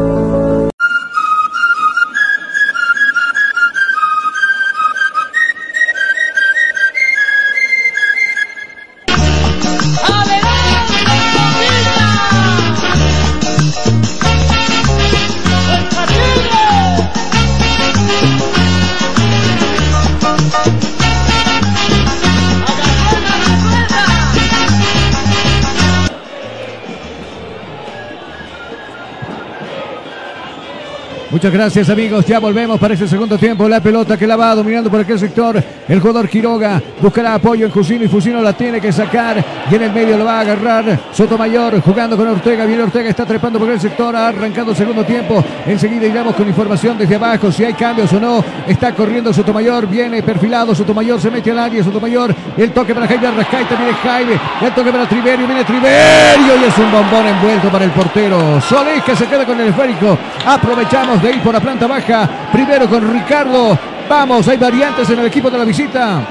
Muchas gracias amigos, ya volvemos para ese segundo tiempo. La pelota que la va dominando por aquel sector. El jugador Quiroga buscará apoyo en Fusino y Fusino la tiene que sacar. Y en el medio lo va a agarrar Sotomayor jugando con Ortega. Viene Ortega, está trepando por el sector, ha arrancado segundo tiempo. Enseguida iremos con información desde abajo, si hay cambios o no. Está corriendo Sotomayor, viene perfilado Sotomayor, se mete al área Sotomayor. El toque para Jaime Arrascaita, viene Jaime. El toque para Triverio, viene Triverio y es un bombón envuelto para el portero. Solís que se queda con el esférico. Aprovechamos de ir por la planta baja. Primero con Ricardo. Vamos, hay variantes en el equipo de la visita.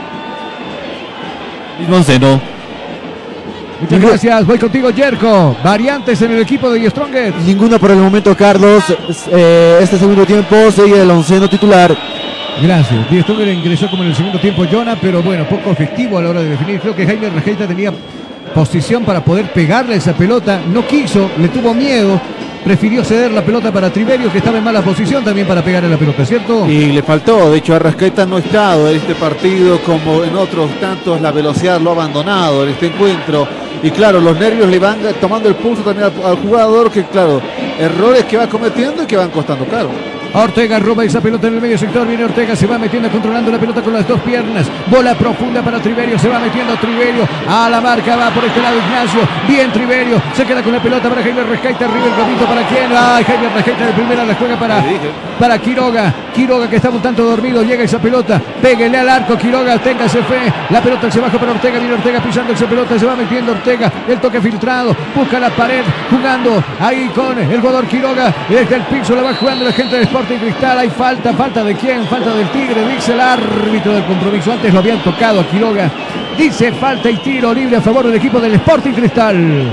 Mismo once, ¿no? Muchas gracias, voy contigo, Jerko. Variantes en el equipo de Stronger. Ninguna por el momento, Carlos. Eh, este segundo tiempo sigue el onceno titular. Gracias. Die Stronger ingresó como en el segundo tiempo Jonah, pero bueno, poco efectivo a la hora de definir. Creo que Jaime Rejeita tenía posición para poder pegarle esa pelota. No quiso, le tuvo miedo. Prefirió ceder la pelota para Triverio, que estaba en mala posición también para pegarle la pelota, ¿cierto? Y le faltó, de hecho Arrascaeta no ha estado en este partido como en otros tantos, la velocidad lo ha abandonado en este encuentro. Y claro, los nervios le van tomando el pulso también al, al jugador, que claro, errores que va cometiendo y que van costando caro. Ortega roba esa pelota en el medio sector. Viene Ortega, se va metiendo, controlando la pelota con las dos piernas. Bola profunda para Triverio. Se va metiendo Triverio. A la marca va por este lado Ignacio. Bien Triverio. Se queda con la pelota para Jaime Rescaita. Arriba el para quién. Ay, Jaime Rescaita de primera la juega para, para Quiroga. Quiroga que estaba un tanto dormido. Llega esa pelota. Péguele al arco. Quiroga, téngase fe. La pelota se baja para Ortega. Viene Ortega pisando esa pelota. Se va metiendo Ortega. El toque filtrado. Busca la pared. Jugando ahí con el jugador Quiroga. Desde el piso la va jugando la gente de Sporting Cristal. Hay falta. ¿Falta de quién? Falta del Tigre. Dice el árbitro del compromiso. Antes lo habían tocado Quiroga. Dice falta y tiro libre a favor del equipo del Sporting Cristal.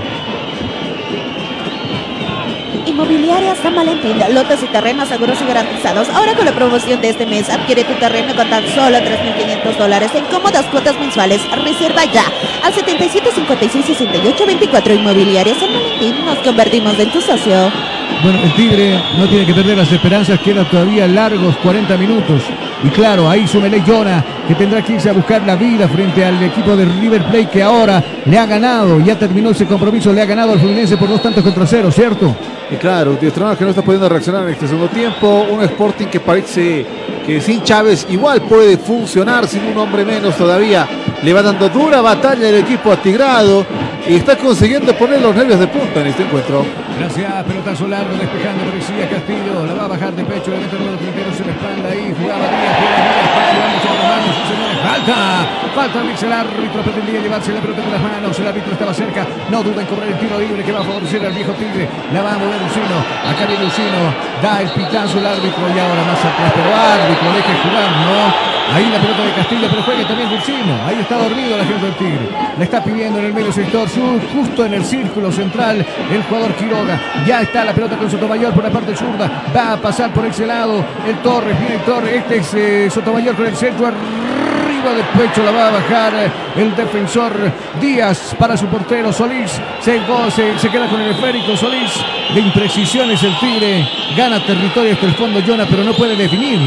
Inmobiliaria San Valentín, lotes y terrenos seguros y garantizados. Ahora con la promoción de este mes, adquiere tu terreno con tan solo 3.500 dólares en cómodas cuotas mensuales. Reserva ya al 77 56 68 24 Inmobiliaria San Valentín. Nos convertimos en tu socio. Bueno, el Tigre no tiene que perder las esperanzas, queda todavía largos 40 minutos. Y claro, ahí Sumelé Jonah, que tendrá que irse a buscar la vida frente al equipo de River Plate que ahora le ha ganado, ya terminó ese compromiso, le ha ganado al Fluminense por dos tantos contra cero, ¿cierto? Y claro, un que no está pudiendo reaccionar en este segundo tiempo. Un Sporting que parece que sin Chávez igual puede funcionar, sin un hombre menos todavía. Le va dando dura batalla el equipo atigrado y está consiguiendo poner los nervios de punta en este encuentro. Gracias, pelotazo largo, despejando, parecía Castillo, la va a bajar de pecho, le mete el número primero, se la espalda ahí, jugaba Díaz, falta, falta, dice el árbitro, pretendía llevarse la pelota con las manos, el árbitro estaba cerca, no duda en cobrar el tiro libre que va a favorecer al viejo Tigre, la va a mover Lucino, acá viene Lucino, da el pitazo el árbitro y ahora más atrás, pero árbitro, deje jugar, ¿no? Ahí la pelota de Castillo, pero juegue también Dulcino. Ahí está dormido la gente del Tigre. Le está pidiendo en el medio sector, justo en el círculo central, el jugador Quiroga. Ya está la pelota con Sotomayor por la parte zurda. Va a pasar por ese lado el Torres. Viene el Torres. Este es eh, Sotomayor con el centro arriba de pecho la va a bajar eh, el defensor Díaz para su portero Solís. Se, se, queda con el esférico Solís. De imprecisiones el Tigre. Gana territorio hasta el fondo Jonah, pero no puede definir.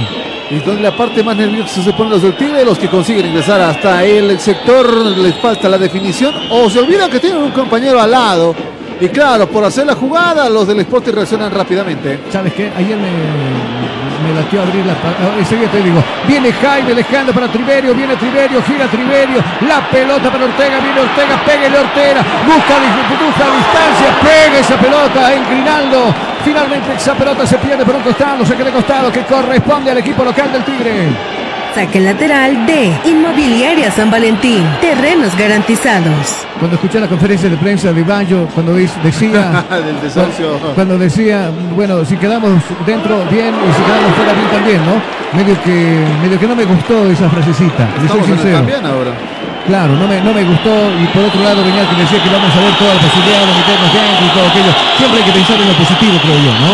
Y donde la parte más nerviosa se ponen los del Tigre, los que consiguen ingresar hasta el sector, les falta la definición o se olvidan que tienen un compañero al lado. Y claro, por hacer la jugada, los del Sporting reaccionan rápidamente. ¿Sabes qué? Ayer me, me latió abrir la. Enseguida te digo. Viene Jaime dejando para Triverio. Viene Triverio. Gira Triverio. La pelota para Ortega. Viene Ortega. Pégale Ortega. Busca, busca distancia. Pega esa pelota en Grinaldo. Finalmente esa pelota se pierde por un costado. Se queda costado que corresponde al equipo local del Tigre. Saque lateral de Inmobiliaria San Valentín. Terrenos garantizados. Cuando escuché la conferencia de prensa de Bayo, cuando decía. Cuando, decía, bueno, si quedamos dentro, bien, y si quedamos fuera, bien también, ¿no? Medio que, medio que no me gustó esa frasecita. Le soy sincero. También ahora. Claro, no me, no me gustó. Y por otro lado, venía que decía que vamos a ver toda la posibilidad de meternos dentro y todo aquello. Siempre hay que pensar en lo positivo, creo yo, ¿no?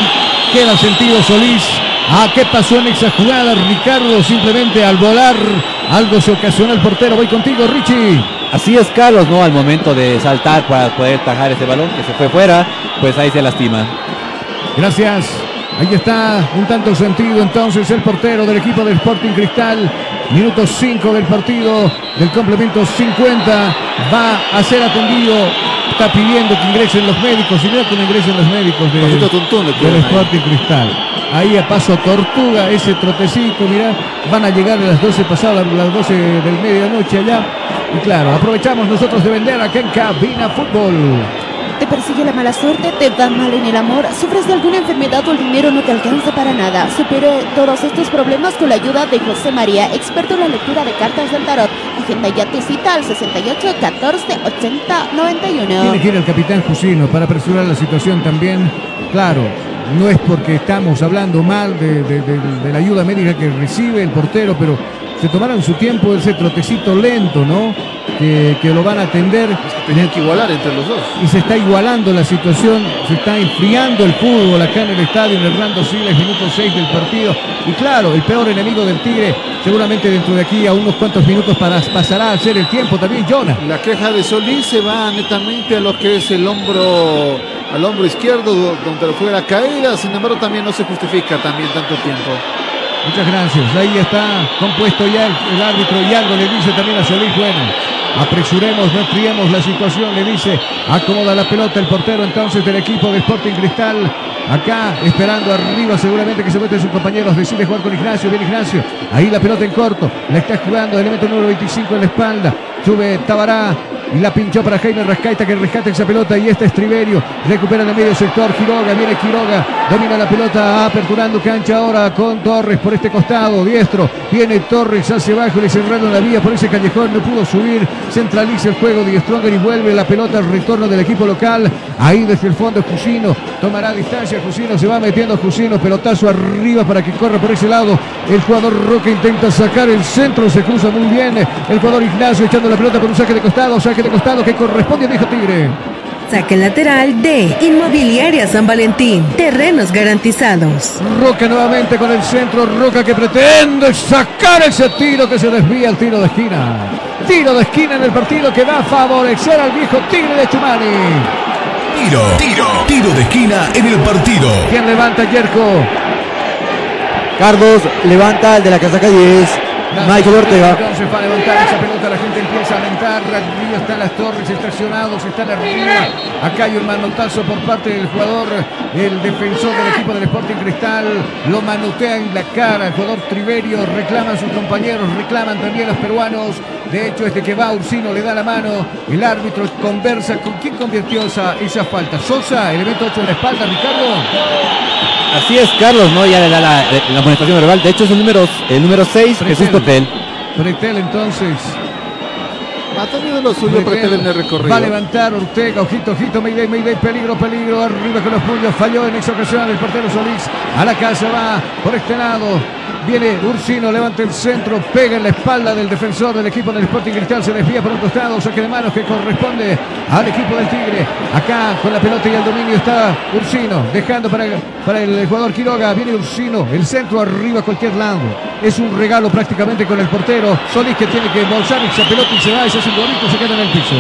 Queda sentido Solís Ah, ¿qué pasó en esa jugada? Ricardo simplemente al volar algo se ocasionó el portero. Voy contigo, Richie. Así es, Carlos, ¿no? Al momento de saltar para poder tajar ese balón que se fue fuera, pues ahí se lastima. Gracias. Ahí está un tanto sentido entonces el portero del equipo del Sporting Cristal. Minuto 5 del partido del complemento 50. Va a ser atendido. Está pidiendo que ingresen los médicos. Y no que no ingresen los médicos del Sporting Cristal. Ahí a paso tortuga, ese trotecito, mirá, van a llegar a las 12 pasadas, las 12 del medianoche allá. Y claro, aprovechamos nosotros de vender acá en Cabina Fútbol. Persigue la mala suerte, te va mal en el amor, sufres de alguna enfermedad o el dinero no te alcanza para nada. Supere todos estos problemas con la ayuda de José María, experto en la lectura de cartas del tarot. Agenda ya tu cita al 68 14 80 91. Tiene que ir el capitán Jusino para apresurar la situación también. Claro, no es porque estamos hablando mal de, la ayuda médica que recibe el portero, pero se tomaron su tiempo ese trotecito lento, ¿no? Que, lo van a atender. Tenían que igualar entre los dos. Y se está igualando la situación, se está enfriando el fútbol acá en el estadio, en Hernando Siles, minuto 6 del partido. Y claro, el peor enemigo del Tigre, seguramente dentro de aquí a unos cuantos minutos para, pasará a ser el tiempo también, Jonah. La queja de Solís se va netamente a lo que es el hombro al hombro izquierdo donde fue la caída, sin embargo también no se justifica también tanto tiempo. Muchas gracias, ahí está compuesto ya el, árbitro y algo le dice también a Solís, bueno, apresuremos, no enfriemos la situación, le dice, acomoda la pelota el portero entonces del equipo de Sporting Cristal, acá esperando arriba seguramente que se meten sus compañeros, decide jugar con Ignacio, viene Ignacio, ahí la pelota en corto, la está jugando, elemento número 25 en la espalda, sube Tabará, y la pinchó para Jaime Rascaita que rescata esa pelota y este es Triverio. Recupera en el medio sector Quiroga. Viene Quiroga. Domina la pelota aperturando cancha ahora con Torres por este costado. Diestro. Viene Torres hacia abajo. Le cerraron la vía por ese callejón. No pudo subir. Centraliza el juego de Stronger y vuelve la pelota al retorno del equipo local. Ahí desde el fondo Jusino. Tomará distancia. Jusino se va metiendo Jusino. Pelotazo arriba para que corra por ese lado. El jugador Roque intenta sacar el centro. Se cruza muy bien. El jugador Ignacio echando la pelota por un saque de costado. Saque de costado que corresponde a Viejo Tigre. Saque lateral de Inmobiliaria San Valentín. Terrenos garantizados. Roca nuevamente con el centro. Roca que pretende sacar ese tiro que se desvía el tiro de esquina. Tiro de esquina en el partido que va a favorecer al viejo Tigre de Chumani. Tiro, tiro, tiro de esquina en el partido. ¿Quién levanta Yerko? Carlos levanta el de la casaca 10. Michael Ortega. Entonces para levantar esa pelota la gente empieza a alentar. Arriba están las torres estacionados, están arriba. Acá hay un manotazo por parte del jugador, el defensor del equipo del Sporting Cristal. Lo manotea en la cara. El jugador Triverio reclaman sus compañeros, reclaman también los peruanos. De hecho, este que va Ursino le da la mano. El árbitro conversa con quién convirtió esa, esa falta. Sosa, elemento 8 en la espalda, Ricardo. Así es, Carlos, ¿no? Ya le da la, la amonestación verbal. De hecho, es el número, el número 6, Jesús Totel. Pretel entonces. Ha tenido lo suyo Pretel en el recorrido. Va a levantar Ortega, ojito, ojito, Mayday, Mayday, peligro, peligro, arriba con los puños, falló en esa ocasión el portero Solís, a la casa va por este lado, viene Ursino, levanta el centro, pega en la espalda del defensor del equipo del Sporting Cristal, se desvía por un costado, saque de manos que corresponde al equipo del Tigre, acá con la pelota y el dominio está Ursino, dejando para, para el jugador Quiroga, viene Ursino, el centro arriba cualquier lado, es un regalo prácticamente con el portero, Solís que tiene que bolsar esa pelota y se va, ese es un bonito, se queda en el piso.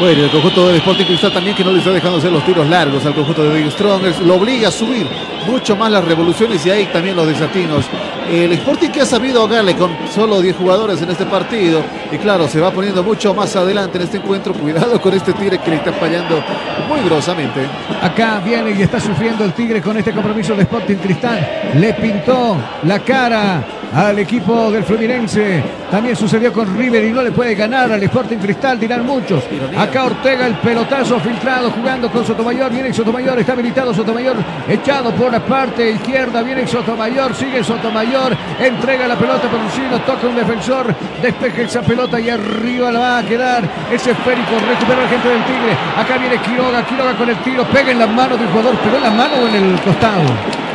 Bueno, el conjunto del Sporting Cristal también que no le está dejando hacer los tiros largos al conjunto de Big Strongers. Lo obliga a subir mucho más las revoluciones y ahí también los desatinos. El Sporting que ha sabido ahogarle con solo 10 jugadores en este partido. Y claro, se va poniendo mucho más adelante en este encuentro. Cuidado con este Tigre que le está fallando muy grosamente. Acá viene y está sufriendo el Tigre con este compromiso de Sporting Cristal. Le pintó la cara al equipo del Fluminense. También sucedió con River y no le puede ganar al Sporting Cristal, dirán muchos. Acá Ortega, el pelotazo filtrado jugando con Sotomayor. Viene Sotomayor, está habilitado Sotomayor, echado por la parte izquierda. Viene Sotomayor, sigue Sotomayor, entrega la pelota por Ursino, toca un defensor, despeja esa pelota y arriba la va a quedar ese esférico. Recupera la gente del Tigre. Acá viene Quiroga, Quiroga con el tiro, pega en la mano del jugador, pegó en la mano o en el costado.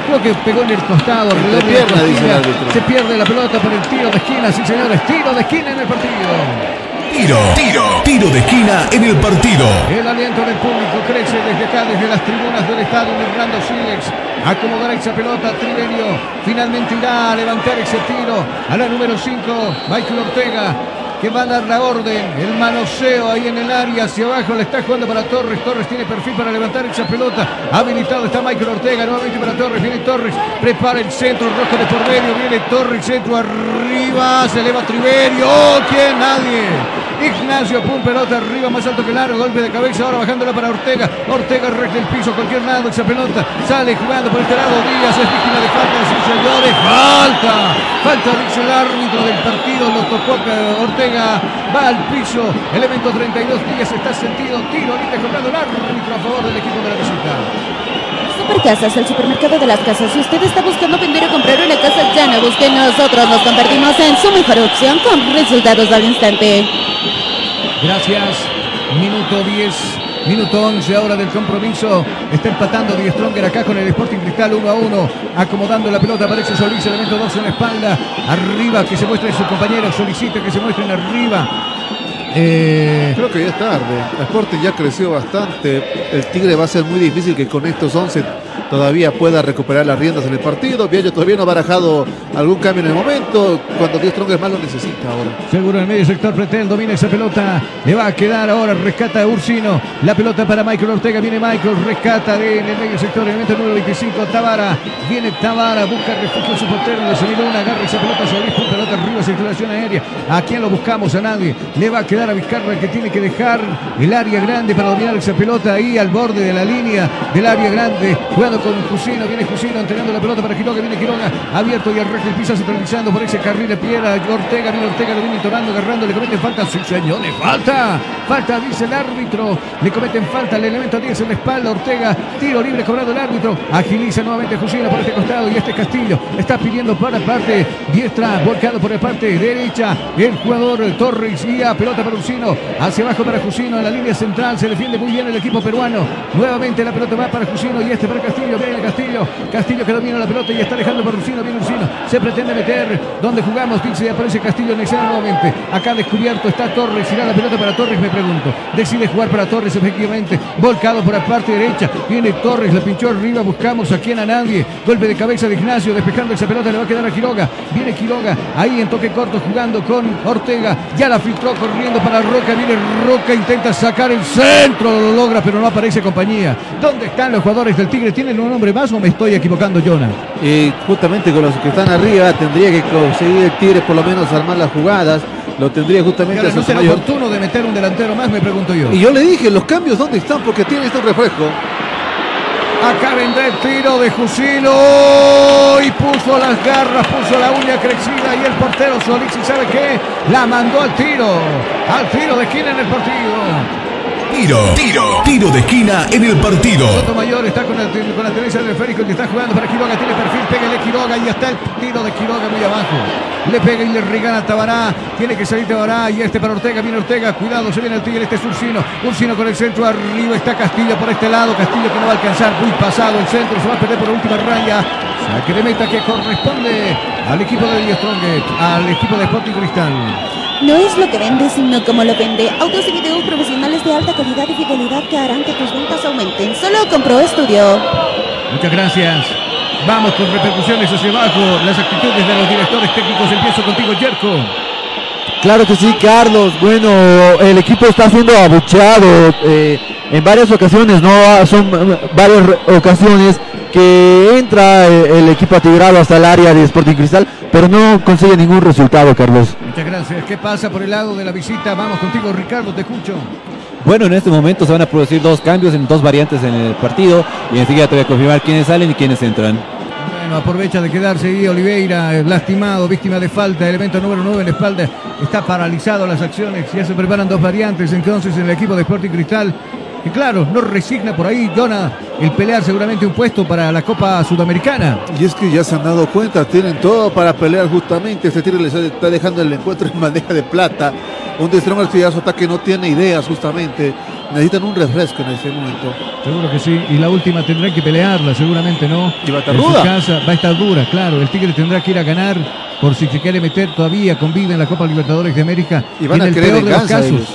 Creo que pegó en el costado, alrededor de la pierna, dice el costilla. árbitro. Se pierde la pelota por el tiro de esquina, sí señores, tiro de esquina en el partido. Tiro, tiro, tiro de esquina en el partido. El aliento del público crece desde acá, desde las tribunas del estadio Hernando Silex. Acomodará esa pelota Triverio. Finalmente irá a levantar ese tiro a la número 5, Michael Ortega. Que va a dar la orden, el manoseo ahí en el área, hacia abajo, le está jugando para Torres, Torres tiene perfil para levantar esa pelota, habilitado está Michael Ortega, nuevamente para Torres, viene Torres, prepara el centro, rojo de por medio, viene Torres, centro arriba, se eleva Triverio, ¡oh, quién? Nadie, Ignacio, pum, pelota arriba, más alto que largo, golpe de cabeza, ahora bajándola para Ortega. Ortega recta el piso, cualquier lado, esa pelota sale jugando por este lado. Díaz es víctima de falta, sí señores, falta. Falta, dice el árbitro del partido, lo tocó Ortega, va al piso, elemento 32, Díaz está sentido, tiro, ahorita cobrando el árbitro a favor del equipo de la visita. Supercasas, el supermercado de las casas. Si usted está buscando vender o comprar una casa, ya no busque nosotros. Nos convertimos en su mejor opción con resultados al instante. Gracias. Minuto 10, minuto 11 ahora del compromiso. Está empatando Die Stronger acá con el Sporting Cristal 1 a 1. Acomodando la pelota, aparece Solís, elemento 2 en la espalda. Arriba, que se muestre su compañero. Solicita que se muestren arriba. Eh, Creo que ya es tarde. El Sporting ya creció bastante. El Tigre va a ser muy difícil que con estos 11 todavía pueda recuperar las riendas en el partido. Viallo todavía no ha barajado algún cambio en el momento. Cuando Diez Strongers más lo necesita ahora. Seguro en el medio sector Pretel domina esa pelota. Le va a quedar ahora, rescata a Ursino. La pelota para Michael Ortega. Viene Michael, rescata de, en el medio sector, elemento número 25, Tabara. Viene Tabara, busca refugio en su portero. Le salió una, agarra esa pelota sobre pum, pelota arriba, circulación aérea. ¿A quién lo buscamos? A nadie. Le va a quedar a Vizcarra que tiene que dejar el área grande para dominar esa pelota ahí al borde de la línea del área grande. Con Jusino, viene Jusino entregando la pelota para Quiroga, viene Quiroga abierto y el recto empieza centralizando por ese carril de piedra. Ortega, viene Ortega, lo viene entonando, agarrando, le cometen falta. Sí, señores, falta. Falta, dice el árbitro. Le cometen falta, el elemento 10 en la espalda. Ortega, tiro libre cobrado el árbitro. Agiliza nuevamente Jusino por este costado y este Castillo está pidiendo para parte diestra, volcado por la parte derecha. El jugador Torres guía, pelota para Ursino, hacia abajo para Jusino en la línea central. Se defiende muy bien el equipo peruano. Nuevamente la pelota va para Jusino y este para Castillo, viene Castillo. Castillo que domina la pelota y está dejando por Ursino, viene Ursino. Se pretende meter donde jugamos, dice, aparece Castillo en escena nuevamente. Acá descubierto está Torres, irá la pelota para Torres, me pregunto. Decide jugar para Torres, efectivamente. Volcado por la parte derecha. Viene Torres, la pinchó arriba, buscamos aquí en a nadie. Golpe de cabeza de Ignacio, despejando esa pelota, le va a quedar a Quiroga. Viene Quiroga, ahí en toque corto, jugando con Ortega. Ya la filtró corriendo para Roca, viene Roca, intenta sacar el centro, lo logra, pero no aparece compañía. ¿Dónde están los jugadores del Tigre? ¿Tienen un nombre más o me estoy equivocando, Jonah? Y justamente con los que están arriba tendría que conseguir el Tigre por lo menos armar las jugadas. Lo tendría justamente ahora, a ¿No será oportuno de meter un delantero más? Me pregunto yo. Y yo le dije, los cambios, ¿dónde están? Porque tiene este refresco. Acá vendrá el tiro de Jusino y puso las garras, puso la uña crecida y el portero Solís, ¿y sabe qué? La mandó al tiro, al tiro de esquina en el partido. Tiro, tiro, tiro de esquina en el partido. Sotomayor está con, con la tendencia del esférico que está jugando para Quiroga, tiene perfil, pégale Quiroga y está el tiro de Quiroga muy abajo. Le pega y le regala a Tabará, tiene que salir Tabará y este para Ortega, viene Ortega, cuidado, se viene el tigre, este es Ursino, Ursino con el centro arriba, está Castillo por este lado, Castillo que no va a alcanzar, muy pasado el centro, se va a perder por la última raya, saque de que corresponde al equipo de Die al equipo de Sporting Cristal. No es lo que vende, sino como lo vende. Autos y videos profesionales de alta calidad y fidelidad que harán que tus ventas aumenten. Solo con Pro Studio. Muchas gracias. Vamos con repercusiones hacia abajo, las actitudes de los directores técnicos. Empiezo contigo, Jerko. Claro que sí, Carlos. Bueno, el equipo está siendo abucheado eh, en varias ocasiones, ¿no? Ah, Son eh, varias ocasiones que entra eh, el equipo atigrado hasta el área de Sporting Cristal, pero no consigue ningún resultado, Carlos. Muchas gracias. ¿Qué pasa por el lado de la visita? Vamos contigo, Ricardo, te escucho. Bueno, en este momento se van a producir dos cambios en dos variantes en el partido y enseguida te voy a confirmar quiénes salen y quiénes entran. Bueno, aprovecha de quedarse ahí Oliveira, eh, lastimado, víctima de falta, elemento número 9 en la espalda. Está paralizado las acciones, ya se preparan dos variantes entonces en el equipo de Sporting Cristal. Y claro, no resigna por ahí, Jonah, el pelear seguramente un puesto para la Copa Sudamericana. Y es que ya se han dado cuenta, tienen todo para pelear justamente. Este Tigre les está dejando el encuentro en bandeja de plata. Un ya su ataque no tiene ideas justamente. Necesitan un refresco en este momento. Seguro que sí. Y la última tendrá que pelearla, seguramente no. Y va a estar En casa va a estar dura, claro. El Tigre tendrá que ir a ganar por si se quiere meter todavía con vida en la Copa Libertadores de América. Y van en a el peor de los casos. ellos.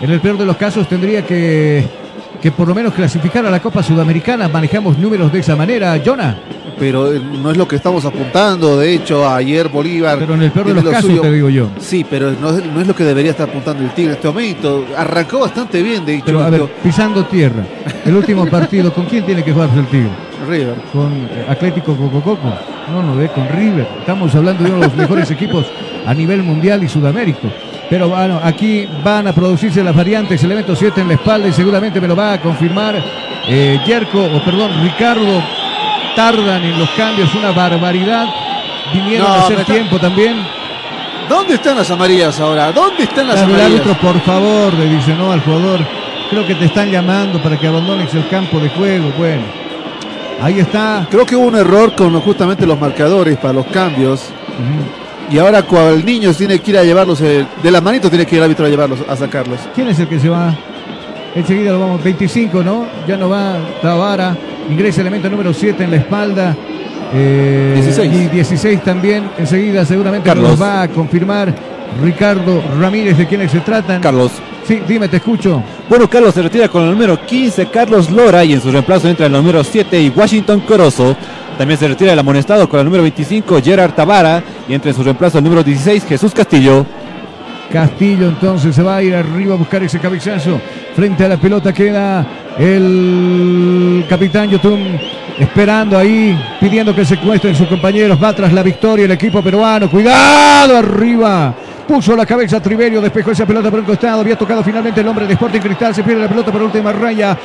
En el peor de los casos tendría que, que por lo menos clasificar a la Copa Sudamericana. Manejamos números de esa manera, Jonah. Pero eh, no es lo que estamos apuntando. De hecho, ayer Bolívar. Pero en el peor de los lo casos, suyo. te digo yo. Sí, pero no es, no es lo que debería estar apuntando el Tigre en este momento. Arrancó bastante bien, de hecho. Pero a ver, pisando tierra. El último partido, ¿con quién tiene que jugarse el Tigre? River. con eh, Atlético Cocococo. No, no, ve con River. Estamos hablando de uno de los mejores equipos a nivel mundial y sudamérico. Pero bueno, aquí van a producirse las variantes, elemento 7 en la espalda y seguramente me lo va a confirmar eh, Yerko, o perdón, Ricardo. Tardan en los cambios, una barbaridad. Vinieron No, a hacer tiempo también. ¿Dónde están las amarillas ahora? ¿Dónde están las Claro, el amarillas? árbitro, por favor, le dice no al jugador. Creo que te están llamando para que abandones el campo de juego. Bueno, ahí está. Creo que hubo un error con justamente los marcadores para los cambios. Y ahora cuando el niño tiene que ir a llevarlos, eh, de la manito tiene que ir el árbitro a llevarlos, a sacarlos. ¿Quién es el que se va? Enseguida lo vamos, 25, ¿no? Ya no va Tabara, ingresa elemento número 7 en la espalda. eh, 16. Y 16 también, enseguida seguramente Carlos. nos va a confirmar Ricardo Ramírez de quiénes se tratan. Carlos. Sí, dime, te escucho. Bueno, Carlos se retira con el número 15, Carlos Lora, y en su reemplazo entra el número 7 y Washington Corozo. También se retira el amonestado con el número 25, Gerard Tabara, y entre su reemplazo el número 16, Jesús Castillo. Castillo entonces se va a ir arriba a buscar ese cabezazo. Frente a la pelota queda el capitán Yotun esperando ahí, pidiendo que se cuesten sus compañeros. Va tras la victoria el equipo peruano. Cuidado arriba. Puso la cabeza Triverio, despejó esa pelota por un costado. Había tocado finalmente el hombre de Sporting Cristal. Se pierde la pelota por última raya.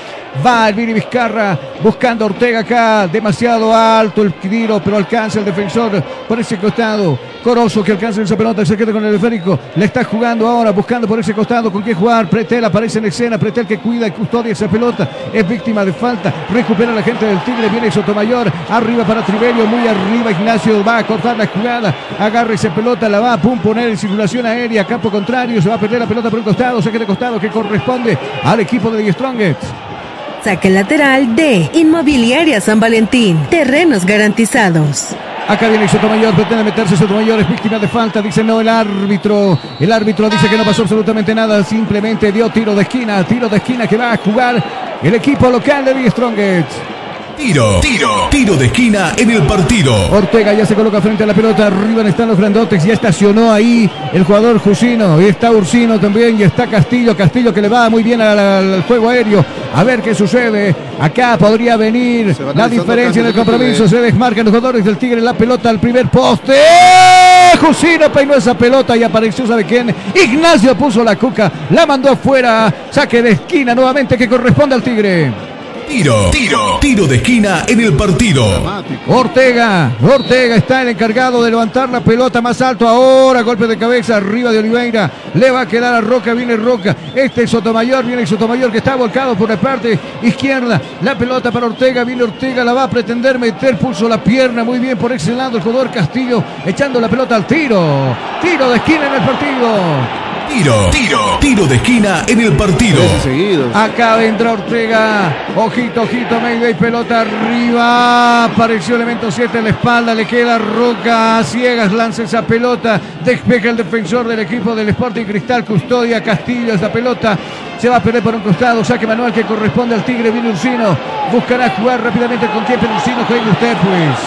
Va el Vini Vizcarra buscando a Ortega acá. Demasiado alto el tiro, pero alcanza el defensor por ese costado. Corozo que alcanza esa pelota, se queda con el esférico. Le está jugando ahora, buscando por ese costado con qué jugar. Pretel aparece en escena. Pretel que cuida y custodia esa pelota. Es víctima de falta. Recupera la gente del Tigre. Viene Sotomayor. Arriba para Triverio. Muy arriba. Ignacio va a cortar la jugada. Agarra esa pelota. La va a pum, poner en circulación aérea. Campo contrario. Se va a perder la pelota por un costado. Saque de costado que corresponde al equipo de The Strongest. Saque lateral de Inmobiliaria San Valentín. Terrenos garantizados. Acá viene Sotomayor, pretende meterse Sotomayor, es víctima de falta, dice no el árbitro. El árbitro dice que no pasó absolutamente nada, simplemente dio tiro de esquina, tiro de esquina que va a jugar el equipo local de The Strongest. Tiro, tiro, tiro de esquina en el partido. Ortega ya se coloca frente a la pelota. Arriba están los grandotes. Ya estacionó ahí el jugador Jusino. Y está Ursino también. Y está Castillo. Castillo que le va muy bien al, al juego aéreo. A ver qué sucede. Acá podría venir la diferencia en el compromiso. Se desmarcan los jugadores del Tigre. La pelota al primer poste. Jusino peinó esa pelota y apareció, ¿sabe quién? Ignacio puso la cuca. La mandó afuera. Saque de esquina nuevamente que corresponde al Tigre. Tiro, tiro, tiro de esquina en el partido. Ortega, Ortega está el encargado de levantar la pelota más alto ahora, golpe de cabeza arriba de Oliveira, le va a quedar a Roca, viene Roca, este es Sotomayor, viene Sotomayor que está volcado por la parte izquierda, la pelota para Ortega, viene Ortega, la va a pretender meter, pulso la pierna, muy bien por ese el jugador Castillo, echando la pelota al tiro, tiro de esquina en el partido. Tiro, tiro, tiro de esquina en el partido. Acá vendrá Ortega. Ojito, ojito, Mayday, pelota arriba. Apareció elemento 7 en la espalda. Le queda Roca a ciegas. Lanza esa pelota. Despeja el defensor del equipo del Sporting Cristal. Custodia Castillo. Esa pelota se va a perder por un costado. Saque manual que corresponde al Tigre. Viene Ursino. Buscará jugar rápidamente con tiempo. Ursino, juegue usted, pues.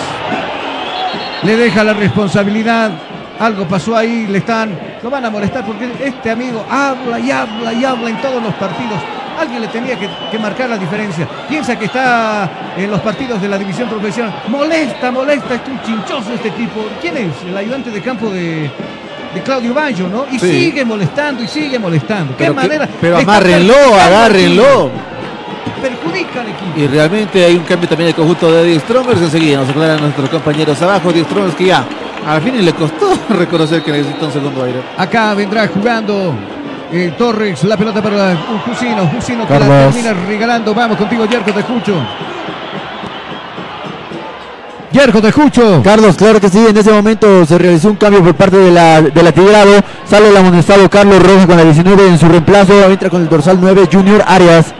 Le deja la responsabilidad. Algo pasó ahí, le están, lo van a molestar porque este amigo habla y habla y habla en todos los partidos. Alguien le tenía que, que marcar la diferencia. Piensa que está en los partidos de la división profesional. Molesta, molesta, es un chinchoso este tipo. ¿Quién es? El ayudante de campo de, de Claudio Bayo, ¿no? Y Sí. sigue molestando y sigue molestando. ¿Qué Pero, que- manera? pero amárrenlo, agárrenlo. Perjudica al equipo. Y realmente hay un cambio también del conjunto de Die Strongers. Enseguida nos aclaran nuestros compañeros abajo. Die Strongers que ya al fin le costó reconocer que necesita un segundo aire. Acá vendrá jugando eh, Torres, la pelota para un Jusino, Jusino que la termina regalando. Vamos contigo, Yerko, te escucho. Yerko, te escucho. Carlos, claro que sí, en ese momento se realizó un cambio por parte de la, de la Tigrado, sale el amonestado Carlos Rojas con la 19 en su reemplazo, entra con el dorsal 9 Junior Arias.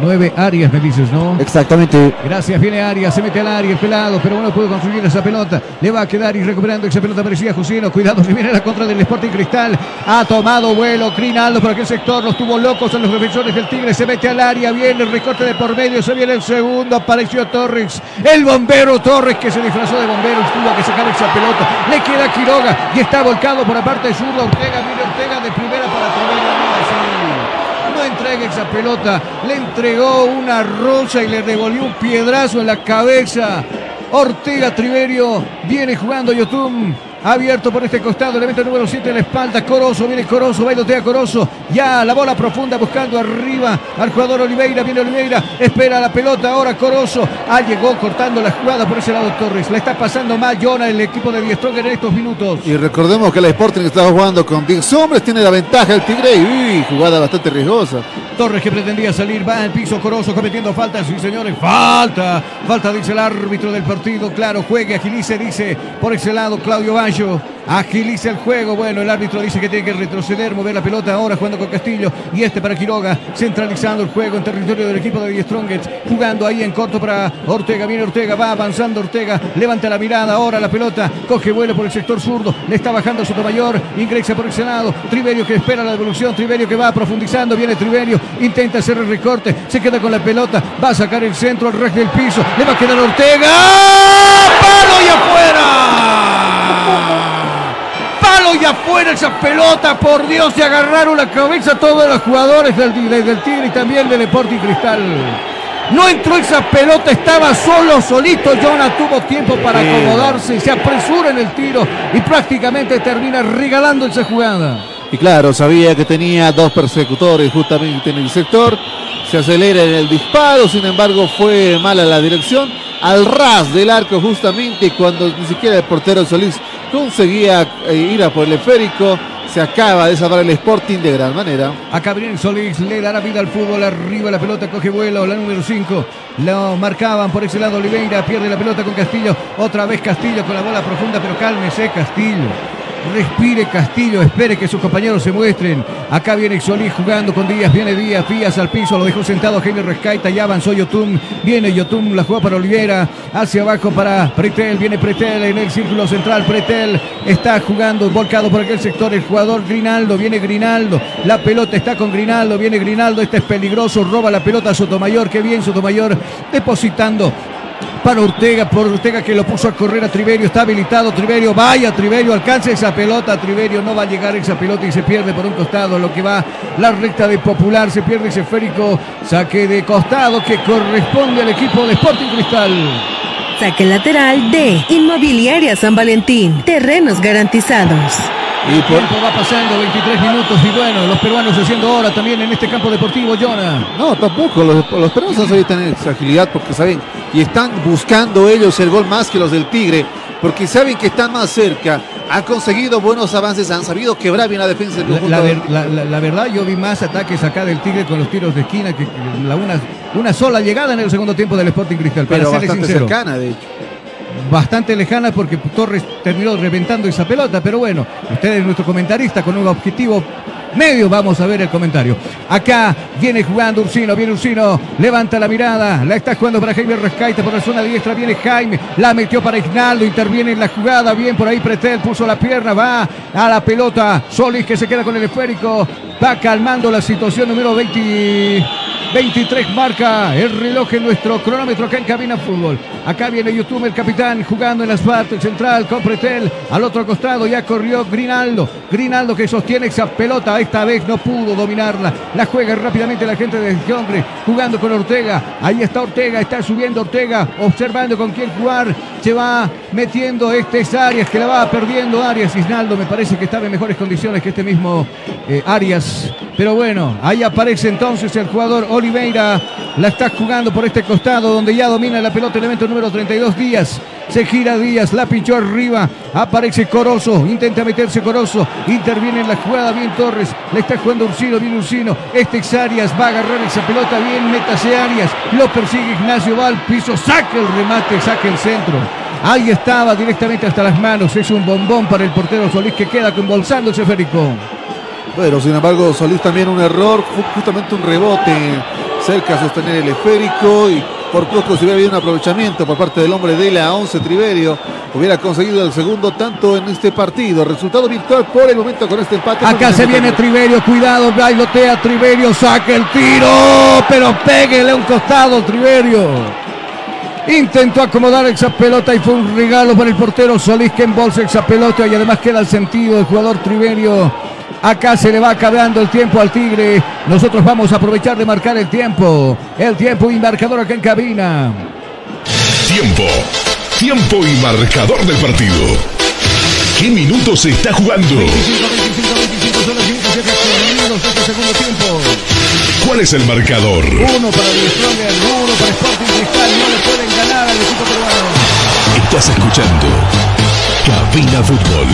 Nueve Arias, me dices, ¿no? Exactamente. Gracias, viene Arias, se mete al área, el pelado, pero bueno, puede construir esa pelota. Le va a quedar y recuperando esa pelota parecía Jusino. Cuidado, se viene la contra del Sporting Cristal. Ha tomado vuelo Crinaldo por aquel sector, los tuvo locos a los defensores del Tigre. Se mete al área, viene el recorte de por medio, se viene el segundo, apareció Torres. El bombero Torres que se disfrazó de bombero tuvo que sacar esa pelota. Le queda Quiroga y está volcado por la parte zurda. Ortega, viene Ortega de primera esa pelota. Le entregó una rosa y le devolvió un piedrazo en la cabeza. Ortega Triverio viene jugando Yotun. Abierto por este costado, elemento número 7 en la espalda. Corozo, viene Corozo, bailotea Corozo. Ya la bola profunda buscando arriba al jugador Oliveira. Viene Oliveira, espera la pelota ahora Corozo. Ah, llegó cortando la jugada por ese lado Torres. Le está pasando mal Jonah, el equipo de Diestronger en estos minutos. Y recordemos que el Sporting está jugando con 10 hombres, tiene la ventaja el Tigre y uy, jugada bastante riesgosa. Torres que pretendía salir, va al piso Corozo cometiendo falta, sí señores, falta, falta dice el árbitro del partido, claro, juegue, agilice, dice por ese lado Claudio Bayo, agilice el juego, bueno, el árbitro dice que tiene que retroceder, mover la pelota ahora jugando con Castillo. Y este para Quiroga, centralizando el juego en territorio del equipo de Die Strongest, jugando ahí en corto para Ortega, viene Ortega, va avanzando Ortega, levanta la mirada, ahora la pelota, coge vuelo por el sector zurdo, le está bajando Sotomayor, ingresa por ese lado, Triverio que espera la devolución, Triverio que va profundizando, viene Triverio, intenta hacer el recorte, se queda con la pelota, va a sacar el centro al res del piso, le va a quedar Ortega, palo y afuera. Palo y afuera esa pelota, por Dios, se agarraron la cabeza todos los jugadores del, del, Tigre y también del Sporting Cristal. No entró esa pelota, estaba solo, solito. Jonah tuvo tiempo para acomodarse, se apresura en el tiro y prácticamente termina regalando esa jugada. Y claro, sabía que tenía dos persecutores justamente en el sector. Se acelera en el disparo, sin embargo fue mala la dirección. Al ras del arco justamente cuando ni siquiera el portero Solís conseguía eh, ir a por el esférico. Se acaba de salvar el Sporting de gran manera. A Gabriel Solís le dará vida al fútbol. Arriba la pelota coge vuelo. La número 5. Lo marcaban por ese lado Oliveira. Pierde la pelota con Castillo. Otra vez Castillo con la bola profunda. Pero cálmese Castillo. Respire Castillo, espere que sus compañeros se muestren. Acá viene Solís jugando con Díaz, viene Díaz, Díaz al piso, lo dejó sentado Jaime Rescaita, ya avanzó Yotun, viene Yotun, la jugó para Olivera, hacia abajo para Pretel, viene Pretel en el círculo central, Pretel está jugando, volcado por aquel sector el jugador Grinaldo, viene Grinaldo, la pelota está con Grinaldo, viene Grinaldo, este es peligroso, roba la pelota Sotomayor, qué bien Sotomayor depositando para Ortega, por Ortega que lo puso a correr a Triverio, está habilitado Triverio, vaya Triverio, alcanza esa pelota, Triverio no va a llegar esa pelota y se pierde por un costado, lo que va la recta de Popular, se pierde ese esférico, saque de costado que corresponde al equipo de Sporting Cristal. Saque lateral de Inmobiliaria San Valentín. Terrenos garantizados. Y por tiempo va pasando 23 minutos y bueno, los peruanos haciendo hora también en este campo deportivo, Jonah. No, tampoco. Los, los peruanos hoy tienen esa agilidad porque saben y están buscando ellos el gol más que los del Tigre porque saben que están más cerca. Han conseguido buenos avances, han sabido quebrar bien la defensa del conjunto. la ver- la- la- la verdad, yo vi más ataques acá del Tigre con los tiros de esquina que, que la una, una sola llegada en el segundo tiempo del Sporting Cristal. Para pero bastante sincero. cercana, de hecho. Bastante lejana porque Torres terminó reventando esa pelota, pero bueno, usted es nuestro comentarista con un objetivo medio, vamos a ver el comentario. Acá viene jugando Ursino, viene Ursino, levanta la mirada, la está jugando para Jaime Rescaita por la zona diestra, viene Jaime, la metió para Ignaldo, interviene en la jugada, bien por ahí Pretel, puso la pierna, va a la pelota, Solís que se queda con el esférico, va calmando la situación número 20. 23 marca el reloj en nuestro cronómetro acá en Cabina Fútbol. Acá viene YouTube, el capitán, jugando en asfalto central con Pretel. Al otro costado ya corrió Grinaldo. Grinaldo que sostiene esa pelota. Esta vez no pudo dominarla. La juega rápidamente la gente de Hombre, jugando con Ortega. Ahí está Ortega, está subiendo Ortega, observando con quién jugar. Se va metiendo este es Arias, que la va perdiendo Arias. Isnaldo me parece que estaba en mejores condiciones que este mismo eh, Arias. Pero bueno, ahí aparece entonces el jugador Oliveira. La está jugando por este costado donde ya domina la pelota, elemento número 32 Díaz. Se gira Díaz, la pinchó arriba. Aparece Corozo, intenta meterse Corozo. Interviene en la jugada, bien Torres. Le está jugando Ursino, bien Ursino. Este es Arias, va a agarrar esa pelota, bien, métase Arias. Lo persigue Ignacio, va al piso, saca el remate, saca el centro. Ahí estaba directamente hasta las manos. Es un bombón para el portero Solís que queda ese esférico. Pero sin embargo, Solís también un error, justamente un rebote cerca a sostener el esférico y por poco si hubiera habido un aprovechamiento por parte del hombre de la 11 Triverio, hubiera conseguido el segundo tanto en este partido. Resultado virtual por el momento con este empate. Acá se viene Triverio, cuidado, bailotea Triverio, saca el tiro, pero péguele a un costado Triverio. Intentó acomodar esa pelota y fue un regalo para el portero Solís que embolsa esa pelota y además queda el sentido del jugador Triverio. Acá se le va acabando el tiempo al Tigre. Nosotros vamos a aprovechar de marcar el tiempo. El tiempo y marcador acá en cabina. Tiempo. Tiempo y marcador del partido. ¿Qué minutos se está jugando? 25, 25 son los 27 minutos de este segundo tiempo. ¿Cuál es el marcador? Uno para el Stronger, uno para Sporting Cristal. No le pueden ganar al equipo peruano. Estás escuchando Cabina Fútbol.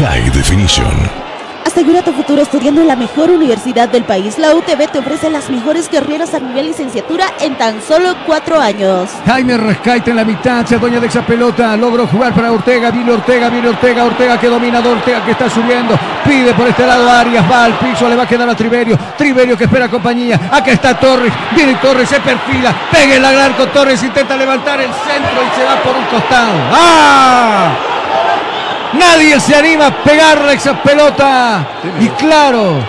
High Definition. Asegura tu futuro estudiando en la mejor universidad del país. La UTB te ofrece las mejores carreras a nivel licenciatura en tan solo cuatro años. Jaime Rescaita en la mitad, se adueña de esa pelota, logró jugar para Ortega, viene Ortega, viene Ortega, Ortega que domina, Ortega que está subiendo, pide por este lado Arias, va al piso, le va a quedar a Triverio, Triverio que espera compañía, acá está Torres, viene Torres, se perfila, pega el arco, Torres intenta levantar el centro y se va por un costado. ¡Ah! Nadie se anima a pegarle esa pelota. Y claro,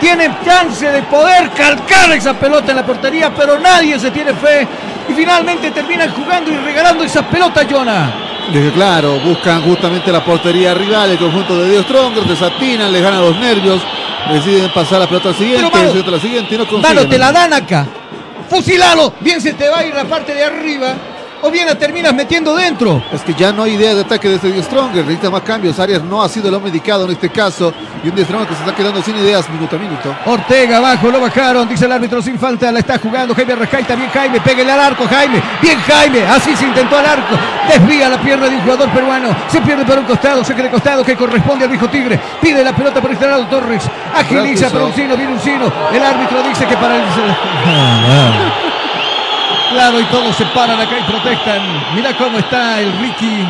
tienen chance de poder calcar esa pelota en la portería, pero nadie se tiene fe. Y finalmente terminan jugando y regalando esa pelota, Jonah. Desde claro, buscan justamente la portería rival, el conjunto de Dios Stronger, desatinan, les ganan los nervios, deciden pasar la pelota al siguiente, Pero, la siguiente y no consiguen. Mano, te la dan acá. Fusilalo. Bien se te va a ir la parte de arriba. O bien la terminas metiendo dentro. Es que ya no hay idea de ataque de este Stronger, necesita más cambios. Arias no ha sido el hombre indicado en este caso. Y un Stronger que se está quedando sin ideas minuto a minuto. Ortega abajo, lo bajaron, dice el árbitro sin falta, la está jugando Jaime Rescaita, bien Jaime, pégale al arco Jaime, bien Jaime, así se intentó al arco, desvía la pierna de un jugador peruano, se pierde por un costado, saque de costado que corresponde al viejo Tigre, pide la pelota por lado Torres, agiliza para Uncino, viene Uncino, el árbitro dice que para el... Claro, y todos se paran acá y protestan. Mira cómo está el Ricky.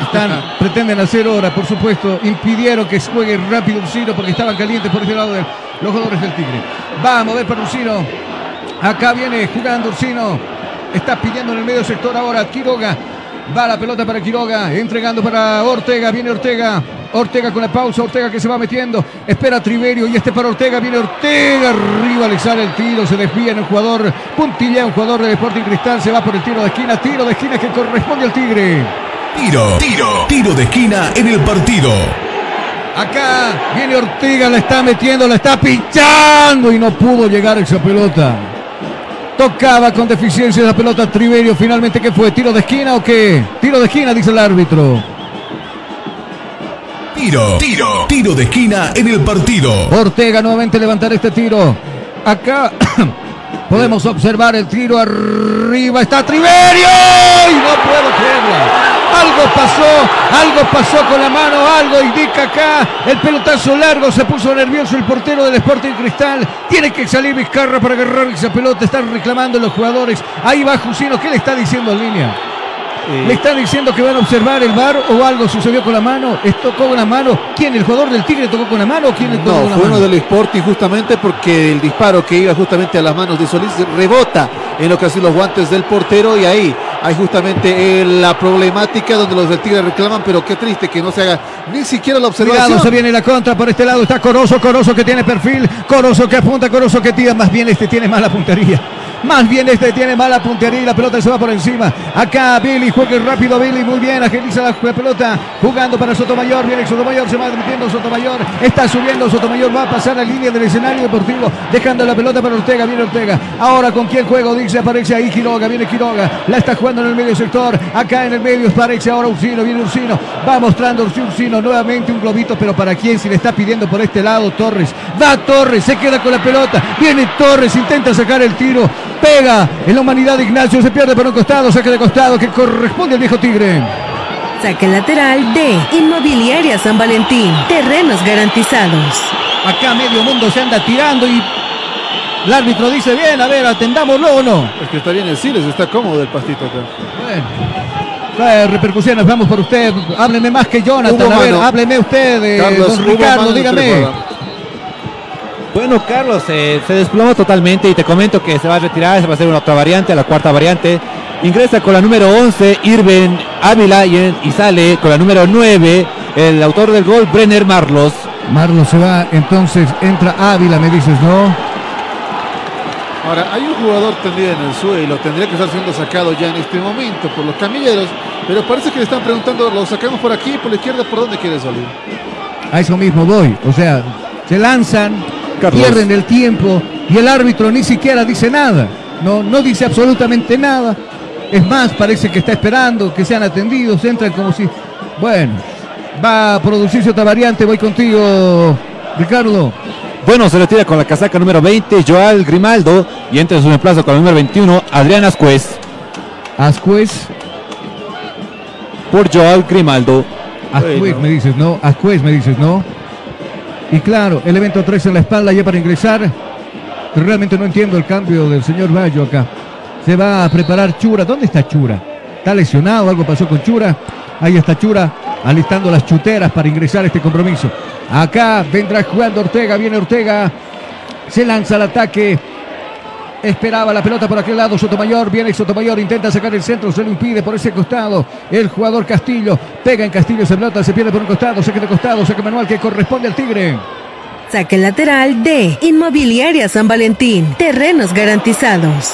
Están, pretenden hacer hora, por supuesto. Impidieron que juegue rápido Ursino porque estaban calientes por este lado de los jugadores del Tigre. Va a mover para Ursino. Acá viene jugando Ursino. Está pidiendo en el medio sector ahora Quiroga. Va la pelota para Quiroga. Entregando para Ortega. Viene Ortega. Ortega con la pausa. Ortega que se va metiendo. Espera Triverio. Y este para Ortega. Viene Ortega. Arriba le sale el tiro. Se desvía en el jugador. Puntilla, un jugador del Sporting Cristal. Se va por el tiro de esquina. Tiro de esquina que corresponde al Tigre. Tiro, tiro, tiro de esquina en el partido. Acá viene Ortega, la está metiendo, la está pinchando y no pudo llegar esa pelota. Tocaba con deficiencia la pelota Triverio. Finalmente, ¿qué fue? ¿Tiro de esquina o qué? Tiro de esquina, dice el árbitro. Tiro, tiro, tiro de esquina en el partido. Ortega nuevamente levantar este tiro. Acá podemos observar el tiro arriba. Está Triverio y no puedo creerla. Algo pasó, algo pasó con la mano, algo indica acá. El pelotazo largo, se puso nervioso el portero del Sporting Cristal. Tiene que salir Vizcarra para agarrar esa pelota. Están reclamando los jugadores. Ahí va Jusino. ¿Qué le está diciendo en línea? ¿Le están diciendo que van a observar el bar o algo sucedió con la mano? ¿Es tocó con la mano? ¿Quién? ¿El jugador del Tigre tocó con la mano o quién le tocó No, con la fue mano? uno del Sporting justamente porque el disparo que iba justamente a las manos de Solís rebota en lo que hacen los guantes del portero y ahí hay justamente eh, la problemática donde los del Tigre reclaman, pero qué triste que no se haga ni siquiera la observación. Cuidado, se viene la contra por este lado. Está Corozo, Corozo que tiene perfil. Corozo que apunta, Corozo que tira. Más bien este tiene mala puntería. Más bien este tiene mala puntería y la pelota se va por encima. Acá Billy, juega rápido Billy, muy bien, agiliza la pelota, jugando para Sotomayor, viene Sotomayor, se va metiendo Sotomayor, está subiendo Sotomayor, va a pasar a línea del escenario deportivo, dejando la pelota para Ortega, viene Ortega. Ahora con quién juego, dice, aparece ahí Quiroga, viene Quiroga, la está jugando en el medio sector, acá en el medio aparece ahora Ursino, viene Ursino, va mostrando Ursino, nuevamente un globito, pero para quién, si le está pidiendo por este lado Torres, va Torres, se queda con la pelota, viene Torres, intenta sacar el tiro, pega en la humanidad de Ignacio, se pierde por un costado, saque de costado que corresponde al viejo Tigre. Saque lateral de Inmobiliaria San Valentín. Terrenos garantizados. Acá medio mundo se anda tirando y el árbitro dice, bien, a ver, atendámoslo o no. Es que está bien el Siles, está cómodo el pastito acá. Bueno. Eh, repercusiones, vamos por usted. Hábleme más que Jonathan. Hubo a ver, mano. hábleme usted, eh, Carlos, don Ricardo, dígame. Bueno, Carlos, eh, se desplomó totalmente y te comento que se va a retirar, se va a hacer una otra variante, la cuarta variante. Ingresa con la número 11, Irben Ávila, y, y sale con la número 9, el autor del gol, Brenner Marlos. Marlos se va, entonces entra Ávila, me dices, ¿no? Ahora, hay un jugador tendido en el suelo, tendría que estar siendo sacado ya en este momento por los camilleros, pero parece que le están preguntando, ¿lo sacamos por aquí, por la izquierda, por dónde quiere salir? A eso mismo voy. O sea, se lanzan, Carlos. pierden el tiempo y el árbitro ni siquiera dice nada. No, no dice absolutamente nada. Es más, parece que está esperando que sean atendidos. Entran como si. Bueno, va a producirse otra variante. Voy contigo, Ricardo. Bueno, se retira con la casaca número 20, Joal Grimaldo, y entra en su reemplazo con la número 21, Adrián Ascuez. Ascuez. Por Joal Grimaldo. Ascuez me dices, ¿no? Ascuez me dices, ¿no? Y claro, el evento 3 en la espalda ya para ingresar. Realmente no entiendo el cambio del señor Bayo acá. Se va a preparar Chura. ¿Dónde está Chura? ¿Está lesionado? ¿Algo pasó con Chura? Ahí está Chura alistando las chuteras para ingresar a este compromiso. Acá vendrá jugando Ortega. Viene Ortega. Se lanza al ataque. Esperaba la pelota por aquel lado. Sotomayor. Viene Sotomayor. Intenta sacar el centro. Se lo impide por ese costado. El jugador Castillo. Pega en Castillo. Se pelota. Se pierde por un costado. Saque de costado. Saque manual que corresponde al Tigre. Saque lateral de Inmobiliaria San Valentín. Terrenos garantizados.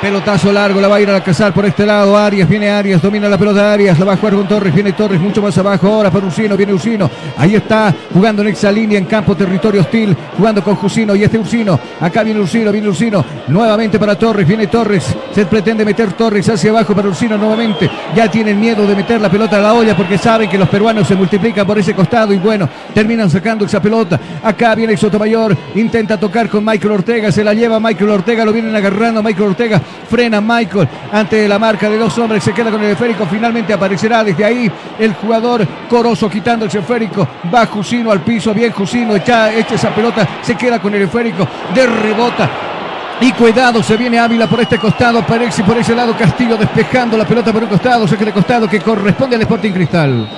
Pelotazo largo, la va a ir a cazar por este lado. Arias, viene Arias, domina la pelota Arias, la va a jugar con Torres, viene Torres mucho más abajo. Ahora para Ursino, viene Ursino. Ahí está, jugando en esa línea en campo, territorio hostil, jugando con Jusino y este Ursino. Acá viene Ursino, viene Ursino. Nuevamente para Torres, viene Torres. Se pretende meter Torres hacia abajo para Ursino nuevamente. Ya tienen miedo de meter la pelota a la olla porque saben que los peruanos se multiplican por ese costado y bueno, terminan sacando esa pelota. Acá viene Sotomayor, intenta tocar con Michael Ortega, se la lleva Michael Ortega, lo vienen agarrando Michael Ortega, frena Michael ante la marca de dos hombres, se queda con el esférico, finalmente aparecerá desde ahí el jugador Corozo quitando el esférico, va Jusino al piso, bien Jusino, echa, echa esa pelota, se queda con el esférico, de rebota. Y cuidado, se viene Ávila por este costado, Perexi por ese lado, Castillo despejando la pelota por un costado, saque de costado que corresponde al Sporting Cristal.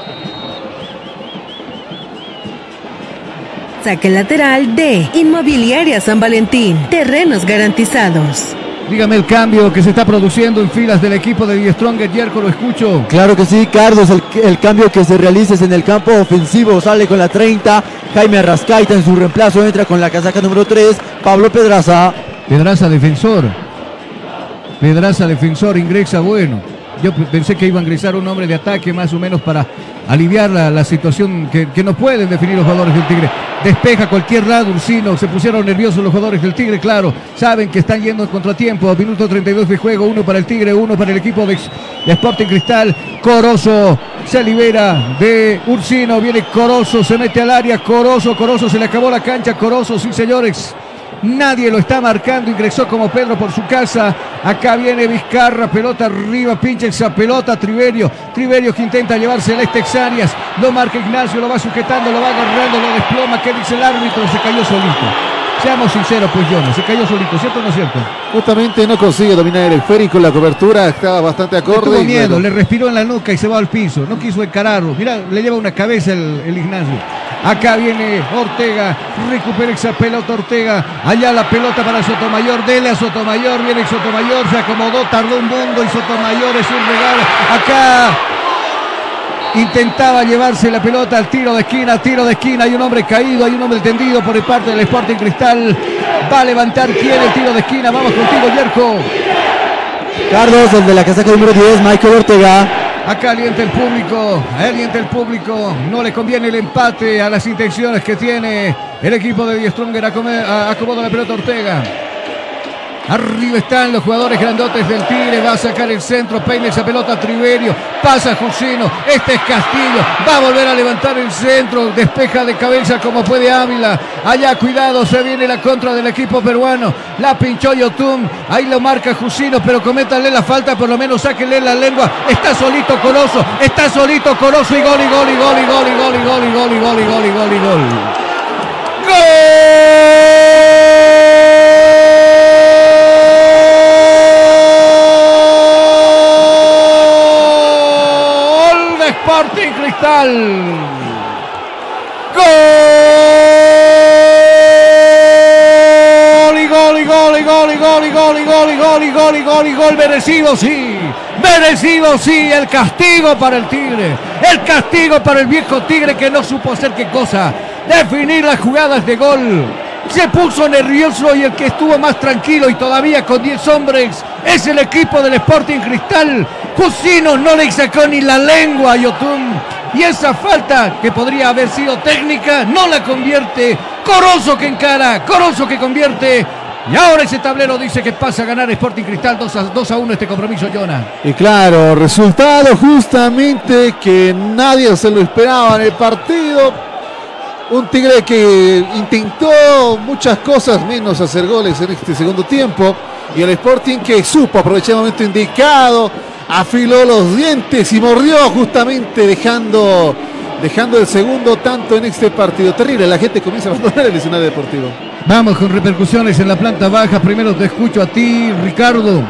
Saque lateral de Inmobiliaria San Valentín. Terrenos garantizados. Dígame el cambio que se está produciendo en filas del equipo de Die Stronger, Yerko, lo escucho. Claro que sí, Carlos, el, el cambio que se realiza es en el campo ofensivo, sale con la 30, Jaime Arrascaita en su reemplazo entra con la casaca número 3, Pablo Pedraza. Pedraza defensor. Pedraza defensor, ingresa bueno. Yo pensé que iba a ingresar un hombre de ataque más o menos para aliviar la, la situación que, que no pueden definir los jugadores del Tigre. Despeja cualquier lado Ursino, se pusieron nerviosos los jugadores del Tigre, claro. Saben que están yendo en contratiempo. Minuto 32 de juego, uno para el Tigre, uno para el equipo de, de Sporting Cristal. Corozo se libera de Ursino, viene Corozo, se mete al área, Corozo, Corozo, se le acabó la cancha, Corozo, sí señores. Nadie lo está marcando, ingresó como Pedro por su casa. Acá viene Vizcarra, pelota arriba, pincha esa pelota Triverio. Triverio que intenta llevarse el Texanias. Lo marca Ignacio, lo va sujetando, lo va agarrando, lo desploma. ¿Qué dice el árbitro? Se cayó solito. Seamos sinceros, pues Jonas, se cayó solito, ¿cierto o no es cierto? Justamente no consigue dominar el esférico, la cobertura estaba bastante Le acorde. tuvo y miedo, bueno, le respiró en la nuca y se va al piso. No quiso encararlo. Mira, le lleva una cabeza el, el Ignacio. Acá viene Ortega, recupera esa pelota Ortega. Allá la pelota para Sotomayor, dele a Sotomayor, viene Sotomayor, se acomodó, tardó un mundo y Sotomayor es un regalo. Acá intentaba llevarse la pelota al tiro de esquina, tiro de esquina, hay un hombre caído, hay un hombre tendido por el parte del Sporting Cristal. Va a levantar quién el tiro de esquina, vamos contigo, Yerko. Carlos, el de la casaca número 10, Michael Ortega. Acá alienta el público, alienta el público. No le conviene el empate a las intenciones que tiene el equipo de Die Stronger. Acomoda la pelota Ortega. Arriba están los jugadores grandotes del Tigre. Va a sacar el centro. Peina esa pelota a Triverio. Pasa Jusino. Este es Castillo. Va a volver a levantar el centro. Despeja de cabeza como puede Ávila. Allá, cuidado. Se viene la contra del equipo peruano. La pinchó Yotun. Ahí lo marca Jusino. Pero cométale la falta. Por lo menos sáquenle la lengua. Está solito Corozo. Está solito Corozo. Y gol, y gol, y gol, y gol, y gol, y gol, y gol, y gol, y gol, y gol, y gol. Gol Sporting Cristal. Gol y gol y gol y gol y gol y gol y gol y gol y gol y gol y gol merecido sí. Merecido sí el castigo para el Tigre. El castigo para el viejo Tigre que no supo hacer qué cosa. Definir las jugadas de gol. Se puso nervioso y el que estuvo más tranquilo y todavía con 10 hombres es el equipo del Sporting Cristal. Jusino no le sacó ni la lengua a Yotun. Y esa falta que podría haber sido técnica no la convierte. Corozo que encara, Corozo que convierte. Y ahora ese tablero dice que pasa a ganar Sporting Cristal 2 a, 2 a 1 este compromiso, Jonah. Y claro, resultado justamente que nadie se lo esperaba en el partido. Un Tigre que intentó muchas cosas menos hacer goles en este segundo tiempo. Y el Sporting que supo aprovechar el momento indicado, afiló los dientes y mordió justamente dejando, dejando el segundo tanto en este partido. Terrible, la gente comienza a abandonar el escenario deportivo. Vamos con repercusiones en la planta baja. Primero te escucho a ti, Ricardo.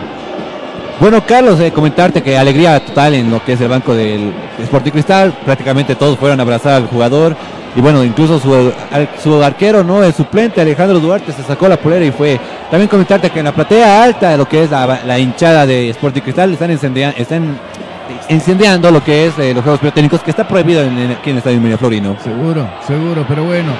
Bueno, Carlos, eh, comentarte que alegría total en lo que es el banco del Sporting Cristal. Prácticamente todos fueron a abrazar al jugador. Y bueno, incluso su, su arquero, ¿no? El suplente Alejandro Duarte se sacó la polera y fue. También comentarte que en la platea alta, lo que es la, hinchada de Sporting Cristal, están, incendea- están incendiando lo que es eh, los juegos pirotécnicos, que está prohibido en, en- aquí en el Estadio Miraflorino. Seguro, seguro, pero bueno,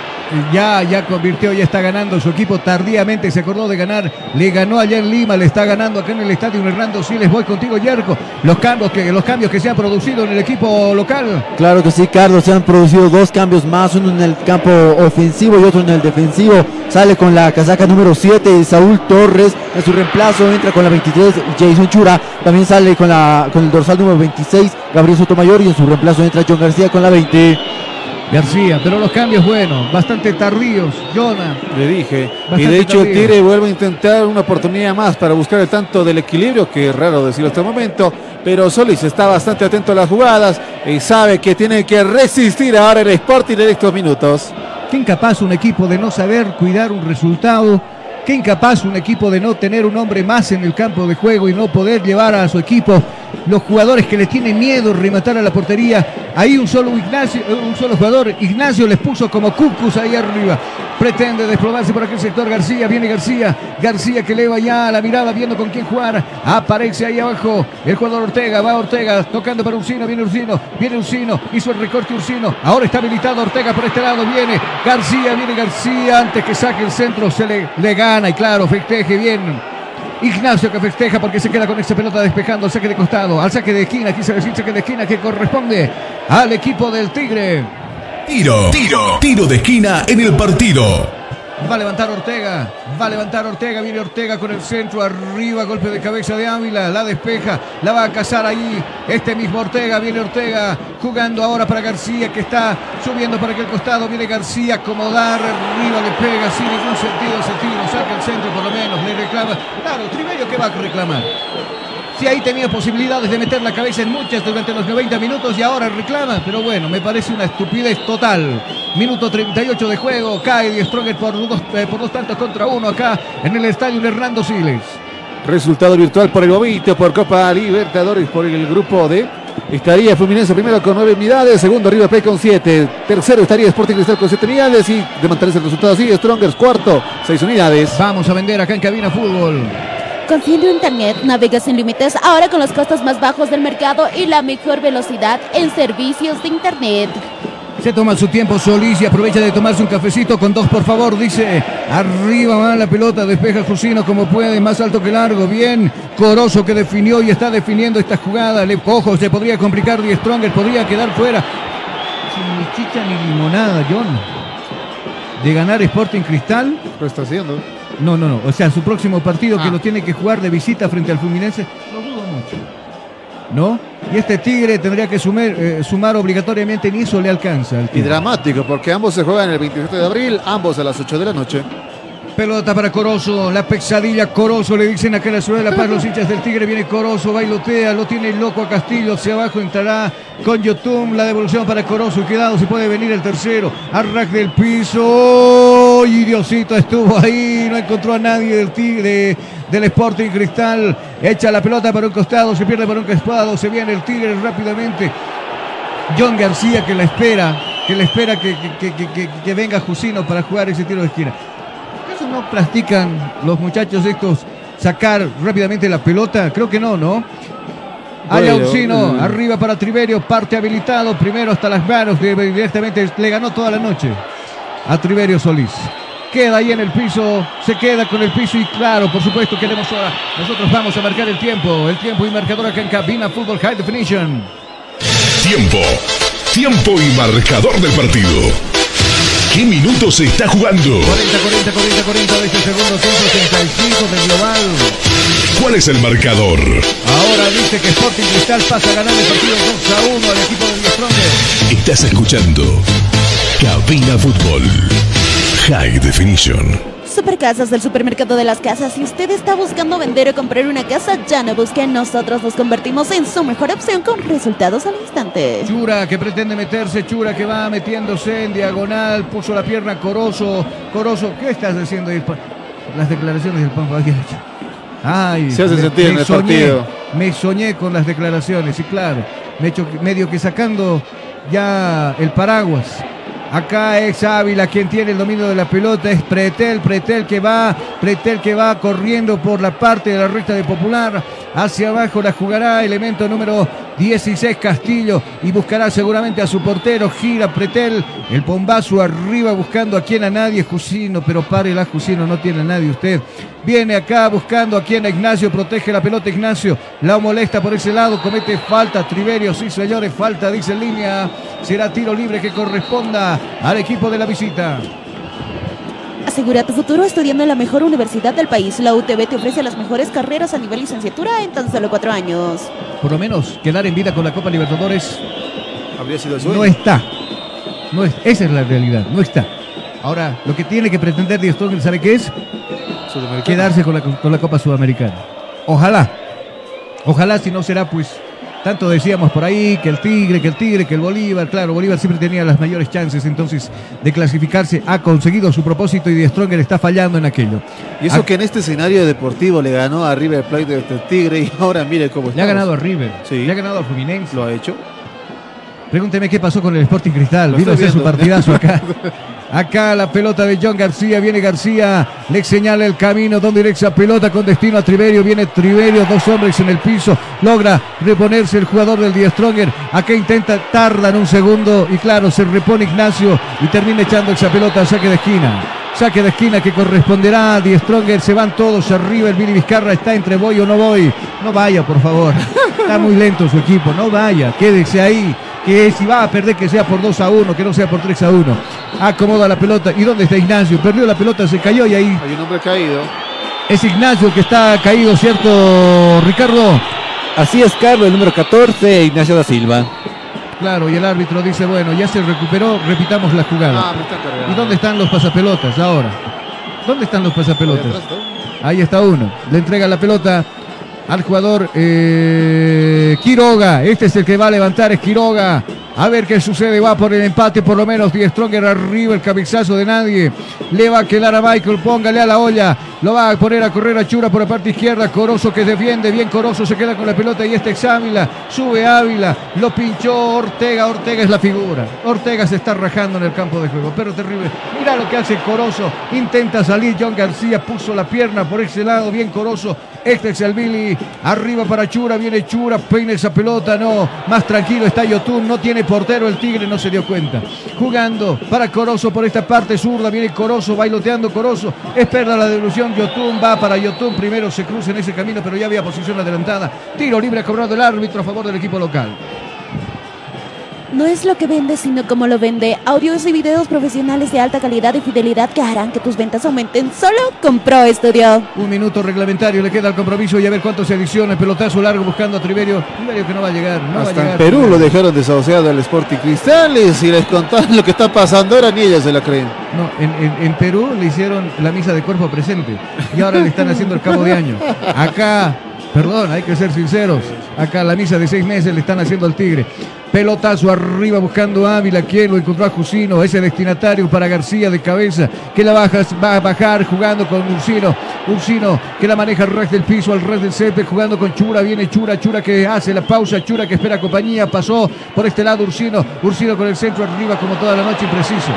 ya, ya convirtió, ya está ganando su equipo. Tardíamente, se acordó de ganar, le ganó allá en Lima, le está ganando acá en el estadio Hernando Siles, voy contigo Yerko, los cambios que, los cambios que se han producido en el equipo local. Claro que sí, Carlos, se han producido dos cambios más, uno en el campo ofensivo y otro en el defensivo. Sale con la casaca número 7 Saúl Torres, en su reemplazo entra con la 23 Jason Chura, también sale con, la, con el dorsal número 26 Gabriel Sotomayor. Y en su reemplazo entra John García con la 20. García, pero los cambios buenos, bastante tardíos, Jonah. Le dije. y de hecho el tardío. Tigre vuelve a intentar una oportunidad más para buscar el tanto del equilibrio, que es raro decirlo hasta el momento. Pero Solís está bastante atento a las jugadas y sabe que tiene que resistir ahora el Sporting en estos minutos. Qué incapaz un equipo de no saber cuidar un resultado Qué incapaz un equipo de no tener un hombre más en el campo de juego y no poder llevar a su equipo los jugadores que le tienen miedo rematar a la portería. Ahí un solo Ignacio, eh, un solo jugador, Ignacio les puso como cucus ahí arriba. Pretende desplomarse por aquel sector García, viene García, García que eleva ya la mirada viendo con quién jugar. Aparece ahí abajo el jugador Ortega, va Ortega tocando para Ursino, viene Ursino, viene Ursino, hizo el recorte Ursino. Ahora está habilitado Ortega por este lado, viene García, viene García, antes que saque el centro se le, le gana y claro, festeje bien. Ignacio que festeja porque se queda con esa pelota despejando al saque de costado, al saque de esquina, quise decir saque de esquina que corresponde al equipo del Tigre. Tiro, tiro, tiro de esquina en el partido. Va a levantar Ortega, va a levantar Ortega, viene Ortega con el centro arriba, golpe de cabeza de Ávila, la despeja, la va a cazar ahí este mismo Ortega, viene Ortega jugando ahora para García que está subiendo para aquel costado, viene García, acomodar, arriba le pega sin ningún sentido ese tiro, saca el centro por lo menos, le reclama, claro, Triverio que va a reclamar. Si ahí tenía posibilidades de meter la cabeza en muchas durante los 90 minutos y ahora reclama, pero bueno, me parece una estupidez total. Minuto 38 de juego, cae Die Stronger por dos, eh, por dos tantos contra uno acá en el estadio Hernando Siles. Resultado virtual por el Bobito, por Copa Libertadores, por el grupo D. Estaría Fluminense primero con nueve unidades, segundo River Plate con siete, tercero estaría Sporting Cristal con siete unidades y de mantenerse el resultado así, Strongers cuarto, seis unidades. Vamos a vender acá en Cabina Fútbol. Tu internet, navega sin límites ahora con los costos más bajos del mercado y la mejor velocidad en servicios de internet. Se toma su tiempo Solís y aprovecha de tomarse un cafecito con dos, por favor. Dice, arriba va la pelota, despeja Jusino como puede, más alto que largo. Bien, Corozo que definió y está definiendo esta jugada. Le, ojo, se podría complicar Die Stronger, podría quedar fuera. Sin ni chicha ni limonada, John. De ganar Sporting Cristal. Lo está haciendo. No, no, no. O sea, su próximo partido que Ah. lo tiene que jugar de visita frente al Fluminense, lo dudo mucho. ¿No? Y este Tigre tendría que sumar, eh, sumar obligatoriamente, ni eso le alcanza. al Y dramático, porque ambos se juegan el 27 de abril, ambos a las 8 de la noche. Pelota para Corozo, la pesadilla Corozo, le dicen acá en la ciudad de La Paz, los hinchas del Tigre, viene Corozo, bailotea, lo tiene loco a Castillo, hacia abajo entrará con Yotun, la devolución para Corozo, cuidado, si puede venir el tercero, arrac del piso, y Diosito estuvo ahí, no encontró a nadie del Tigre, del Sporting Cristal, echa la pelota para un costado, se pierde para un costado, se viene el Tigre rápidamente, John García que la espera, que le espera que, que- que- que- venga Jusino para jugar ese tiro de esquina. ¿Acaso no practican los muchachos estos sacar rápidamente la pelota? Creo que no, ¿no? Bueno, Ursino, mm. arriba para Triverio, parte habilitado, primero hasta las manos, directamente le ganó toda la noche a Triverio Solís. Queda ahí en el piso, se queda con el piso y claro, por supuesto queremos ahora, nosotros vamos a marcar el tiempo, el tiempo y marcador acá en Cabina Fútbol High Definition. Tiempo. Tiempo y marcador del partido. ¿Qué minutos se está jugando? 40, 40, 40, 40 de este segundo tiempo, 35 de global. ¿Cuál es el marcador? Ahora dice que Sporting Cristal pasa a ganar el partido 2 a 1 al equipo de Stronger. Estás escuchando Cabina Fútbol. High Definition. Supercasas del supermercado de las casas. Si usted está buscando vender o comprar una casa, ya no busque. Nosotros nos convertimos en su mejor opción con resultados al instante. Chura que pretende meterse, Chura que va metiéndose en diagonal, puso la pierna Corozo. Corozo, ¿qué estás haciendo ahí? Las declaraciones del Pampa Ay, Se hace me- sentir me en el soñé, partido. Me soñé con las declaraciones, y claro, me echo medio que sacando ya el paraguas. Acá es Ávila quien tiene el dominio de la pelota, es Pretel, Pretel que va, Pretel que va corriendo por la parte de la recta de Popular, hacia abajo la jugará elemento número 16 Castillo y buscará seguramente a su portero, gira Pretel, el pombazo arriba buscando a quien a nadie, Jusino, pero párela Jusino, no tiene a nadie usted. Viene acá buscando a quien a Ignacio, protege la pelota Ignacio, la molesta por ese lado, comete falta, Triverio, sí señores, falta, dice línea, será tiro libre que corresponda al equipo de la visita. Asegura tu futuro estudiando en la mejor universidad del país. La UTB te ofrece las mejores carreras a nivel licenciatura en tan solo cuatro años. Por lo menos quedar en vida con la Copa Libertadores Habría sido el sueño. no está. No es, esa es la realidad, no está. Ahora, lo que tiene que pretender Stronger, ¿sabe qué es? Quedarse con la, con la Copa Sudamericana. Ojalá. Ojalá, si no será, pues, Tanto decíamos por ahí que el Tigre, que el Tigre, que el Bolívar. Claro, Bolívar siempre tenía las mayores chances entonces de clasificarse. Ha conseguido su propósito y Die Stronger está fallando en aquello. Y eso que en este escenario deportivo le ganó a River Plate de este Tigre y ahora mire cómo está. Le ha ganado a River. Sí. Le ha ganado a Fluminense. Lo ha hecho. Pregúnteme qué pasó con el Sporting Cristal. Vino a hacer su partidazo acá. Acá la pelota de John García. Viene García. Le señala el camino. Donde directa pelota con destino a Triverio. Viene Triverio. Dos hombres en el piso. Logra reponerse el jugador del Die Stronger. Acá intenta. Tardan un segundo. Y claro, se repone Ignacio. Y termina echando esa pelota a saque de esquina. Saque de esquina que corresponderá a Die Stronger. Se van todos arriba. El Billy Vizcarra está entre voy o no voy. No vaya, por favor. Está muy lento su equipo. No vaya. Quédese ahí que si va a perder que sea por 2 a 1, que no sea por 3 a 1. Acomoda la pelota. ¿Y dónde está Ignacio? Perdió la pelota, se cayó y ahí Hay un hombre caído. es Ignacio que está caído, ¿cierto, Ricardo? Así es, Carlos, el número 14, Ignacio da Silva. Claro, y el árbitro dice, bueno, ya se recuperó, repitamos la jugada. Ah, me está cargando. ¿Y dónde están los pasapelotas ahora? ¿Dónde están los pasapelotas? Ahí está uno. Le entrega la pelota al jugador eh, Quiroga. Este es el que va a levantar, es Quiroga. A ver qué sucede. Va por el empate, por lo menos. Die Stronger arriba, el cabezazo de nadie. Le va a quedar a Michael. Póngale a la olla. Lo va a poner a correr a Chura por la parte izquierda. Corozo que defiende. Bien Corozo se queda con la pelota. Y este es Ávila. Sube Ávila. Lo pinchó Ortega. Ortega es la figura. Ortega se está rajando en el campo de juego. Pero terrible. Mira lo que hace Corozo. Intenta salir John García. Puso la pierna por ese lado. Bien Corozo. Este es el. Arriba para Chura. Viene Chura. Peina esa pelota. No. Más tranquilo está Yotun. No tiene portero. El Tigre no se dio cuenta. Jugando para Corozo por esta parte zurda. Viene Corozo. Bailoteando Corozo. Espera la devolución. Yotun va para Yotun. Primero se cruza en ese camino. Pero ya había posición adelantada. Tiro libre cobrado el árbitro a favor del equipo local. No es lo que vende, sino como lo vende. Audios y videos profesionales de alta calidad y fidelidad que harán que tus ventas aumenten. Solo con Pro Studio. Un minuto reglamentario, le queda el compromiso y a ver cuánto se adiciona. El pelotazo largo buscando a Triverio. Triverio que no va a llegar, no va a Hasta llegar. en Perú lo dejaron desahuciado al Sporting Cristal y les contaban lo que está pasando ahora ni ellos se la creen. No, en, en- en Perú le hicieron la misa de cuerpo presente y ahora le están haciendo el cabo de año. Acá, perdón, hay que ser sinceros. Acá la misa de seis meses le están haciendo al Tigre. Pelotazo arriba buscando Ávila, quien lo encontró a Jusino, ese destinatario para García de cabeza, que la baja, va a bajar jugando con Ursino. Ursino que la maneja al res del piso, al res del césped, jugando con Chura, viene Chura, Chura que hace la pausa, Chura que espera compañía, pasó por este lado Ursino, Ursino con el centro arriba como toda la noche impreciso.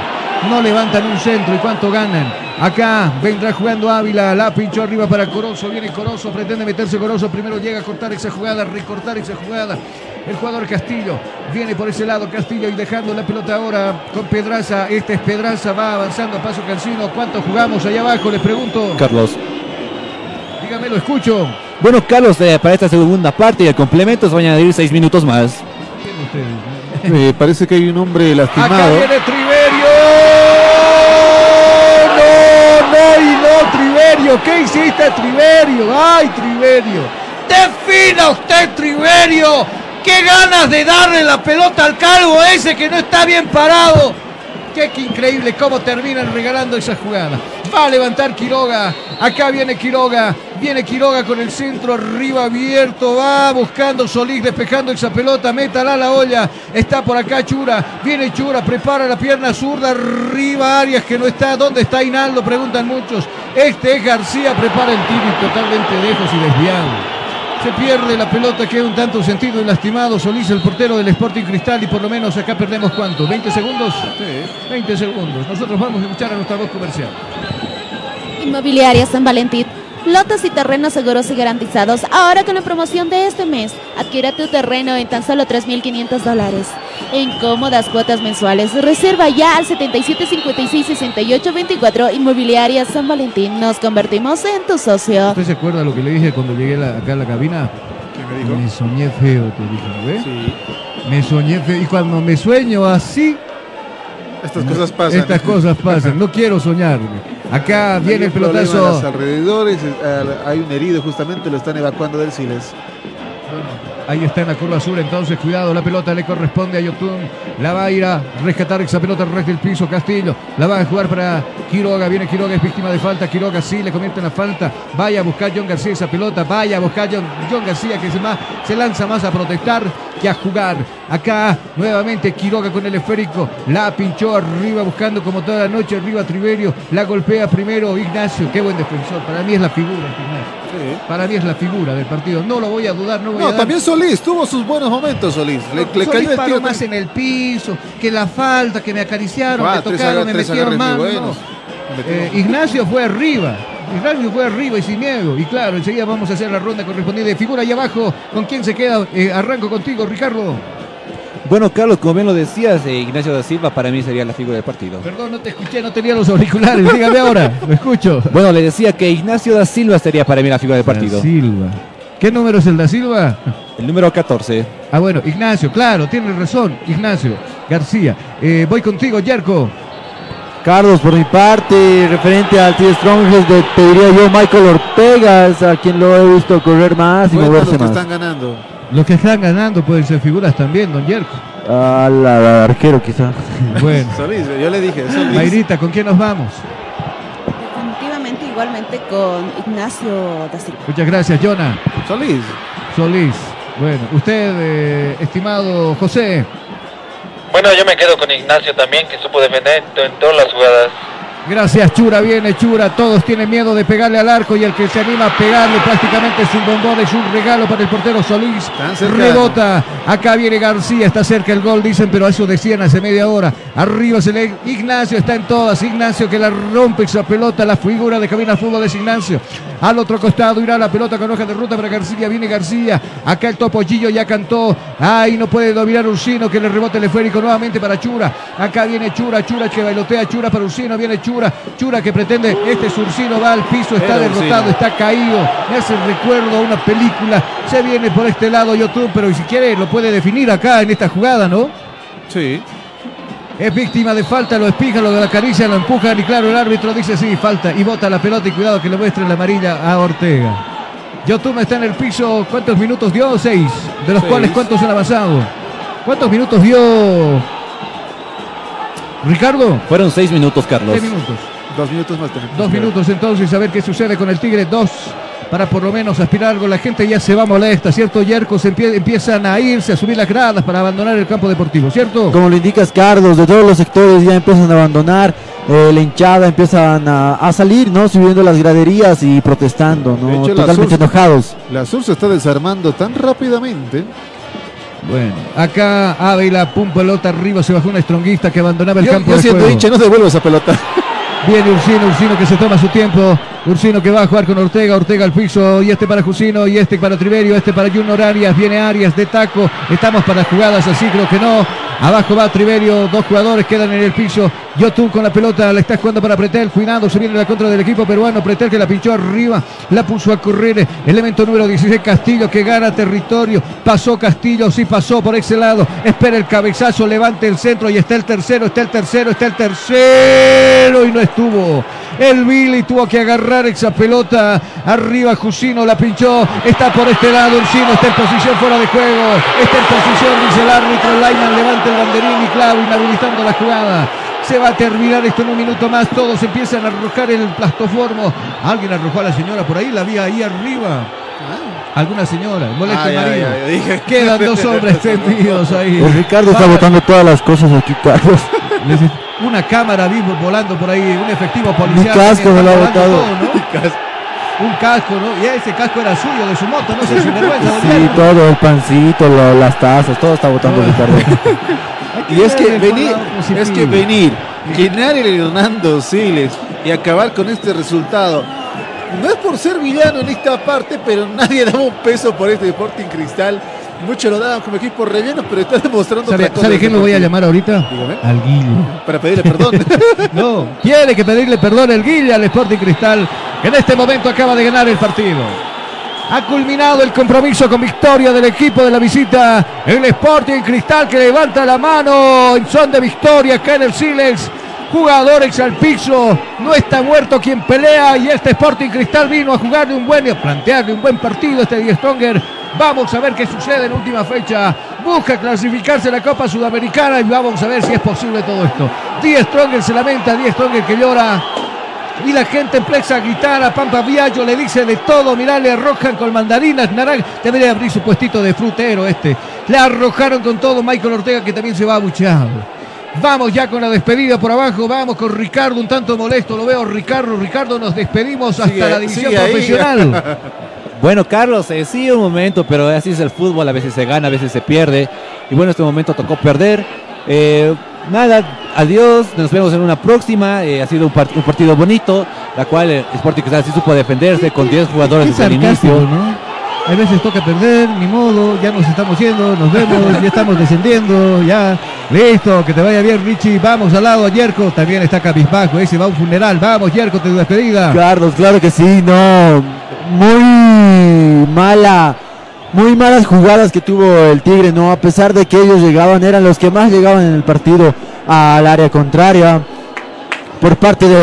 No levantan un centro y cuánto ganan. Acá vendrá jugando Ávila, la pinchó arriba para Corozo, viene Corozo, pretende meterse Corozo, primero llega a cortar esa jugada, recortar esa jugada. El jugador Castillo viene por ese lado Castillo y dejando la pelota ahora con Pedraza. Este es Pedraza, va avanzando a paso Cancino. ¿Cuánto jugamos allá abajo? Les pregunto. Carlos. Dígame, lo escucho. Bueno, Carlos, eh, para esta segunda parte y el complemento se van a añadir seis minutos más. Eh, parece que hay un hombre Acá lastimado. viene Triverio. No, no y no, Triverio. ¿Qué hiciste, Triverio? Ay, Triverio. Defina usted, Triverio. Qué ganas de darle la pelota al calvo ese que no está bien parado. Qué, increíble cómo terminan regalando esa jugada. Va a levantar Quiroga. Acá viene Quiroga. Viene Quiroga con el centro arriba abierto. Va buscando Solís despejando esa pelota. Métala a la olla. Está por acá Chura. Viene Chura. Prepara la pierna zurda. Arriba Arias que no está. ¿Dónde está Hinaldo? Preguntan muchos. Este es García. Prepara el tiro totalmente lejos y desviado. Se pierde la pelota, queda un tanto sentido y lastimado. Solís, el portero del Sporting Cristal, y por lo menos acá perdemos cuánto, ¿20 segundos? 20 segundos. Nosotros vamos a escuchar a nuestra voz comercial. Inmobiliaria San Valentín. Lotes y terrenos seguros y garantizados. Ahora con la promoción de este mes. Adquiere tu terreno en tan solo 3.500 dólares. En cómodas cuotas mensuales. Reserva ya al 77566824 Inmobiliaria San Valentín. Nos convertimos en tu socio. ¿Usted se acuerda lo que le dije cuando llegué la- acá a la cabina? me soñé feo, te dije, ¿no ve? Me soñé feo. Y cuando me sueño así... Estas cosas pasan. Estas cosas pasan. No quiero soñarme. Acá viene el los pelotazo. alrededores, hay un herido justamente, lo están evacuando del Siles. Ahí está en la curva azul, entonces cuidado, la pelota le corresponde a Yotun. La va a ir a rescatar esa pelota al del piso. Castillo la va a jugar para Quiroga. Viene Quiroga, es víctima de falta. Quiroga sí le convierte en la falta. Vaya a buscar John García esa pelota. Vaya a buscar John, John García que se, más, se lanza más a protestar que a jugar. Acá nuevamente Quiroga con el esférico. La pinchó arriba buscando como toda la noche. Arriba Triverio. La golpea primero Ignacio. Qué buen defensor. Para mí es la figura. Ignacio. Para mí es la figura del partido. No lo voy a dudar. No, voy No, también Solís tuvo sus buenos momentos, Solís. Le, le Solís cayó el paró tiro más en el piso, que la falta, que me acariciaron, Ah, me tocaron, agarres- me tres metieron mano. no. Eh, Ignacio fue arriba. Ignacio fue arriba y sin miedo. Y claro, enseguida vamos a hacer la ronda correspondiente. Figura ahí abajo. ¿Con quién se queda? Eh, arranco contigo, Ricardo. Bueno, Carlos, como bien lo decías, eh, Ignacio da Silva para mí sería la figura del partido. Perdón, no te escuché, no tenía los auriculares. Dígame ahora, lo escucho. Bueno, le decía que Ignacio da Silva sería para mí la figura del partido. Da Silva. ¿Qué número es el da Silva? El número 14. Ah, bueno, Ignacio, claro, tiene razón. Ignacio García. Eh, voy contigo, Yerko. Carlos, por mi parte, referente al T Strongest, de- pediría yo Michael Ortega, es a quien lo he visto correr más y moverse los que más. están ganando. Los que están ganando pueden ser figuras también, don Yerko. Al al arquero quizá. Bueno. Solís, yo le dije. Solís. Mayrita, ¿con quién nos vamos? Definitivamente igualmente con Ignacio da Silva. Muchas gracias, Jonah. Solís. Solís. Bueno, usted, eh, estimado José. Bueno, yo me quedo con Ignacio también, que supo defender en todas las jugadas. Gracias, Chura. Viene Chura. Todos tienen miedo de pegarle al arco y el que se anima a pegarle prácticamente es un bombón, es un regalo para el portero Solís. Rebota. Acá viene García. Está cerca el gol, dicen, pero eso decían hace media hora. Arriba se le. Ignacio está en todas. Ignacio que la rompe esa pelota. La figura de cabina fútbol es Ignacio. Al otro costado irá la pelota con hoja de ruta para García. Viene García. Acá el topollillo ya cantó. Ahí no puede dominar Ursino que le rebota el esférico nuevamente para Chura. Acá viene Chura. Chura que bailotea. Chura para Ursino. Viene Chura. Chura que pretende. Este es Ursino. Va al piso. Está Era derrotado. Ursino. Está caído. Me hace recuerdo a una película. Se viene por este lado YouTube. Pero si quiere lo puede definir acá en esta jugada, ¿no? Sí. Es víctima de falta, lo espija, lo acaricia, lo empujan y claro, el árbitro dice sí, falta y bota la pelota y cuidado que le muestre la amarilla a Ortega. Yotun está en el piso, ¿cuántos minutos dio? Seis, de los Seis. cuales cuántos han avanzado. ¿Cuántos minutos dio Ricardo? Fueron seis minutos, Carlos. Seis minutos. Dos minutos más tenemos. Dos minutos entonces, a ver qué sucede con el Tigre. Dos para por lo menos aspirar algo. La gente ya se va molesta, ¿cierto? Empie- empiezan a irse, a subir las gradas para abandonar el campo deportivo, ¿cierto? Como lo indicas, Carlos, de todos los sectores ya empiezan a abandonar, eh, la hinchada empiezan a, a salir, ¿no? Subiendo las graderías y protestando, ¿no? hecho, la Totalmente Sur- enojados. La Sur se está desarmando tan rápidamente. Bueno, acá Ávila, pum, pelota arriba, se bajó una estronguista que abandonaba el Yo, campo yo de siendo juego. hincha no devuelvo esa pelota. Viene Ursino, Ursino que se toma su tiempo. Ursino que va a jugar con Ortega, Ortega al piso. Y este para Jusino, y este para Triverio, este para Junior Arias. Viene Arias de taco. Estamos para jugadas así, creo que no. Abajo va Triverio, dos jugadores quedan en el piso. Yotun con la pelota, la está jugando para Pretel. Cuidado, se viene la contra del equipo peruano. Pretel que la pinchó arriba, la puso a correr. Elemento número 16, Castillo que gana territorio. Pasó Castillo, sí pasó por ese lado. Espera el cabezazo, levante el centro y está el tercero, está el tercero, está el tercero y no estuvo. El Billy tuvo que agarrar esa pelota arriba. Jusino la pinchó. Está por este lado. Ursino está en posición fuera de juego. Está en posición, dice el árbitro. Lyman levanta el banderín y clavo, inhabilitando la jugada. Se va a terminar esto en un minuto más. Todos empiezan a arrojar el plastoformo. Alguien arrojó a la señora por ahí. La vi ahí arriba. Alguna señora, molesta ay, marido. ay, dije. Quedan dos hombres tendidos ahí. El Ricardo está botando todas las cosas aquí, Carlos. Una cámara vivo volando por ahí, un efectivo Un policial. casco también me lo ha botado. todo, ¿no? Un casco, ¿no? Y ese casco era suyo, de su moto, no sé si vergüenza. Sí, todo, el pancito, lo- las tazas, todo está botando Ricardo. Y es que venir, es que venir, llenar el Hernando Siles y acabar con este resultado. No es por ser villano en esta parte, pero nadie daba un peso por este Sporting Cristal. Muchos lo daban como equipo relleno, pero está demostrando ¿Sabe, otra cosa. sabe quién me voy a llamar ahorita? Dígame. Al Guille. Para pedirle perdón. No, tiene que pedirle perdón el Guille al Sporting Cristal, que en este momento acaba de ganar el partido. Ha culminado el compromiso con victoria del equipo de la visita. El Sporting Cristal que levanta la mano en son de victoria acá en el Silex. Jugadores al piso, no está muerto quien pelea y este Sporting Cristal vino a jugarle un buen a plantearle un buen partido este Die Stronger Vamos a ver qué sucede en última fecha. Busca clasificarse la Copa Sudamericana y vamos a ver si es posible todo esto. Die Stronger se lamenta, Die Stronger que llora. Y la gente empieza a gritar a Pampa Viallo, le dice de todo, mirá, le arrojan con mandarinas, naranjas, debería abrir su puestito de frutero este. Le arrojaron con todo Michael Ortega que también se va abucheado. Vamos ya con la despedida por abajo, vamos con Ricardo un tanto molesto, lo veo Ricardo, Ricardo nos despedimos hasta Sigue- la división profesional. Bueno, Carlos, eh, sí, un momento, pero así es el fútbol, a veces se gana, a veces se pierde. Y bueno, este momento tocó perder. Eh, nada, adiós, nos vemos en una próxima. Eh, ha sido un, part- un partido bonito, la cual eh, Sporting Cristal sí supo defenderse con 10 jugadores desde el inicio. ¿no? A veces toca perder, ni modo, ya nos estamos yendo, nos vemos, ya estamos descendiendo, ya, listo, que te vaya bien Richie, vamos al lado a Yerko, también está cabizbajo, ese va un funeral, vamos Yerko, te despedida. Carlos, claro que sí, no. Muy mala, muy malas jugadas que tuvo el Tigre, ¿no? A pesar de que ellos llegaban, eran los que más llegaban en el partido al área contraria. Por parte de